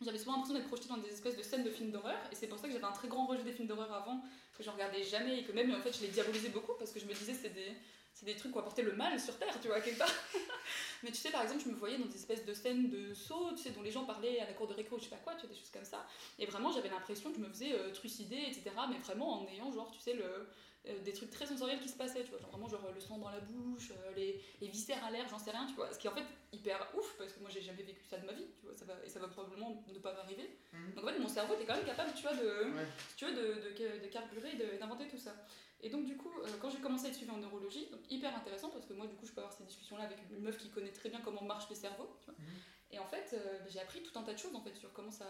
j'avais souvent l'impression d'être projetée dans des espèces de scènes de films d'horreur. Et c'est pour ça que j'avais un très grand rejet des films d'horreur avant, que j'en regardais jamais et que même en fait je les diabolisais beaucoup parce que je me disais c'est des. C'est des trucs qui apportaient le mal sur Terre, tu vois, quelque part. Mais tu sais, par exemple, je me voyais dans des espèces de scènes de sauts, tu sais, dont les gens parlaient à la cour de récré ou je sais pas quoi, tu vois, des choses comme ça. Et vraiment, j'avais l'impression que je me faisais euh, trucider, etc. Mais vraiment en ayant, genre, tu sais, le, euh, des trucs très sensoriels qui se passaient, tu vois. Genre vraiment, genre, le sang dans la bouche, euh, les, les viscères à l'air, j'en sais rien, tu vois. Ce qui est en fait hyper ouf, parce que moi, j'ai jamais vécu ça de ma vie, tu vois. Ça va, et ça va probablement ne pas m'arriver.
Mhm.
Donc en fait, mon cerveau était quand même capable, tu vois, de,
Ouais.
tu veux, de, de, de carburer, d'inventer tout ça. Et donc du coup, euh, quand j'ai commencé à être suivie en neurologie, donc hyper intéressant parce que moi du coup je peux avoir ces discussions-là avec une meuf qui connaît très bien comment cerveaux. tu vois.
Mhm.
Et en fait, euh, j'ai appris tout un tas de choses en fait sur comment ça,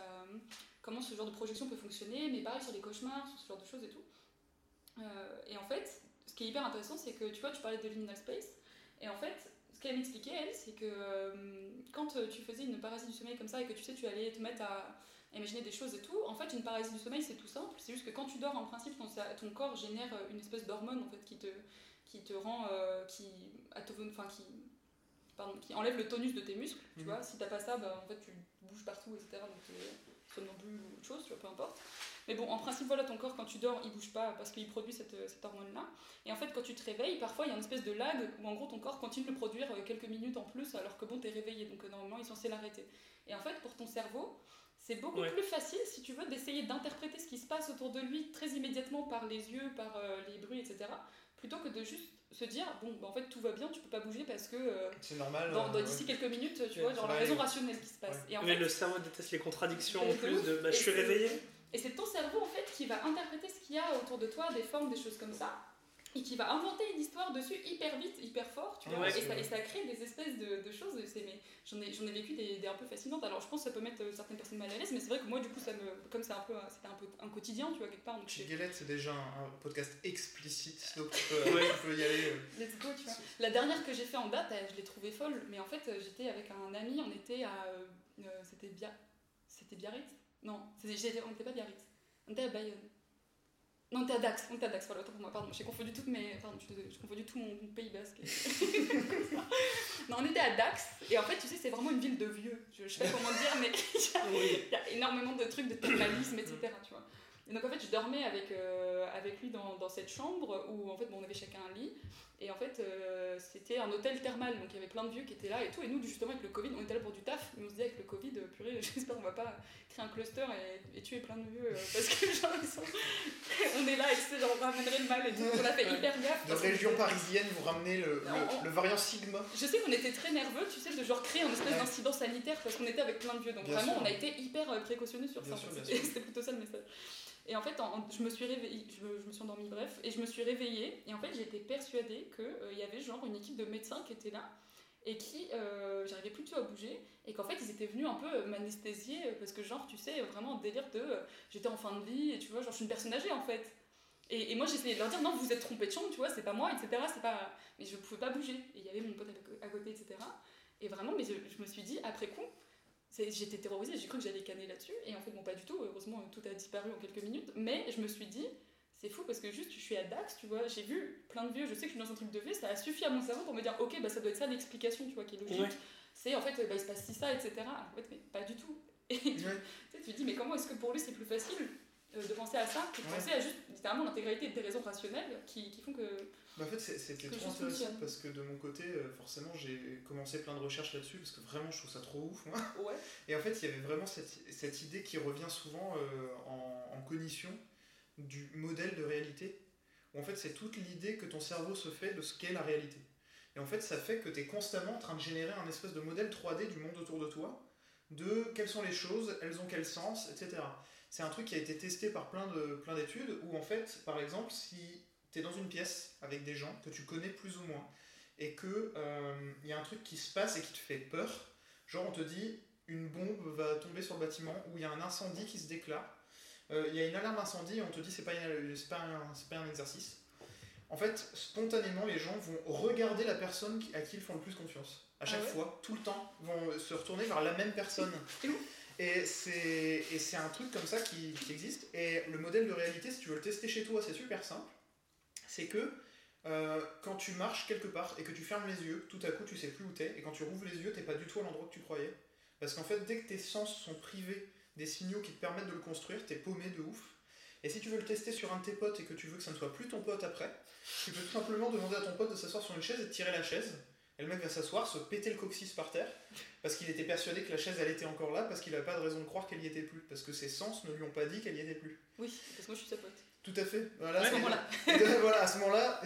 comment ce genre de projection peut fonctionner, mais pareil sur les cauchemars, sur ce genre de choses et tout. Euh, et en fait, ce qui est hyper intéressant, c'est que tu vois, tu parlais de liminal space, et en fait, ce qu'elle m'expliquait elle, c'est que euh, quand euh, tu faisais une paralysie du sommeil comme ça et que tu sais, tu allais te mettre à imaginer des choses et tout. En fait, une paralysie du sommeil, c'est tout simple. C'est juste que quand tu dors, en principe, ton, ton corps génère une espèce d'hormone en fait qui te, qui te rend, euh, qui, enfin qui, pardon, qui enlève le tonus de tes muscles. Tu
Mhm.
vois, si t'as pas ça, bah, en fait, tu bouges partout, etc. Donc t'es somnambule ou autre chose, tu vois, peu importe. Mais bon, en principe, voilà, ton corps, quand tu dors, il bouge pas parce qu'il produit cette, cette hormone-là. Et en fait, quand tu te réveilles, parfois, il y a une espèce de lag où, en gros, ton corps continue de le produire euh, quelques minutes en plus alors que bon, t'es réveillé. Donc, euh, normalement, il est censé l'arrêter. Et en fait, pour ton cerveau, c'est beaucoup
Ouais.
plus facile, si tu veux, d'essayer d'interpréter ce qui se passe autour de lui très immédiatement par les yeux, par euh, les bruits, etc. Plutôt que de juste se dire, bon, bah, en fait, tout va bien, tu peux pas bouger parce que euh,
C'est normal.
dans, dans-
euh,
d'ici quelques minutes, tu
Ouais,
vois, genre la raison rationnelle qui se passe.
Ouais.
Et en
Mais
fait,
le cerveau déteste les contradictions en plus de bah, je suis réveillé.
Et c'est ton cerveau en fait qui va interpréter ce qu'il y a autour de toi, des formes, des choses comme ça, et qui va inventer une histoire dessus hyper vite, hyper fort, tu vois.
Ouais.
et, ça, et ça crée des espèces de, de choses. c'est- Mais j'en ai, j'en ai vécu des, des un peu fascinantes. Alors je pense que ça peut mettre euh, certaines personnes mal à l'aise, mais c'est vrai que moi du coup ça me, comme c'est un peu, c'était un peu un quotidien, tu vois quelque part. Donc
Chez
c'est
déjà un, un podcast explicite, donc tu peux,
Ouais.
tu peux y aller. euh.
let's go, tu vois. La dernière que j'ai fait en date, euh, je l'ai trouvée folle, mais en fait euh, j'étais avec un ami, on était à, euh, euh, c'était Bia, c'était Biarritz. Non, on n'était pas Biarritz, on était à Bayonne. Non, on était à Dax, on était à Dax, voilà, autant pour moi, pardon, j'ai confondu toutes mes. Pardon, j'ai confondu tout mon, mon pays basque. non, on était à Dax, et en fait, tu sais, c'est vraiment une ville de vieux, je, je sais pas comment dire, mais il y a énormément de trucs de thermalisme, etc. Tu vois. Et donc en fait, je dormais avec, euh, avec lui dans, dans cette chambre où en fait, bon, on avait chacun un lit. Et en fait, euh, c'était un hôtel thermal, donc il y avait plein de vieux qui étaient là et tout. Et nous, justement, avec le Covid, on était là pour du taf, mais on se dit avec le Covid, euh, purée, j'espère qu'on va pas créer un cluster et, et tuer plein de vieux euh, parce que genre, ils sont... on est là et sais, genre, on ramènerait le mal et tout. On a fait hyper gaffe.
De
parce qu'on
région parisienne, vous ramenez le, le,
On- on-
le variant Sigma.
je sais qu'on était très nerveux, tu sais, de genre créer un espèce
Ouais.
d'incident sanitaire parce qu'on était avec plein de vieux. Donc
Bien
vraiment,
sûr.
on a été hyper précautionneux sur
Bien
ça. c'était plutôt ça le message. Et en fait, je me suis réveillée, je me, suis endormie, bref, et je me suis réveillée, et en fait, j'étais persuadée qu'il y avait genre une équipe de médecins qui était là, et qui, euh, j'arrivais plus du à bouger, et qu'en fait, ils étaient venus un peu euh, m'anesthésier, euh, parce que genre, tu sais, vraiment délire de, euh, j'étais en fin de vie, et tu vois, genre, je suis une personne âgée, en fait. Et, moi, j'essayais de leur dire, non, vous êtes trompés de chambre, tu vois, c'est pas moi, etc., c'est pas... Mais je pouvais pas bouger, et il y avait mon pote à côté, etc. Et vraiment, mais je, je me suis dit, après coup, J'étais terrorisée, j'ai cru que j'allais canner là-dessus, et en fait, bon, pas du tout, heureusement, tout a disparu en quelques minutes, mais je me suis dit, c'est fou parce que juste, je suis à Dax, tu vois, j'ai vu plein de vieux, je sais que je suis dans un truc de vieux, ça a suffi à mon cerveau pour me dire, ok, bah ça doit être ça l'explication, tu vois, qui est logique.
Ouais.
C'est en fait, bah, il se passe ci, ça, etc. En fait, mais pas du tout. Et tu,
Ouais.
tu te dis, mais comment est-ce que pour lui c'est plus facile euh, de penser à ça que de
Ouais.
penser à juste littéralement l'intégralité des raisons rationnelles qui, qui font que.
Bah, en fait, c'était trop intéressant
fonctionne.
parce que de mon côté, euh, forcément, j'ai commencé plein de recherches là-dessus parce que vraiment, je trouve ça trop ouf. moi.
Ouais,
Et en fait, il y avait vraiment cette, cette idée qui revient souvent euh, en, en cognition du modèle de réalité. Où en fait, c'est toute l'idée que ton cerveau se fait de ce qu'est la réalité. Et en fait, ça fait que tu es constamment en train de générer un espèce de modèle 3D du monde autour de toi, de quelles sont les choses, elles ont quel sens, etc. C'est un truc qui a été testé par plein de plein d'études où en fait, par exemple, si tu es dans une pièce avec des gens que tu connais plus ou moins et que il y a un truc qui se passe et qui te fait peur, genre on te dit une bombe va tomber sur le bâtiment ou il y a un incendie qui se déclare, Euh, il y a une alarme incendie et on te dit c'est pas, une- c'est pas, un, c'est pas un exercice. En fait, spontanément, les gens vont regarder la personne à qui ils font le plus confiance. À chaque
Ah ouais?
fois, tout le temps, vont se retourner vers la même personne. Et c'est un truc comme ça qui, qui existe. Et le modèle de réalité, si tu veux le tester chez toi, c'est super simple. C'est que euh, quand tu marches quelque part et que tu fermes les yeux, tout à coup tu sais plus où t'es. Et quand tu rouvres les yeux, t'es pas du tout à l'endroit que tu croyais. Parce qu'en fait, dès que tes sens sont privés des signaux qui te permettent de le construire, t'es paumé de ouf. Et si tu veux le tester sur un de tes potes et que tu veux que ça ne soit plus ton pote après, tu peux tout simplement demander à ton pote de s'asseoir sur une chaise et de tirer la chaise. Et le mec va s'asseoir, se péter le coccyx par terre, parce qu'il était persuadé que la chaise elle était encore là, parce qu'il n'avait pas de raison de croire qu'elle y était plus, parce que ses sens ne lui ont pas dit qu'elle y était plus.
oui, parce que moi je suis sa pote.
Tout à fait. Voilà,
à ce moment-là.
Voilà, à ce moment-là,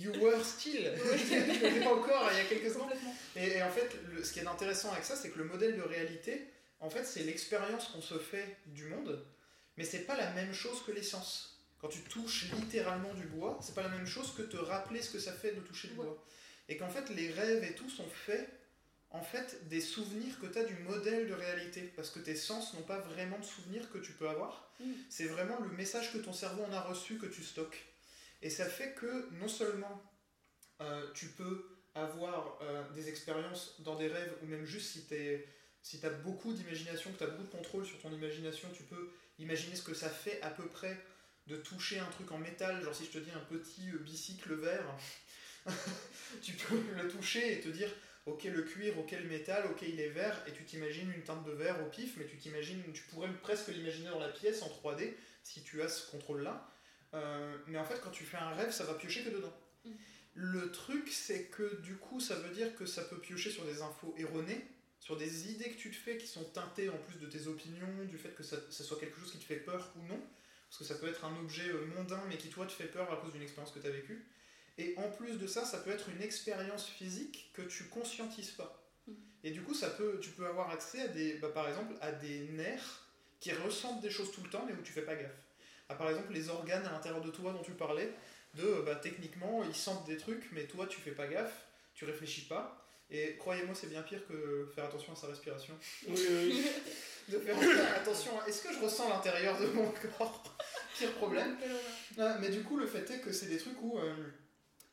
you were still. N'étais pas encore il y a quelques secondes. Et, et en fait, le- ce qui est intéressant avec ça, c'est que le modèle de réalité, en fait, c'est l'expérience qu'on se fait du monde, mais c'est pas la même chose que les sens. Quand tu touches littéralement du bois, c'est pas la même chose que te rappeler ce que ça fait de toucher du
Ouais.
bois. Et qu'en fait, les rêves et tout sont faits, en fait, des souvenirs que tu as du modèle de réalité, parce que tes sens n'ont pas vraiment de souvenirs que tu peux avoir.
Mm.
C'est vraiment le message que ton cerveau en a reçu que tu stockes. Et ça fait que non seulement euh, tu peux avoir euh, des expériences dans des rêves, ou même juste si tu si as beaucoup d'imagination, que tu as beaucoup de contrôle sur ton imagination, tu peux imaginer ce que ça fait à peu près de toucher un truc en métal, genre si je te dis un petit euh, bicycle vert, tu peux le toucher et te dire ok le cuir, ok le métal, ok il est vert, et tu t'imagines une teinte de vert au pif, mais tu t'imagines, tu pourrais presque l'imaginer dans la pièce en 3D si tu as ce contrôle-là. Euh, mais en fait, quand tu fais un rêve, ça va piocher que dedans.
Mm.
Le truc, c'est que du coup, ça veut dire que ça peut piocher sur des infos erronées, sur des idées que tu te fais qui sont teintées en plus de tes opinions, du fait que ça, ça soit quelque chose qui te fait peur ou non. Parce que ça peut être un objet euh, mondain, mais qui toi te fait peur à cause d'une expérience que tu as vécue. Et en plus de ça, ça peut être une expérience physique que tu conscientises pas.
Mm.
Et du coup, ça peut, tu peux avoir accès à des, bah, par exemple, à des nerfs qui ressentent des choses tout le temps, mais où tu fais pas gaffe. À, par exemple, les organes à l'intérieur de toi dont tu parlais, de euh, bah, techniquement, ils sentent des trucs, mais toi, tu fais pas gaffe, tu réfléchis pas. Et croyez-moi, c'est bien pire que faire attention à sa respiration.
Oui, oui.
De faire attention à est-ce que je ressens l'intérieur de mon corps? Pire problème. Ah, mais du coup, le fait est que c'est des trucs où, euh,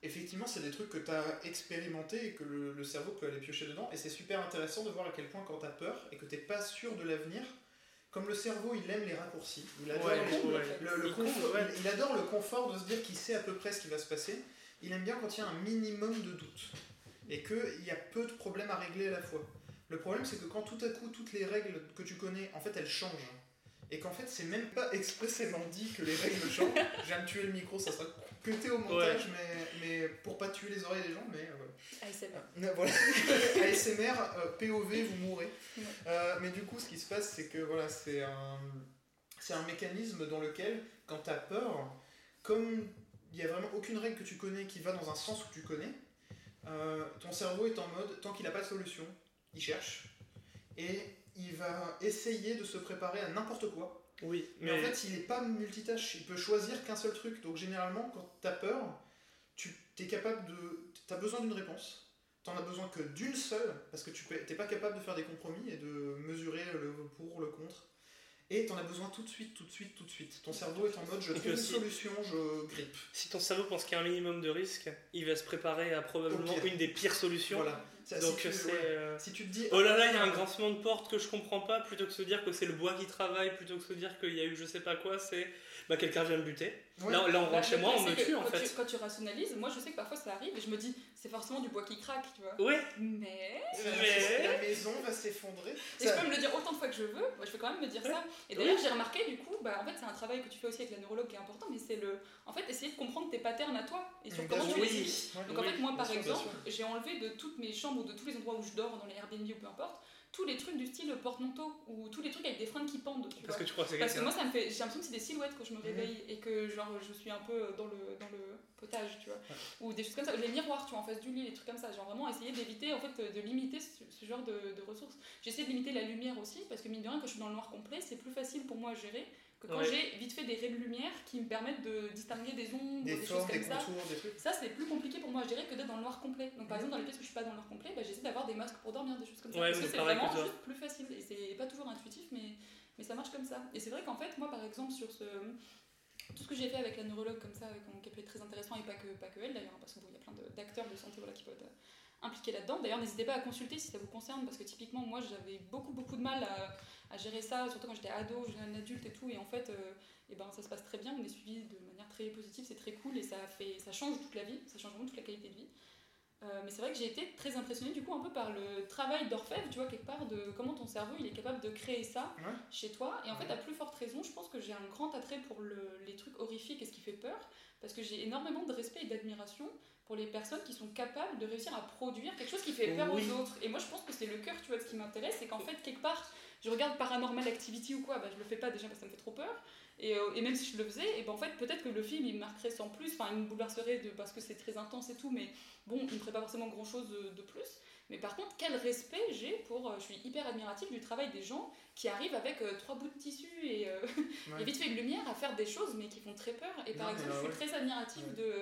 effectivement, c'est des trucs que tu as expérimenté et que le, le cerveau peut aller piocher dedans. Et c'est super intéressant de voir à quel point, quand tu as peur et que tu pas sûr de l'avenir, comme le cerveau, il aime les raccourcis, il adore,
Ouais,
les-
ouais.
le, confort- il- il adore le confort de se dire qu'il sait à peu près ce qui va se passer. Il aime bien quand il y a un minimum de doute et qu'il y a peu de problèmes à régler à la fois. Le problème, c'est que quand tout à coup, toutes les règles que tu connais, en fait, elles changent. Et qu'en fait, c'est même pas expressément dit que les règles changent. De tuer le micro, ça sera cuté au montage, mais, mais pour pas tuer les oreilles des gens, mais euh, voilà.
ASMR.
Euh, Voilà. ASMR, euh, POV, vous mourrez.
Ouais.
Euh, mais du coup, ce qui se passe, c'est que voilà, c'est un, c'est un mécanisme dans lequel, quand tu as peur, comme il n'y a vraiment aucune règle que tu connais qui va dans un sens que tu connais, euh, ton cerveau est en mode, tant qu'il n'a pas de solution, il cherche. Et il va essayer de se préparer à n'importe quoi
Oui,
Mais, en fait, il est pas multitâche. Il peut choisir qu'un seul truc. Donc généralement, quand t'as peur, tu es capable de. T'as besoin d'une réponse. T'en as besoin que d'une seule, parce que tu peux- t'es pas capable de faire des compromis et de mesurer le pour, le contre. Et t'en as besoin tout de suite, tout de suite, tout de suite. Ton cerveau est en mode je
Et
trouve une solution, je grippe.
si ton cerveau pense qu'il y a un minimum de risque, il va se préparer à probablement une des pires solutions.
Voilà. Ça,
Donc
si, tu,
c'est. euh,
Si tu te dis.
Oh là là, il y a un grincement de porte que je comprends pas, plutôt que se dire que c'est le bois qui travaille, plutôt que se dire qu'il y a eu je sais pas quoi, c'est. Bah, quelqu'un vient me buter.
Ouais.
Là, là, on
Bah,
rentre chez moi, on me tue en fait.
Tu, quand tu rationalises, moi je sais que parfois ça arrive et je me dis c'est forcément du bois qui craque, tu vois.
Ouais,
Mais.
Mais-
La maison va s'effondrer.
Et je peux me le dire autant de fois que je veux, moi, je peux quand même me dire ça. Et d'ailleurs, j'ai remarqué du coup, bah, en fait, c'est un travail que tu fais aussi avec la neurologue qui est important, mais c'est le. En fait, essayer de comprendre tes patterns à toi et sur comment tu les
Oui.
vis. Donc en
Oui,
fait, moi par exemple, j'ai enlevé de toutes mes chambres ou de tous les endroits où je dors, dans les Airbnb ou peu importe, tous les trucs du style porte-manteau ou tous les trucs avec des fringues qui pendent. Tu
parce
vois.
que tu crois que c'est
Parce que moi, ça me fait. J'ai l'impression que c'est des silhouettes quand je me réveille et que genre je suis un peu dans le, dans le potage, tu vois. Ou des choses comme ça. Les miroirs, tu vois, en face du lit, les trucs comme ça. Genre vraiment essayer d'éviter, en fait, de limiter ce, ce genre de, de ressources. J'essaie de limiter la lumière aussi parce que mine de rien, quand je suis dans le noir complet, c'est plus facile pour moi à gérer que quand
Ouais.
j'ai vite fait des raies de lumière qui me permettent de distinguer des ombres,
Des
des, choses
des
comme ça.
contours, des trucs.
Ça, c'est plus compliqué pour moi à gérer que d'être dans le noir complet. Donc, par
Mhm.
exemple, dans les pièces où je suis pas dans le noir complet, bah, j'essaie d'avoir des masques pour dormir, des choses comme ça.
Ouais,
parce que c'est vraiment juste plus facile. Et c'est pas toujours intuitif, mais, mais ça marche comme ça. Et c'est vrai qu'en fait, moi, par exemple, sur ce. Tout ce que j'ai fait avec la neurologue comme ça, qui être très intéressant, et pas que, pas que elle d'ailleurs, hein, parce qu'il y a plein d'acteurs de santé voilà, qui peuvent être impliqués là-dedans. D'ailleurs, n'hésitez pas à consulter si ça vous concerne, parce que typiquement, moi, j'avais beaucoup, beaucoup de mal à, à gérer ça, surtout quand j'étais ado, jeune adulte et tout, et en fait, euh, eh ben, ça se passe très bien, on est suivi de manière très positive, c'est très cool, et ça, fait, ça change toute la vie, ça change vraiment toute la qualité de vie. Euh, mais c'est vrai que j'ai été très impressionnée du coup un peu par le travail d'orfèvre, tu vois, quelque part, de comment ton cerveau il est capable de créer ça
Ouais.
chez toi. Et en fait, à plus forte raison, je pense que j'ai un grand attrait pour le- les trucs horrifiques et ce qui fait peur, parce que j'ai énormément de respect et d'admiration pour les personnes qui sont capables de réussir à produire quelque chose qui fait peur
Oui.
aux autres. Et moi, je pense que c'est le cœur, tu vois, de ce qui m'intéresse, c'est qu'en fait, quelque part, je regarde Paranormal Activity ou quoi, bah, je le fais pas déjà parce que ça me fait trop peur. Et, euh, et même si je le faisais, et ben en fait, peut-être que le film il me marquerait sans plus, enfin, il me bouleverserait de, parce que c'est très intense et tout, mais bon, il me ferait pas forcément grand chose de, de plus. Mais par contre, quel respect j'ai pour. euh, je suis hyper admirative du travail des gens qui arrivent avec euh, trois bouts de tissu et, euh,
Ouais.
et vite fait une lumière à faire des choses, mais qui font très peur. Et par exemple, je suis très admirative de,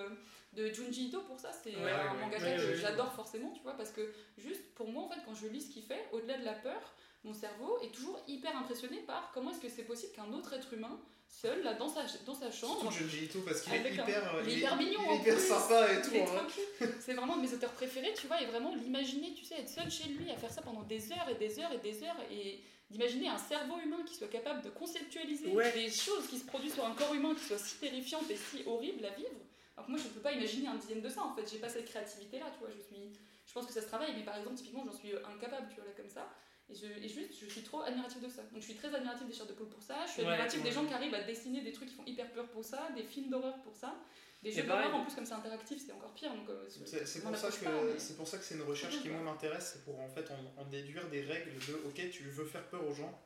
de Junji Ito pour ça. C'est
Ouais,
euh, un
ouais,
mangaka
ouais,
que
ouais, ouais.
j'adore forcément, tu vois, parce que juste pour moi, en fait, quand je lis ce qu'il fait, au-delà de la peur, mon cerveau est toujours hyper impressionné par comment est-ce que c'est possible qu'un autre être humain, seul, là, dans sa, dans sa chambre,
Junji Ito parce qu'il est
un-
hyper, euh,
il est hyper mignon,
il
en
est hyper
plus.
sympa et tout.
cute. C'est vraiment un de mes auteurs préférés, tu vois, et vraiment l'imaginer, tu sais, être seul chez lui, à faire ça pendant des heures et des heures et des heures, et d'imaginer un cerveau humain qui soit capable de conceptualiser
Ouais.
des choses qui se produisent sur un corps humain qui soient si terrifiantes et si horribles à vivre. Alors que moi, je ne peux pas imaginer un dixième de ça, en fait, j'ai pas cette créativité-là, tu vois, je suis... Je pense que ça se travaille, mais par exemple, typiquement, j'en suis incapable, tu vois, là, comme ça. Et, je, et juste, je suis trop admirative de ça. Donc je suis très admirative des chairs de poule pour ça, je suis
Ouais,
admirative des
ouais.
gens qui arrivent à dessiner des trucs qui font hyper peur pour ça, des films d'horreur pour ça, des jeux d'horreur en plus comme c'est interactif, c'est encore pire. Donc, euh,
C'est pour, ça que-
mais-
c'est pour ça que c'est une recherche qui moi m'intéresse, c'est pour en fait en, en déduire des règles de ok tu veux faire peur aux gens,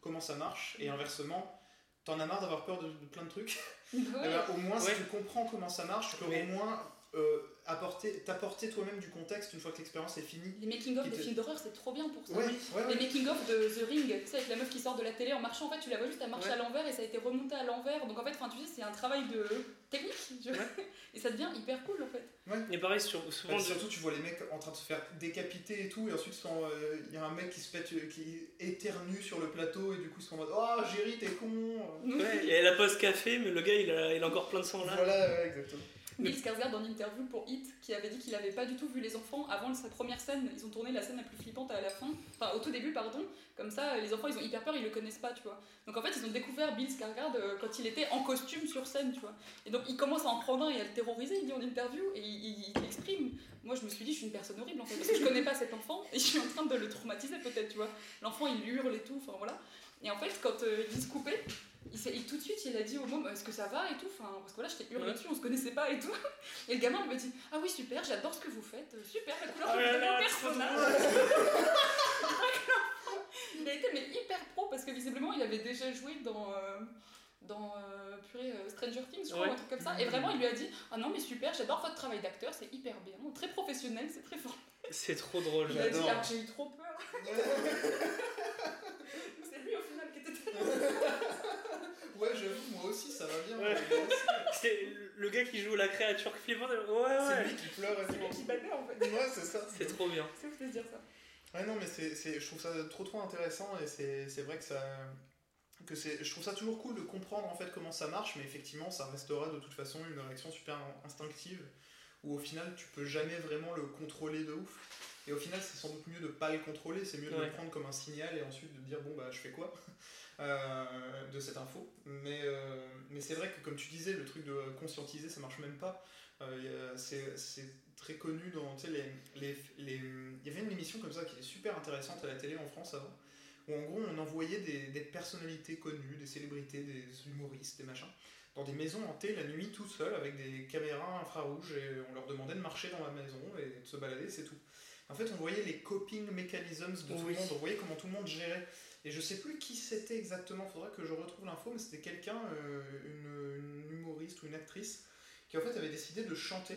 comment ça marche, et inversement, t'en as marre d'avoir peur de, de plein de trucs,
Ouais.
Eh ben, au moins
Ouais.
si tu comprends comment ça marche, tu peux
Mais-
au moins euh, apporter, t'apporter toi-même du contexte une fois que l'expérience est finie.
Les making-of des
te-
films d'horreur, c'est trop bien pour ça.
Ouais, ouais,
Les making-of de The Ring, tu sais, avec la meuf qui sort de la télé en marchant, en fait, tu la vois juste, elle marche
Ouais.
à l'envers et ça a été remonté à l'envers. Donc en fait, enfin, tu sais, c'est un travail de technique. vois. Et ça devient hyper cool en fait.
Et pareil, sur, souvent.
Surtout tu vois les mecs en train de se faire décapiter et tout, et ensuite euh, il y a un mec qui se pète, qui éternue sur le plateau, et du coup ils sont en mode Oh Jerry t'es con
Ouais, et elle a pas ce café, mais le gars il a, il a encore plein de sang là.
Voilà, ouais, exactement.
Bill Skarsgård une interview pour Hit qui avait dit qu'il avait pas du tout vu les enfants avant sa première scène. Ils ont tourné la scène la plus flippante à la fin, enfin au tout début pardon. Comme ça, les enfants ils ont hyper peur, ils le connaissent pas, tu vois. Donc en fait ils ont découvert Bill Skarsgård euh, quand il était en costume sur scène, tu vois. Et donc il commence à en prendre un et à le terroriser, il dit en interview et il, il l'exprime. Moi je me suis dit je suis une personne horrible en fait parce que je connais pas cet enfant et je suis en train de le traumatiser peut-être, tu vois. L'enfant il hurle et tout, enfin voilà. Et en fait quand euh, il se coupait, il, tout de suite, il a dit au môme, est-ce que ça va et tout enfin, Parce que là, je t'ai hurlé
Ouais.
dessus, on se connaissait pas et tout. Et le gamin il me dit, ah oui, super, j'adore ce que vous faites, euh, super, la couleur
Oh
que vous donnez
là,
au personnage. il a été mais hyper pro parce que visiblement, il avait déjà joué dans. euh, dans euh, purée, euh, Stranger Things, je crois,
Ouais.
ou un truc comme ça. Et vraiment, il lui a dit Ah non, mais super, j'adore votre travail d'acteur, c'est hyper bien, très professionnel, c'est très fort.
C'est trop drôle.
Il a dit
J'adore.
Ah, j'ai eu trop peur. C'est lui au final qui était.
Ouais. C'est le gars qui joue la créature flippante. Ouais,
C'est
ouais.
lui qui pleure et
C'est lui qui en fait.
Ouais, c'est ça.
C'est trop bien.
Ça fait dire ça.
Ouais, non, mais c'est, c'est- je trouve ça trop trop intéressant et c'est, c'est vrai que ça. Que c'est, je trouve ça toujours cool de comprendre en fait comment ça marche, mais effectivement, ça restera de toute façon une réaction super instinctive où au final tu peux jamais vraiment le contrôler de ouf. Et au final, c'est sans doute mieux de pas le contrôler, c'est mieux de
Ouais.
le prendre comme un signal et ensuite de dire bon bah je fais quoi? Euh, de cette info. Mais, euh, mais c'est vrai que comme tu disais, le truc de conscientiser ça marche même pas. Euh, c'est, très connu dans tu sais, les, les, les- Il y avait une émission comme ça qui est super intéressante à la télé en France avant, où en gros on envoyait des, des personnalités connues, des célébrités, des humoristes, des machins, dans des maisons hantées la nuit tout seul avec des caméras infrarouges et on leur demandait de marcher dans la maison et de se balader, c'est tout. En fait, on voyait les coping mechanisms de tout
Oui.
le monde, on voyait comment tout le monde gérait. Et je sais plus qui c'était exactement, faudra que je retrouve l'info, mais c'était quelqu'un, euh, une, une humoriste ou une actrice, qui en fait avait décidé de chanter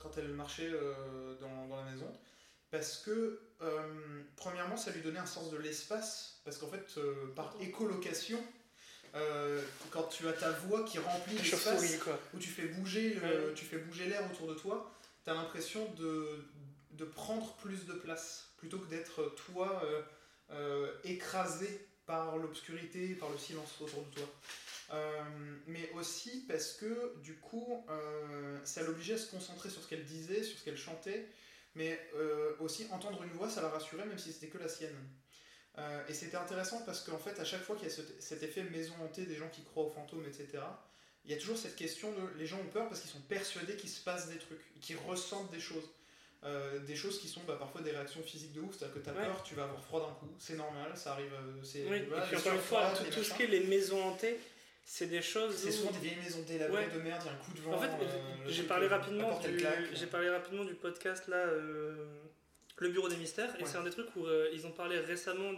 quand elle marchait euh, dans, dans la maison. Parce que, euh, premièrement, ça lui donnait un sens de l'espace, parce qu'en fait, par écolocation, euh, quand tu as ta voix qui remplit l'espace, où tu fais bouger le-
Ouais.
tu fais bouger l'air autour de toi, tu as l'impression de, de prendre plus de place plutôt que d'être toi euh, euh, écrasé par l'obscurité, par le silence autour de toi. Euh, mais aussi parce que du coup, euh, ça l'obligeait à se concentrer sur ce qu'elle disait, sur ce qu'elle chantait, mais euh, aussi entendre une voix, ça la rassurait même si c'était que la sienne. Et c'était intéressant parce qu'en fait, à chaque fois qu'il y a ce- cet effet maison hantée des gens qui croient aux fantômes, etc., il y a toujours cette question de les gens ont peur parce qu'ils sont persuadés qu'il se passe des trucs, qu'ils ressentent des choses. Euh, des choses qui sont bah, parfois des réactions physiques de ouf, c'est-à-dire que tu as
Ouais.
peur, tu vas avoir froid d'un coup, c'est normal, ça arrive, euh, c'est
Oui,
voilà,
et puis
les
encore une fois, tout, ce qui est les maisons hantées, c'est des choses.
C'est
où-
souvent des vieilles maisons délabrées
Ouais.
de merde, il y a un coup de vent.
En fait,
euh,
j'ai parlé rapidement du, j'ai parlé rapidement du podcast là, euh, le Bureau des mystères, et c'est un des trucs où ils ont parlé récemment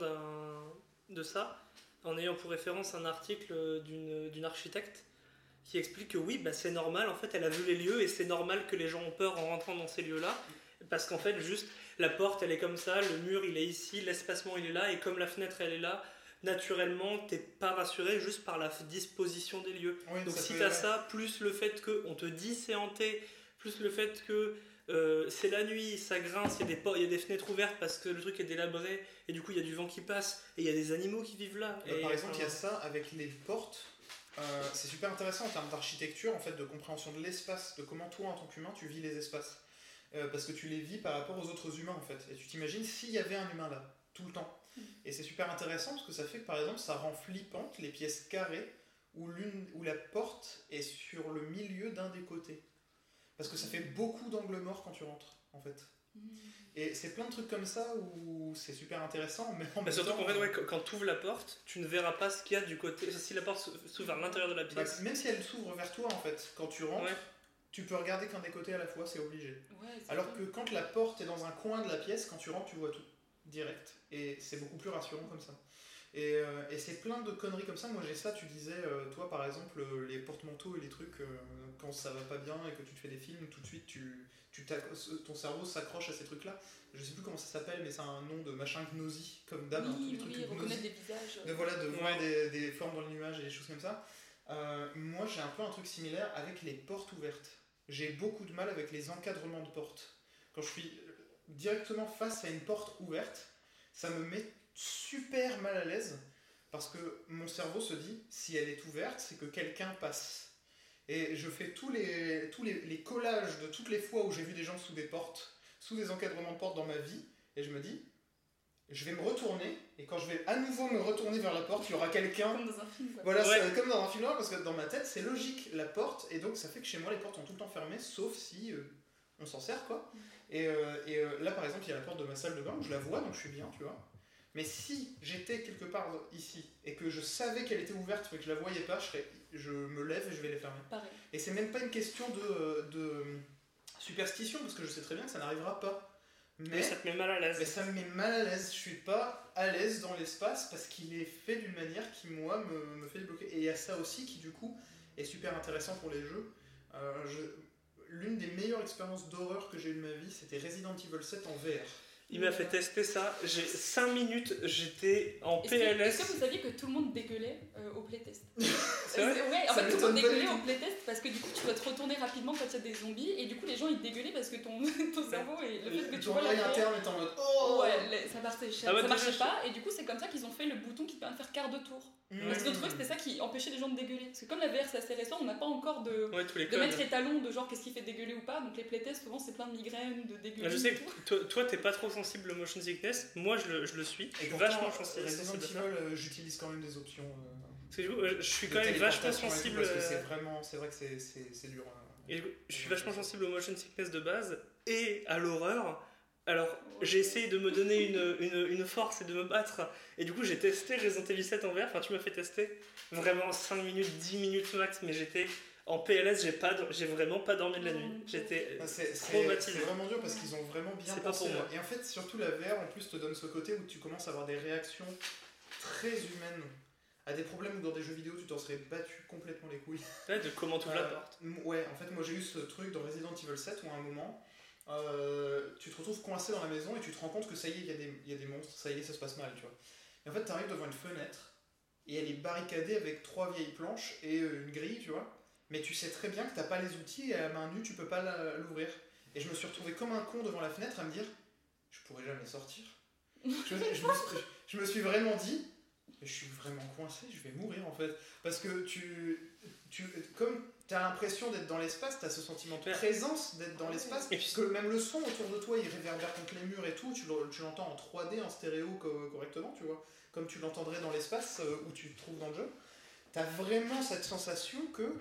de ça, en ayant pour référence un article d'une d'une architecte qui explique que oui, bah, c'est normal. En fait, elle a vu les lieux et c'est normal que les gens ont peur en rentrant dans ces lieux-là, parce qu'en fait, juste la porte, elle est comme ça, le mur, il est ici, l'espacement, il est là, et comme la fenêtre, elle est là. Naturellement, t'es pas rassuré juste par la disposition des lieux.
Oui,
Donc si t'as
ouais.
ça, plus le fait que on te dit c'est hanté, plus le fait que euh, c'est la nuit, ça grince, il y, a des po- il y a des fenêtres ouvertes parce que le truc est délabré, et du coup il y a du vent qui passe, et il y a des animaux qui vivent là.
Bah,
et,
par exemple, il y a ça avec les portes. Euh, c'est super intéressant en termes d'architecture, en fait, de compréhension de l'espace, de comment toi, en tant qu'humain, tu vis les espaces. Euh, parce que tu les vis par rapport aux autres humains, en fait. Et tu t'imagines s'il y avait un humain là, tout le temps. Et c'est super intéressant parce que ça fait que, par exemple, ça rend flippante les pièces carrées où, l'une, où la porte est sur le milieu d'un des côtés. Parce que ça fait beaucoup d'angles morts quand tu rentres, en fait. Et c'est plein de trucs comme ça où c'est super intéressant, mais en
bah, surtout qu'en fait, ouais, quand, tu ouvres la porte, tu ne verras pas ce qu'il y a du côté. Si la porte s'ou- s'ouvre vers l'intérieur de la
Bah,
pièce,
même si elle s'ouvre vers toi, en fait, quand tu rentres,
Ouais.
Tu peux regarder qu'un des côtés à la fois, c'est obligé.
Ouais,
Alors que quand la porte est dans un coin de la pièce, quand tu rentres, tu vois tout, direct. Et c'est beaucoup plus rassurant comme ça. Et, euh, et c'est plein de conneries comme ça. Moi j'ai ça, tu disais, euh, toi par exemple, euh, les porte-manteaux et les trucs, quand ça va pas bien et que tu te fais des films, tout de suite tu, tu ton cerveau s'accroche à ces trucs-là. Je sais plus comment ça s'appelle, mais c'est un nom de machin gnosie, comme d'hab, hein, tous les
Oui,
trucs
oui, reconnaître des visages.
de, voilà, de voir des, des formes dans le nuage et des choses comme ça. Moi, j'ai un peu un truc similaire avec les portes ouvertes. J'ai beaucoup de mal avec les encadrements de portes. Quand je suis directement face à une porte ouverte, ça me met super mal à l'aise parce que mon cerveau se dit si elle est ouverte, c'est que quelqu'un passe. Et je fais tous les, collages de toutes les fois où j'ai vu des gens sous des portes, sous des encadrements de portes dans ma vie, et je me dis je vais me retourner, et quand je vais à nouveau me retourner vers la porte, il y aura quelqu'un.
Comme dans un film. quoi.
Voilà,
Ouais.
comme dans un film noir, parce que dans ma tête, c'est logique, la porte, et donc ça fait que chez moi, les portes sont tout le temps fermées, sauf si euh, on s'en sert, quoi. Et, euh, et euh, là, par exemple, il y a la porte de ma salle de bain, où je la vois, donc je suis bien, tu vois. Mais si j'étais quelque part ici, et que je savais qu'elle était ouverte, mais que je la voyais pas, je, serais- je me lève et je vais les fermer.
Pareil.
Et c'est même pas une question de, de superstition, parce que je sais très bien que ça n'arrivera pas.
Mais ça te met mal à l'aise.
Mais ça me met mal à l'aise. Je suis pas à l'aise dans l'espace parce qu'il est fait d'une manière qui, moi, me, me fait bloquer. Et il y a ça aussi qui, du coup, est super intéressant pour les jeux. Euh, je- L'une des meilleures expériences d'horreur que j'ai eu de ma vie, c'était Resident Evil 7 en VR.
Il m'a fait tester ça. J'ai 5 minutes, j'étais en
Est-ce que, est-ce
PLS.
que vous saviez que tout le monde dégueulait euh, au playtest
C'est vrai
Ouais, en
Ça
fait, tout le monde dégueulait au playtest parce que du coup, tu dois te retourner rapidement quand il y a des zombies et du coup, les gens ils dégueulaient parce que ton, ton cerveau et le fait que tu
Ton
vois tête-
interne est en mode Oh
Ouais, les- ça marchait,
Ah bah,
ça marchait
déjà,
pas et du coup, c'est comme ça qu'ils ont fait le bouton qui permet de faire quart de tour. Parce qu'ils ont trouvé que c'était ça qui empêchait les gens de dégueuler. Parce que comme la VR c'est assez récent, on n'a pas encore de,
Ouais, tous les
de
codes.
mettre étalon de genre qu'est-ce qui fait dégueuler ou pas. Donc les playtests, souvent c'est plein de migraines, de dégueuler.
Ah, Je sais que toi, t'es pas trop sensible au motion sickness. Moi, je le, je le suis.
Et
vachement sensible.
Resident
ça.
Evil, euh, j'utilise quand même des options. euh,
Parce que du coup, euh, je suis quand même vachement sensible.
Parce que
euh,
c'est vraiment, c'est vrai que c'est- c'est c'est dur. hein.
Et je suis vachement sensible au motion sickness de base et à l'horreur. Alors, j'ai essayé de me donner une, une, une force et de me battre. Et du coup, j'ai testé Resident Evil 7 en VR. Enfin, tu m'as fait tester vraiment 5 minutes, 10 minutes max. Mais j'étais en PLS, j'ai pas, j'ai vraiment pas dormi de la nuit. J'étais.
Ah, C'est c'est-
Traumatisé.
c'est vraiment dur parce qu'ils ont vraiment bien
C'est pas
pensé.
pour moi.
Et en fait, surtout la VR en plus te donne ce côté où tu commences à avoir des réactions très humaines à des problèmes où dans des jeux vidéo tu t'en serais battu complètement les couilles.
Ouais, de comment tu ouvres la
Euh,
porte.
Ouais, en fait, moi j'ai eu ce truc dans Resident Evil 7 où à un moment, euh, tu te retrouves coincé dans la maison et tu te rends compte que ça y est, il y, a des- il y a des monstres, ça y est, ça se passe mal, tu vois. Et en fait, tu arrives devant une fenêtre et elle est barricadée avec trois vieilles planches et euh, une grille, tu vois. Mais tu sais très bien que t'as pas les outils et à la main nue, tu peux pas l'ouvrir. Et je me suis retrouvé comme un con devant la fenêtre à me dire, je pourrais jamais sortir. je, je me, suis- je me suis vraiment dit, je suis vraiment coincé, je vais mourir en fait. Parce que tu, tu comme tu as l'impression d'être dans l'espace, tu as ce sentiment de présence d'être dans l'espace.
Et puis-
que même le son autour de toi, il réverbère contre les murs et tout, tu le- tu l'entends en 3D, en stéréo co- correctement, tu vois. Comme tu l'entendrais dans l'espace euh, où tu te trouves dans le jeu. Tu as vraiment cette sensation que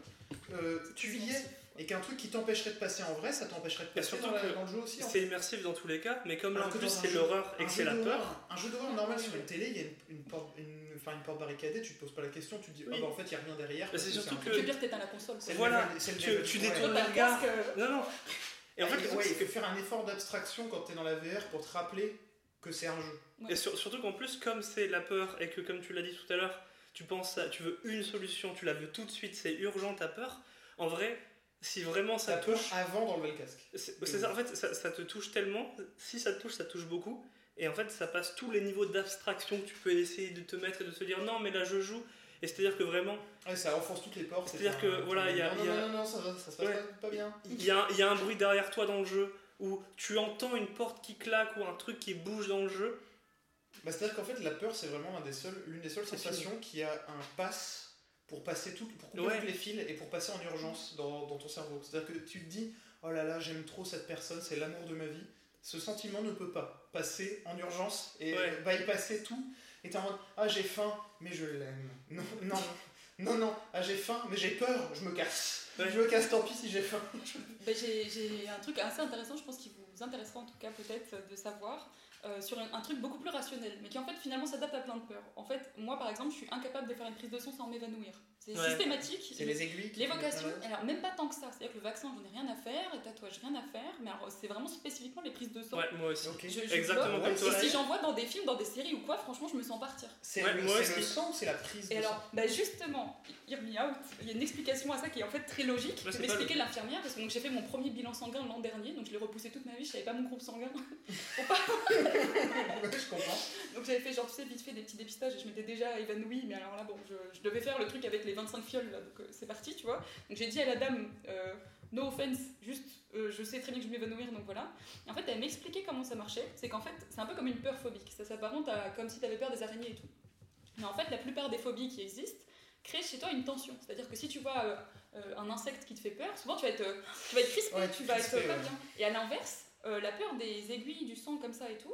euh, tu y es. Et qu'un truc qui t'empêcherait de passer en vrai, ça t'empêcherait de passer dans, la-
que
dans le jeu aussi.
C'est immersif dans tous les cas, mais comme là en plus c'est l'horreur et que c'est la peur.
Un jeu d'horreur normal sur une télé, il y a une, une porte, une, enfin, une porte barricadée, tu te poses pas la question, tu te dis
Oui.
ah bah en fait il y a rien derrière.
Bah, c'est surtout
un
que-
Tu veux dire t'éteins la console. quoi.
C'est le
Voilà,
le
tu-
level-
tu
ouais.
détournes
t'as
le regard. Non, non. Et en fait,
il- ouais, faut faire un effort d'abstraction quand t'es dans la VR pour te rappeler que c'est un jeu.
Et sur- surtout qu'en plus, comme c'est la peur et que, comme tu l'as dit tout à l'heure, tu penses tu veux une solution, tu la veux tout de suite, c'est urgent ta peur. En vrai, si vraiment ça
T'as peur
touche,
avant d'enlever le casque.
c'est ça. En fait, ça, ça te touche tellement. Si ça te touche, ça te touche beaucoup. Et en fait, ça passe tous les niveaux d'abstraction que tu peux essayer de te mettre et de te dire non, mais là je joue. Et c'est-à-dire que vraiment,
Ouais, ça enfonce toutes les portes.
C'est-à-dire que, voilà, il y a-
Non,
il y a-
non, non, non, ça, se passe
Ouais.
pas, pas bien.
il y a, il y a un bruit derrière toi dans le jeu où tu entends une porte qui claque ou un truc qui bouge dans le jeu.
Bah, C'est-à-dire qu'en fait, la peur, c'est vraiment un des seuls, l'une des seules sensations qui a un pass pour passer tout, pour couper
Ouais.
toutes les fils et pour passer en urgence dans, dans ton cerveau. C'est-à-dire que tu te dis, oh là là, j'aime trop cette personne, c'est l'amour de ma vie. Ce sentiment ne peut pas passer en urgence et
Ouais.
bypasser tout. Et t'es en mode, ah j'ai faim, mais je l'aime. Non, non, non, non, ah j'ai faim, mais j'ai peur, je me casse.
Ouais.
Je me casse, tant pis si j'ai faim.
J'ai j'ai un truc assez intéressant, je pense qu'il vous intéressera en tout cas peut-être de savoir, euh, sur un, un truc beaucoup plus rationnel, mais qui en fait finalement s'adapte à plein de peurs. En fait, moi par exemple, je suis incapable de faire une prise de son sans m'évanouir. C'est
Ouais.
systématique.
C'est les aiguilles.
L'évocation, alors même pas tant que ça, c'est-à-dire que le vaccin, j'en ai rien à faire, les tatouages, rien à faire, mais alors, c'est vraiment spécifiquement les prises de sang.
Ouais, moi aussi.
Ok.
Je- je
Exactement comme toi.
Et si j'en vois dans des films, dans des séries ou quoi, franchement, je me sens partir.
C'est
Ouais,
le, sang ou c'est la prise
Et
de sang
alors, bah justement, hear me out, il y a une explication à ça qui est en fait très logique.
Bah,
expliquer l'infirmière parce que donc, j'ai fait mon premier bilan sanguin l'an dernier, donc je l'ai repoussé toute ma vie, je savais pas mon groupe sanguin.
je comprends.
Donc j'avais fait genre, tu sais, vite fait des petits dépistages et je m'étais déjà évanouie, mais alors là, bon, je, je devais faire le truc avec les 25 fioles, là, donc euh, c'est parti, tu vois. Donc j'ai dit à la dame, euh, no offense, juste, euh, je sais très bien que je vais m'évanouir, donc voilà. Et en fait, elle m'expliquait comment ça marchait, c'est qu'en fait, c'est un peu comme une peur phobique, ça s'apparente à comme si tu avais peur des araignées et tout. Mais en fait, la plupart des phobies qui existent créent chez toi une tension. C'est-à-dire que si tu vois euh, euh, un insecte qui te fait peur, souvent tu vas être, euh, tu vas être crispé,
Ouais,
tu vas
crispé,
être pas
ouais.
bien. Et à l'inverse, la peur des aiguilles, du sang comme ça et tout,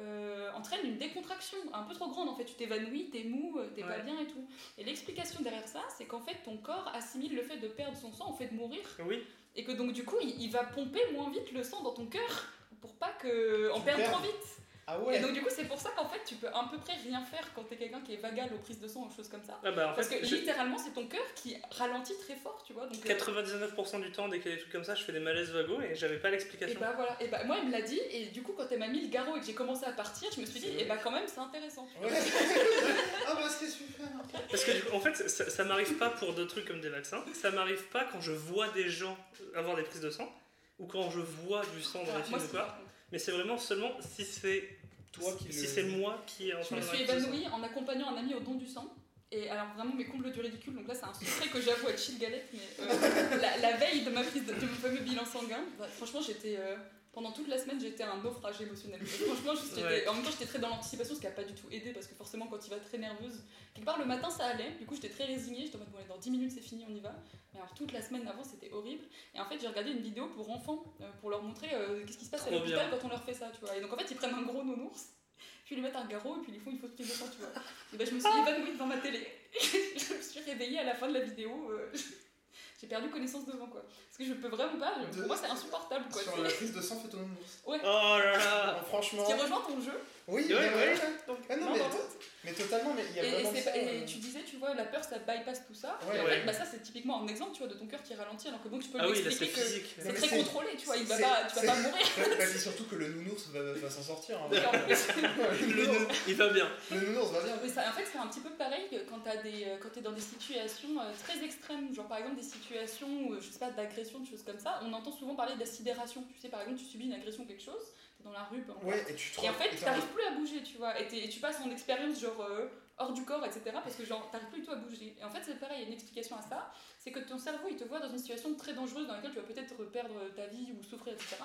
euh, entraîne une décontraction un peu trop grande. En fait, tu t'évanouis, t'es mou, euh, t'es pas bien et tout. Et l'explication derrière ça, c'est qu'en fait, ton corps assimile le fait de perdre son sang au fait de mourir.
Oui,
Et que donc, du coup, il, il va pomper moins vite le sang dans ton cœur pour pas que
Tu
perde trop vite.
Ah
Et donc, du coup, c'est pour ça qu'en fait, tu peux à peu près rien faire quand t'es quelqu'un qui est vagal aux prises de sang ou choses comme ça.
ah bah en
Parce
fait,
que
je-
littéralement, c'est ton cœur qui ralentit très fort, tu vois. Donc, euh,
99% du temps, dès qu'il y a des trucs comme ça, je fais des malaises vagos et j'avais pas
Et
l'explication.
bah voilà, et bah moi elle me l'a dit, et du coup quand elle m'a mis le garrot et que j'ai commencé à partir, je me suis dit, et bah quand même c'est intéressant.
Ouais. ah bah c'est super
Parce que du coup, en fait, ça, ça m'arrive pas pour d'autres trucs comme des vaccins. Ça m'arrive pas quand je vois des gens avoir des prises de sang. ou quand je vois du sang dans les films ou quoi. Mais c'est vraiment seulement si c'est
Toi qui
si
le-
c'est moi qui est en
Je me suis évanouie en accompagnant un ami au don du sang. Et alors vraiment mes combles du ridicule, donc là c'est un secret que j'avoue à Chill Galette, mais euh, la, la veille de ma prise de, de mon fameux bilan sanguin, bah, franchement j'étais, euh, pendant toute la semaine j'étais un naufrage émotionnel. Franchement
Ouais.
en même temps j'étais très dans l'anticipation, ce qui n'a pas du tout aidé, parce que forcément quand tu vas très nerveuse, quelque part le matin ça allait, du coup j'étais très résignée, j'étais en mode bon allez, dans 10 minutes c'est fini, on y va. Mais alors toute la semaine avant c'était horrible. Et en fait j'ai regardé une vidéo pour enfants, euh, pour leur montrer euh, qu'est-ce qui se passe à l'hôpital quand on leur fait ça, tu vois. Et donc en fait ils prennent un gros nounours puis ils lui mettent un garrot et puis ils font une fausse prise de sang, tu vois. Et ben je me suis évanouie devant ma télé. je me suis réveillée à la fin de la vidéo. euh, j'ai perdu connaissance devant quoi. Parce que je peux vraiment pas. je- Pour moi c'est insupportable quoi.
Sur
tu
la prise de sang fait ton.
Ouais.
Oh là là
franchement.
Ce qui rejoint ton jeu.
Oui,
ouais.
Donc, ah non,
Non,
mais, mais totalement, mais il y a
Et,
vraiment
c'est
ça,
et
euh,
tu disais, tu vois, la peur ça bypass tout ça.
Ouais,
et en
ouais.
fait, bah, ça c'est typiquement un exemple, tu vois, de ton cœur qui ralentit alors que bon, tu peux
Ah
lui
oui,
expliquer que
physique.
c'est très
c'est-
contrôlé, tu vois, il va
c'est-
pas, tu vas
c'est-
pas mourir.
Ouais, bah, c'est surtout que le nounours va, va s'en sortir. hein.
Et en plus-
Le
nounours,
il va bien.
le nounours va bien.
Mais ça, en fait, c'est un petit peu pareil quand t'as des, euh, quand t'es dans des situations euh, très extrêmes, genre par exemple des situations, où, je sais pas, d'agression, de choses comme ça. On entend souvent parler sidération. Tu sais, par exemple, tu subis une agression, quelque chose, dans la rue, peu importe.
Ouais, et tu te
Et en fait,
t'es
t'arrives plus à bouger, tu vois. Et, tu passes en expérience, genre euh, hors du corps, etc. Parce que, genre, t'arrives plus du tout à bouger. Et en fait, c'est pareil, il y a une explication à ça. C'est que ton cerveau, il te voit dans une situation très dangereuse dans laquelle tu vas peut-être perdre ta vie ou souffrir, etc.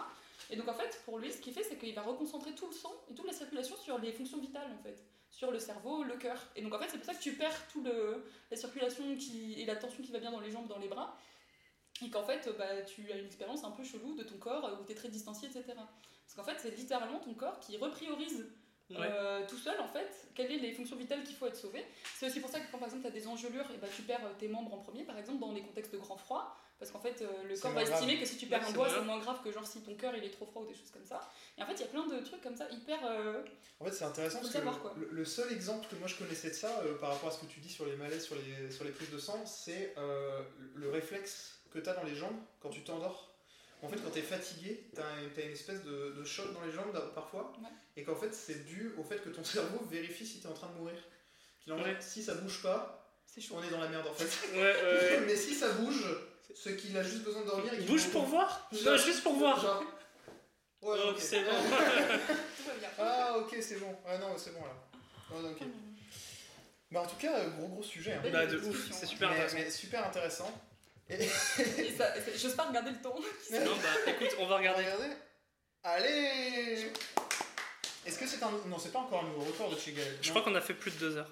Et donc, en fait, pour lui, ce qu'il fait, c'est qu'il va reconcentrer tout le sang et toute la circulation sur les fonctions vitales, en fait. Sur le cerveau, le cœur. Et donc, en fait, c'est pour ça que tu perds tout le, la circulation qui, et la tension qui va bien dans les jambes, dans les bras. Et qu'en fait, bah, tu as une expérience un peu chelou de ton corps où tu es très distancié, etc. Parce qu'en fait, c'est littéralement ton corps qui repriorise
Ouais.
euh, tout seul, en fait, quelles sont les fonctions vitales qu'il faut être sauvé. C'est aussi pour ça que quand par exemple tu as des engelures, et bah, tu perds tes membres en premier, par exemple dans les contextes de grand froid, parce qu'en fait euh, le corps va
grave.
estimer que si tu perds
Ouais,
un doigt, c'est moins grave que genre si ton cœur il est trop froid ou des choses comme ça. Et en fait, il y a plein de trucs comme ça hyper. euh,
En fait, c'est intéressant parce que
savoir, quoi.
le, le seul exemple que moi je connaissais de ça, par rapport à ce que tu dis sur les malaises, sur les, sur les prises de sang, c'est le réflexe que tu as dans les jambes quand tu t'endors. En fait, quand tu es fatigué, tu as, une espèce de, de choc dans les jambes parfois,
Ouais.
et qu'en fait, c'est dû au fait que ton cerveau vérifie si tu es en train de mourir. Qu'il en est,
Ouais.
si ça bouge pas,
chaud.
on est dans la merde en fait.
Ouais, ouais.
Mais si ça bouge, ce qu'il a juste besoin de dormir. et qu'il
Bouge pour voir
Genre-
Non, juste pour voir.
Genre- Ouais,
Oh, c'est bon.
Tout va bien.
Ah, ok, c'est bon. Ah non, c'est bon là. Ouais, ok. Bah, en tout cas, gros gros sujet. hein.
Bah, de ouf, c'est super
mais,
intéressant.
mais super intéressant. Et
Et ça, et j'ose pas regarder le temps.
Non, bah écoute, on va regarder.
regardez. Allez Est-ce que c'est un. Non, c'est pas encore un nouveau record de chez Gaël.
Je crois qu'on a fait plus de deux heures.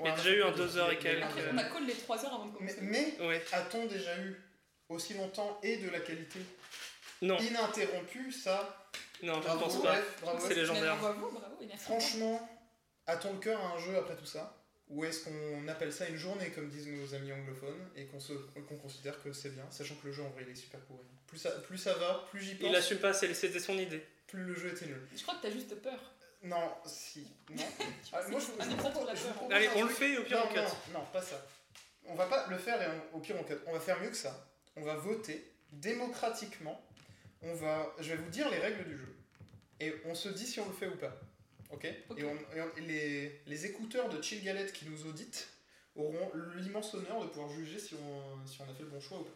Ouais,
il y a déjà eu un
plus
deux heures et quelques.
Après, on a call les 3 heures avant de
Mais,
commencer.
mais
Ouais.
a-t-on déjà eu aussi longtemps et de la qualité?
Non,
ininterrompue Ça,
non, je
bravo,
pense pas. C'est légendaire.
Bravo, bravo, et merci.
Franchement, a-t-on le cœur à un jeu après tout ça? Ou est-ce qu'on appelle ça une journée, comme disent nos amis anglophones, et qu'on se- qu'on considère que c'est bien, sachant que le jeu en vrai il est super pourri Plus ça, plus ça va, plus j'y pense,
Il assume pas, c'était son idée.
plus le jeu était nul.
Je crois que t'as juste peur.
Non, si, non. Ah, moi, je, je propose- je propose
Allez, on le fait et au pire
non,
on cut.
Non, non, pas ça. On va pas le faire et on- au pire on cut. On va faire mieux que ça. On va voter démocratiquement. On va, je vais vous dire les règles du jeu. Et on se dit si on le fait ou pas. Ok,
Ok.
Et, on- et on- les, les écouteurs de Chill Galette qui nous auditent auront l'immense honneur de pouvoir juger si on, si on a fait le bon choix ou pas.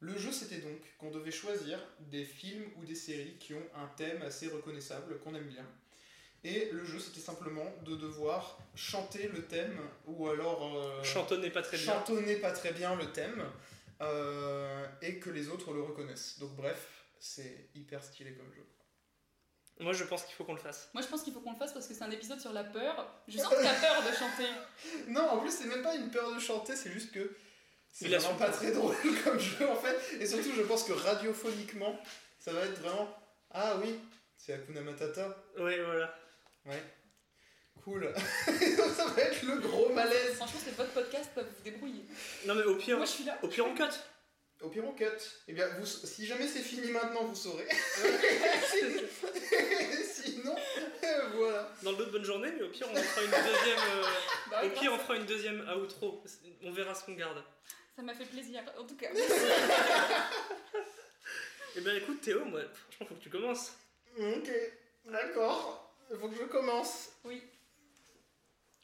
Le jeu, c'était donc qu'on devait choisir des films ou des séries qui ont un thème assez reconnaissable, qu'on aime bien. Et le jeu, c'était simplement de devoir chanter le thème, ou alors euh,
Chantonner pas très bien.
chantonner pas très bien le thème, euh, et que les autres le reconnaissent. Donc bref, c'est hyper stylé comme jeu.
Moi je pense qu'il faut qu'on le fasse.
Moi, je pense qu'il faut qu'on le fasse parce que c'est un épisode sur la peur. Je sens que t'as peur de chanter.
Non, en plus, c'est même pas une peur de chanter, c'est juste que c'est vraiment pas très drôle comme jeu en fait. Et surtout, je pense que radiophoniquement, ça va être vraiment. Ah oui, c'est Hakuna Matata.
Ouais, voilà.
Ouais. Cool. Donc ça va être le gros malaise.
Franchement, c'est votre podcast, vous vous débrouillez.
Non mais au pire,
Moi, je suis là.
au pire on cut.
Au pire, on cut. Eh bien, vous, si jamais c'est fini maintenant, vous saurez. Sinon, voilà.
Dans le de bonne journée, mais au pire on fera une deuxième. euh,
Bah
Au pire on fera une deuxième outro. On verra ce qu'on garde.
Ça m'a fait plaisir. En tout cas,
Eh ben écoute Théo, moi franchement faut que tu commences.
Ok, d'accord. Il faut que je commence.
oui.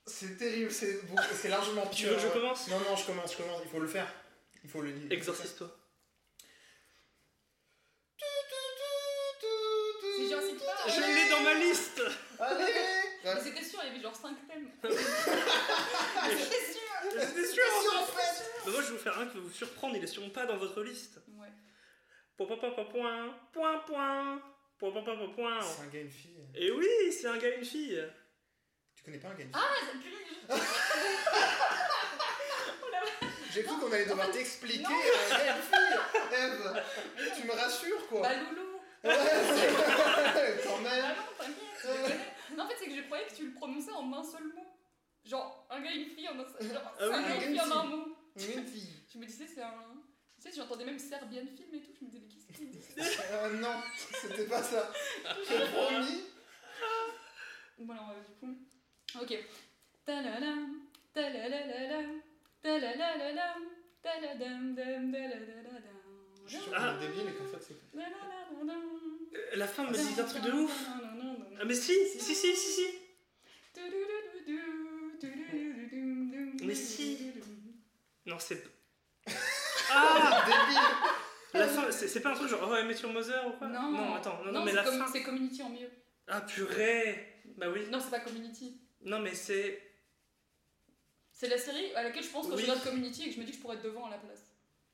C'est terrible, c'est largement pire.
Tu veux que je commence?
Non, non, je commence, je commence. Il faut le faire. Il faut le. faire.
Exorcise-toi. Je l'ai dans ma liste
Allez
Mais c'était sûr, il y avait genre 5 thèmes. c'était sûr.
C'était sûr Bah, Moi, je vais vous faire un qui va vous surprendre, il est sûrement pas dans votre liste.
Ouais.
Point, point, point, point, point, point, point, point, point, point, point, point.
C'est un gars et une fille.
Et oui, c'est un gars et une fille.
Tu connais pas un gars et une
Ah,
fille
ça pue.
J'ai cru qu'on allait devoir t'expliquer
Non.
un gars et une fille. Eve, tu me rassures quoi.
Bah, Loulou.
Ouais,
Ah
même.
non, t'inquiète, je connais. Non, en fait, c'est que je croyais que tu le prononçais en un seul mot. Genre, un gars et une fille en un seul Genre,
Ah oui,
un gars et une fille en un mot.
Une fille.
Je me disais, c'est un. Tu sais, j'entendais même Serbian film et tout. Je me disais, mais qu'est-ce qu'il dit
Euh, non, c'était pas ça. J'ai promis.
Voilà, euh, du coup. Ok. Talalam, talalalam,
Je suis
Ah.
qu'on est débile et qu'en fait c'est.
La femme me dit un truc de ouf. Ah, mais si, si, si, si, si. Mais si. Non, c'est. Ah
Débile
La fin, c'est pas un truc genre, oh, Met Your Mother ou quoi
Non,
Non, attends, non, non, mais la fin.
c'est Community en mieux.
Ah, purée Bah oui.
Non, c'est pas Community.
Non, mais c'est.
C'est la série à laquelle je pense quand
Oui.
je regarde Community et que je me dis que je pourrais être devant à la place.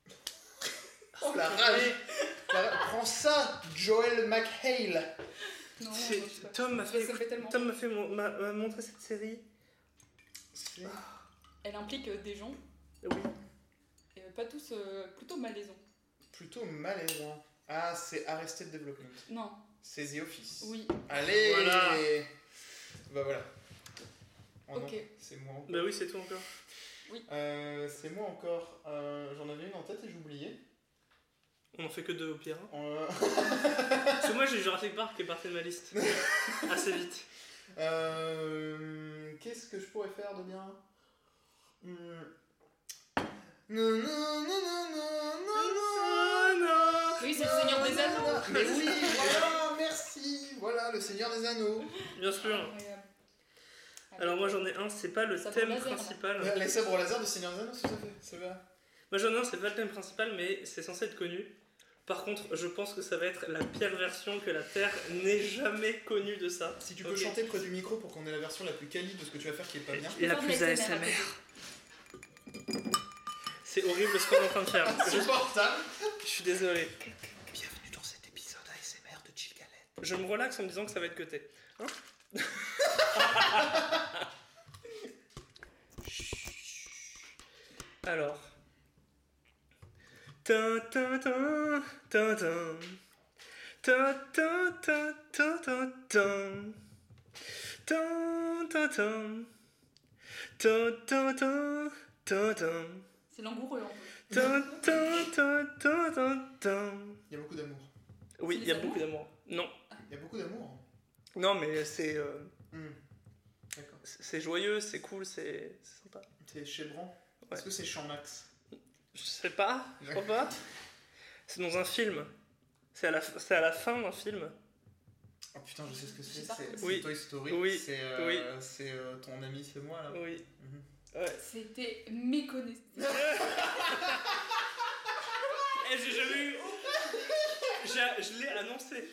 Oh la rage La- Prends ça, Joel McHale
Non.
Tom m'a fait,
ça me fait tellement.
Tom m'a fait mon- m'a m'a montré cette série.
C'est-
Elle implique euh, des gens,
Oui.
et euh, pas tous euh, plutôt malaisants.
Plutôt malaisant. Ah, c'est Arrested Development.
Non,
C'est The Office.
oui,
Allez
Voilà.
Bah voilà. Oh
ok.
c'est moi.
Bah oui, c'est tout encore.
Euh, c'est moi encore. Euh, J'en avais une en tête et j'oubliais.
On en fait que deux au pire. hein.
Euh,
Parce que moi, j'ai Jurassic Park qui est parti de ma liste. Assez vite.
euh, Qu'est-ce que je pourrais faire de bien? Hmm. Non, non, non, non, non, non, non.
Oui, c'est le Seigneur des Anneaux.
Mais oui, voilà, merci. Voilà, le Seigneur des Anneaux.
Bien sûr. Alors moi j'en ai un, c'est pas le
Ça
thème
laser, là.
principal.
Les sabres laser de Seigneur des Anneaux, tout à fait. C'est vrai.
Moi j'en ai un, c'est pas le thème principal, mais c'est censé être connu. Par contre, je pense que ça va être la pire version que la Terre n'ait jamais connue de ça.
Si tu peux chanter près du micro pour qu'on ait la version la plus quali de ce que tu vas faire qui est pas bien.
La
de
plus. ASMR. C'est horrible ce qu'on est en train de faire. Je,
Insupportable.
je suis désolé.
Bienvenue dans cet épisode ASMR de Chill Galette.
Je me relaxe en me disant que ça va être cuté. Hein? Alors.
C'est langoureux.
Il y a beaucoup d'amour.
Oui, il y a beaucoup d'amour. Non.
Il y a beaucoup d'amour
non, mais c'est euh,
Hmm. D'accord.
c'est c'est joyeux, c'est cool, c'est c'est sympa.
C'est chez Bran
Ouais.
Est-ce que c'est Champ Max?
Je sais pas, je crois pas. C'est dans un film. C'est à la, c'est à la fin d'un film.
Oh putain, je sais ce que c'est. C'est
Oui.
Toy Story.
Oui.
C'est euh,
Oui.
euh, ton ami, c'est moi là.
Oui.
Mhm.
Ouais.
C'était méconnaissable.
Eh, j'ai jamais eu. J'ai- Je l'ai annoncé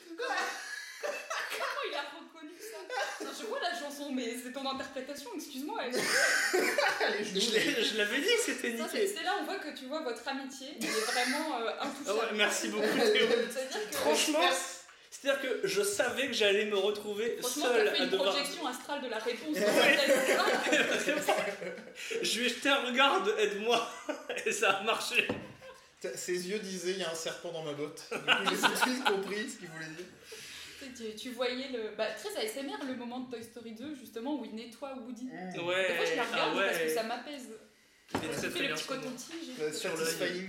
il a reconnu ça Non, Je vois la chanson, mais c'est ton interprétation, excuse-moi. elle-
je
l'avais dit que c'était
Ça, c'est
niqué.
c'est là on voit que tu vois votre amitié, il est vraiment euh,
Ah ouais, merci beaucoup Théo.
Que
Franchement, c'est-à-dire que je savais que j'allais me retrouver
Franchement,
seul à
une
devoir.
projection astrale de la réponse. tête.
Je lui ai jeté un regard de aide-moi et ça a marché.
Ses yeux disaient il y a un serpent dans ma botte. Du coup, j'ai tout de suite compris ce qu'il voulait dire.
Tu, tu voyais le. Bah, très ASMR, le moment de Toy Story 2, justement, où il nettoie Woody.
Mmh.
Ouais.
Des fois, je la regarde
ah ouais.
parce que ça
très
fais
très
le
bien.
petit coton-tige.
Euh,
Sur
bien.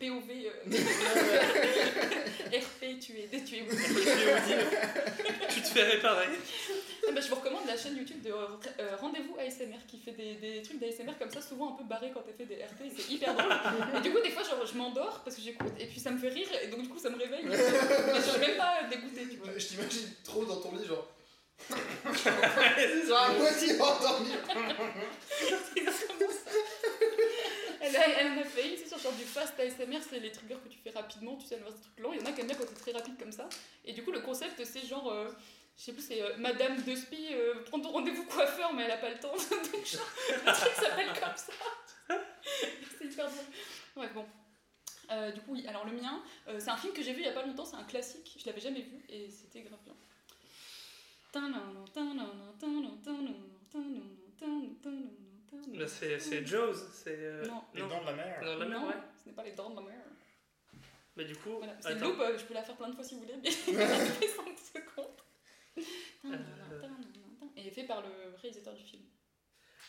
POV. euh, RP, tu es tu es Woody.
tu te fais réparer.
Ah bah, je vous recommande la chaîne YouTube de euh, Rendez-vous ASMR qui fait des, des trucs d'ASMR comme ça, souvent un peu barrés quand elle fait des RP, c'est hyper drôle. Et du coup, des fois, genre, je m'endors parce que j'écoute et puis ça me fait rire et donc du coup, ça me réveille. Mais je suis même pas dégoûtée, tu vois.
Je t'imagine trop dans ton lit, genre. Genre à moitié endormi.
Elle elle en a fait une, c'est sur genre du fast ASMR, c'est les triggers que tu fais rapidement, tu sais, elle des trucs lents. Il y en a qui aiment bien quand c'est très rapide comme ça. Et du coup, le concept, c'est genre, euh, je sais plus, c'est euh, Madame de Spi, euh, prends ton rendez-vous coiffeur, mais elle a pas le temps. Donc, le truc s'appelle comme ça. c'est hyper drôle. Ouais, bon. Euh, du coup, oui, alors le mien, euh, c'est un film que j'ai vu il y a pas longtemps, c'est un classique, je l'avais jamais vu et c'était grave bien.
C'est c'est Jaws, c'est. euh,
Non.
Les dents de la mer.
Dans la mer,
non,
ouais.
ce n'est pas les dents de la mer.
Bah, du coup.
Voilà, c'est loupe, euh, je peux la faire plein de fois si vous voulez, mais ça fait 5 secondes.
Euh.
Et fait par le réalisateur du film.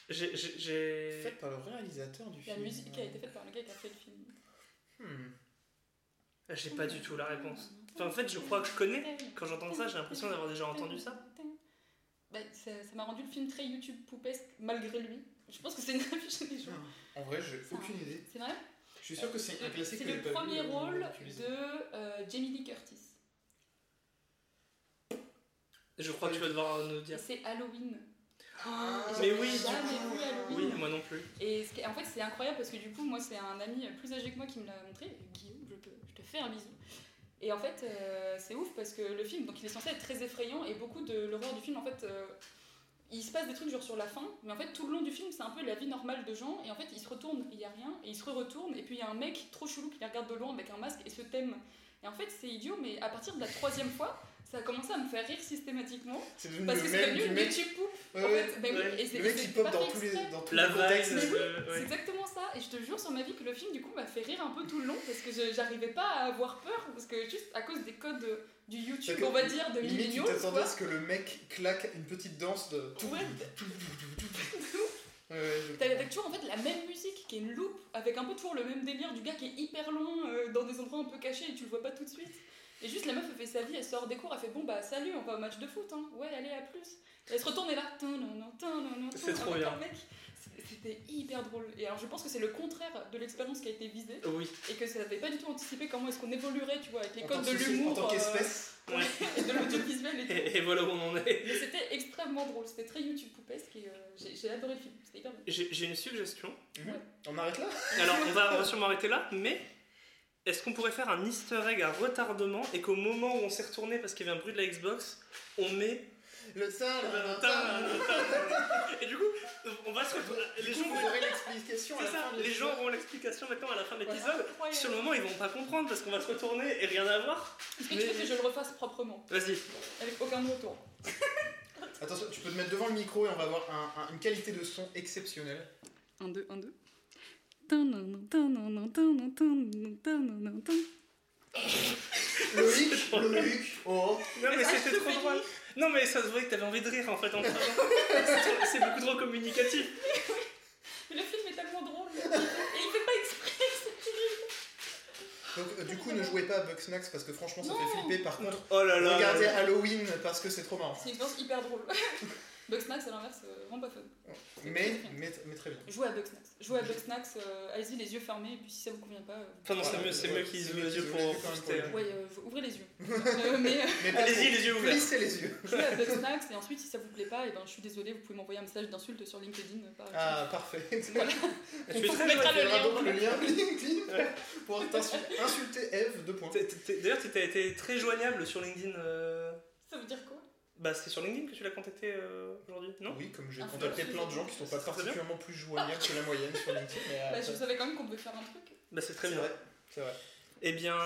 J'ai- j'ai-.
Faite par le réalisateur du
La
film.
musique a été faite par le gars qui a fait le film.
Hmm.
J'ai pas du tout la réponse. Enfin, en fait, je crois que je connais. Quand j'entends ça, j'ai l'impression d'avoir déjà entendu ça.
Bah, ça ça m'a rendu le film très YouTube poupesque malgré lui. Je pense que c'est une affiche des gens.
En vrai, j'ai aucune idée.
C'est vrai?
Je suis sûr que c'est un classique
C'est le premier
euh,
rôle de euh, Jamie Lee Curtis.
Je crois que tu vas devoir nous dire.
c'est Halloween.
Mais
J'avais
oui, du
jamais
coup.
vu Halloween.
Oui, moi non plus.
Et en fait, c'est incroyable parce que du coup, moi, c'est un ami plus âgé que moi qui me l'a montré, Guillaume, je te, je te fais un bisou. Et en fait, euh, c'est ouf parce que le film, donc il est censé être très effrayant et beaucoup de l'horreur du film, en fait, euh, il se passe des trucs genre sur la fin, mais en fait, tout le long du film, c'est un peu la vie normale de gens et en fait, ils se retournent, il y a rien, et ils se re-retournent, et puis il y a un mec trop chelou qui les regarde de loin avec un masque et se thème. Et en fait, c'est idiot, mais à partir de la troisième fois, ça a commencé à me faire rire systématiquement
C'est devenu
parce
le
que c'est
même
devenu
du
une
mec.
YouTube poupe.
Ouais,
en fait, oui,
Ouais.
et c'est-
Le mec qui pop dans tous les, dans tous
La
les contextes.
Mais
euh,
C'est exactement ça, et je te jure sur ma vie que le film du coup m'a fait rire un peu tout le long parce que j'arrivais pas à avoir peur parce que juste à cause des codes du YouTube, on va dire, de
Limite, tu t'attendais à ce que le mec claque une petite danse de.
Ouais. T'as toujours en fait la même musique qui est une loupe avec un peu toujours le même délire du gars qui est hyper loin euh, dans des endroits un peu cachés et tu le vois pas tout de suite. Et juste la meuf elle fait sa vie, elle sort des cours, elle fait bon bah salut, on va au match de foot, hein. ouais allez à plus. Et elle se retourne et là,
C'est trop bien.
C'était hyper drôle. Et alors je pense que c'est le contraire de l'expérience qui a été visée.
Oui.
et que ça n'avait pas du tout anticipé comment est-ce qu'on évoluerait, tu vois, avec les
En
codes de l'humour.
En tant qu'espèce.
euh, ouais, et de l'audiovisuel et tout.
Et, et voilà où on en est.
Mais c'était extrêmement drôle, c'était très YouTube poupesque et euh, j'ai adoré le film, c'était hyper bien.
J'ai une suggestion.
On arrête là?
Alors, on va, on va sûrement arrêter là, mais est-ce qu'on pourrait faire un easter egg à retardement et qu'au moment où on s'est retourné parce qu'il y avait un bruit de la Xbox, on met.
Le sein,
Et du coup, on va se retourner. Les gens, vont-
l'explication à
c'est
la
ça,
fin de
les
l'épisode.
gens auront l'explication maintenant à la fin de l'épisode. Sur le moment, ils vont pas comprendre parce qu'on va se retourner et rien à voir.
Est-ce que tu veux que je le refasse proprement,
Vas-y.
avec aucun retour
Attention, tu peux te mettre devant le micro et on va avoir un- un- une qualité de son exceptionnelle.
1, 2, 1, 2.
Loïc, Loïc, oh.
Non, mais c'était trop drôle. Non, mais ça se voyait que t'avais envie de rire en fait en. C'est beaucoup trop communicatif.
Mais le film est tellement drôle et il fait pas exprès.
Donc, du coup, ne jouez pas à Bugsnax parce que franchement, ça
Non.
fait flipper. Par contre,
Oh là là.
regardez Halloween parce que c'est trop marrant.
C'est une hyper drôle. Bugsnax à l'inverse, euh, vraiment pas fun.
Mais, mais, mais très bien.
Jouez à Bugsnax. Jouez à Bugsnax, euh, allez-y les yeux fermés et puis si ça vous convient pas. euh,
Enfin, non, c'est mieux, c'est mieux qu'ils ouvrent les yeux pour
Ouais, euh, ouvrez les yeux. Euh, mais euh,
Mais pas
Allez-y, les yeux ouverts.
Plissez les yeux.
jouez à Bugsnax et ensuite si ça vous plaît pas, et ben, je suis désolée, vous pouvez m'envoyer un message d'insulte sur LinkedIn par exemple.
Ah, parfait.
Voilà.
Tu es
On
très
mettra
On
le lien.
donc le lien LinkedIn pour insulter Eve, deux points.
D'ailleurs, tu as été très joignable sur LinkedIn.
Ça veut dire quoi?
Bah, c'est sur LinkedIn que tu l'as contacté euh, aujourd'hui, non
Oui, comme j'ai
Ah,
contacté plein de gens qui sont pas particulièrement plus joignables que la moyenne sur LinkedIn. Mais euh,
bah, Je savais quand même qu'on devait faire un truc.
Bah, c'est très bien.
vrai. C'est vrai.
Eh bien,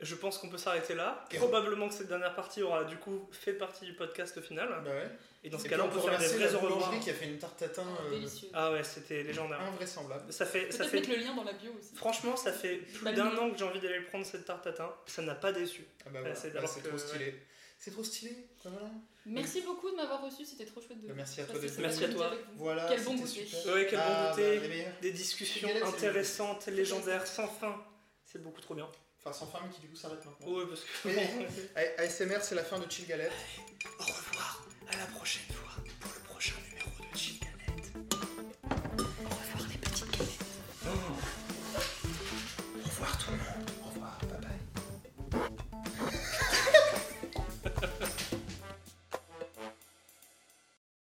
je pense qu'on peut s'arrêter là.
Et
Probablement que cette dernière partie aura du coup fait partie du podcast au final.
Bah ouais.
Et dans ce cas-là, on peut faire des
remercier
vrais
la
au revoir.
qui a fait une tarte tatin
Ah,
euh,
Délicieux.
Ah ouais, c'était légendaire.
invraisemblable.
Ça fait, ça fait
mettre le lien dans la bio aussi.
Franchement, ça fait plus d'un an que j'ai envie d'aller le prendre cette tarte tatin. Ça n'a pas déçu.
Ah bah voilà.
c'est
Bah,
alors
c'est
que-
trop stylé. C'est trop stylé. Voilà.
Merci beaucoup de m'avoir reçu, c'était trop chouette de.
Bah, merci à toi
Merci à toi.
Voilà.
Quel bon goûter.
Ouais, quel bon goûter.
bah.
Des discussions intéressantes, légendaires, sans fin. C'est beaucoup trop bien.
Enfin, sans fin, mais qui du coup s'arrête maintenant.
Ouais, parce que.
Mais- ASMR, c'est la fin de Chill Galette.
Au revoir, à la prochaine fois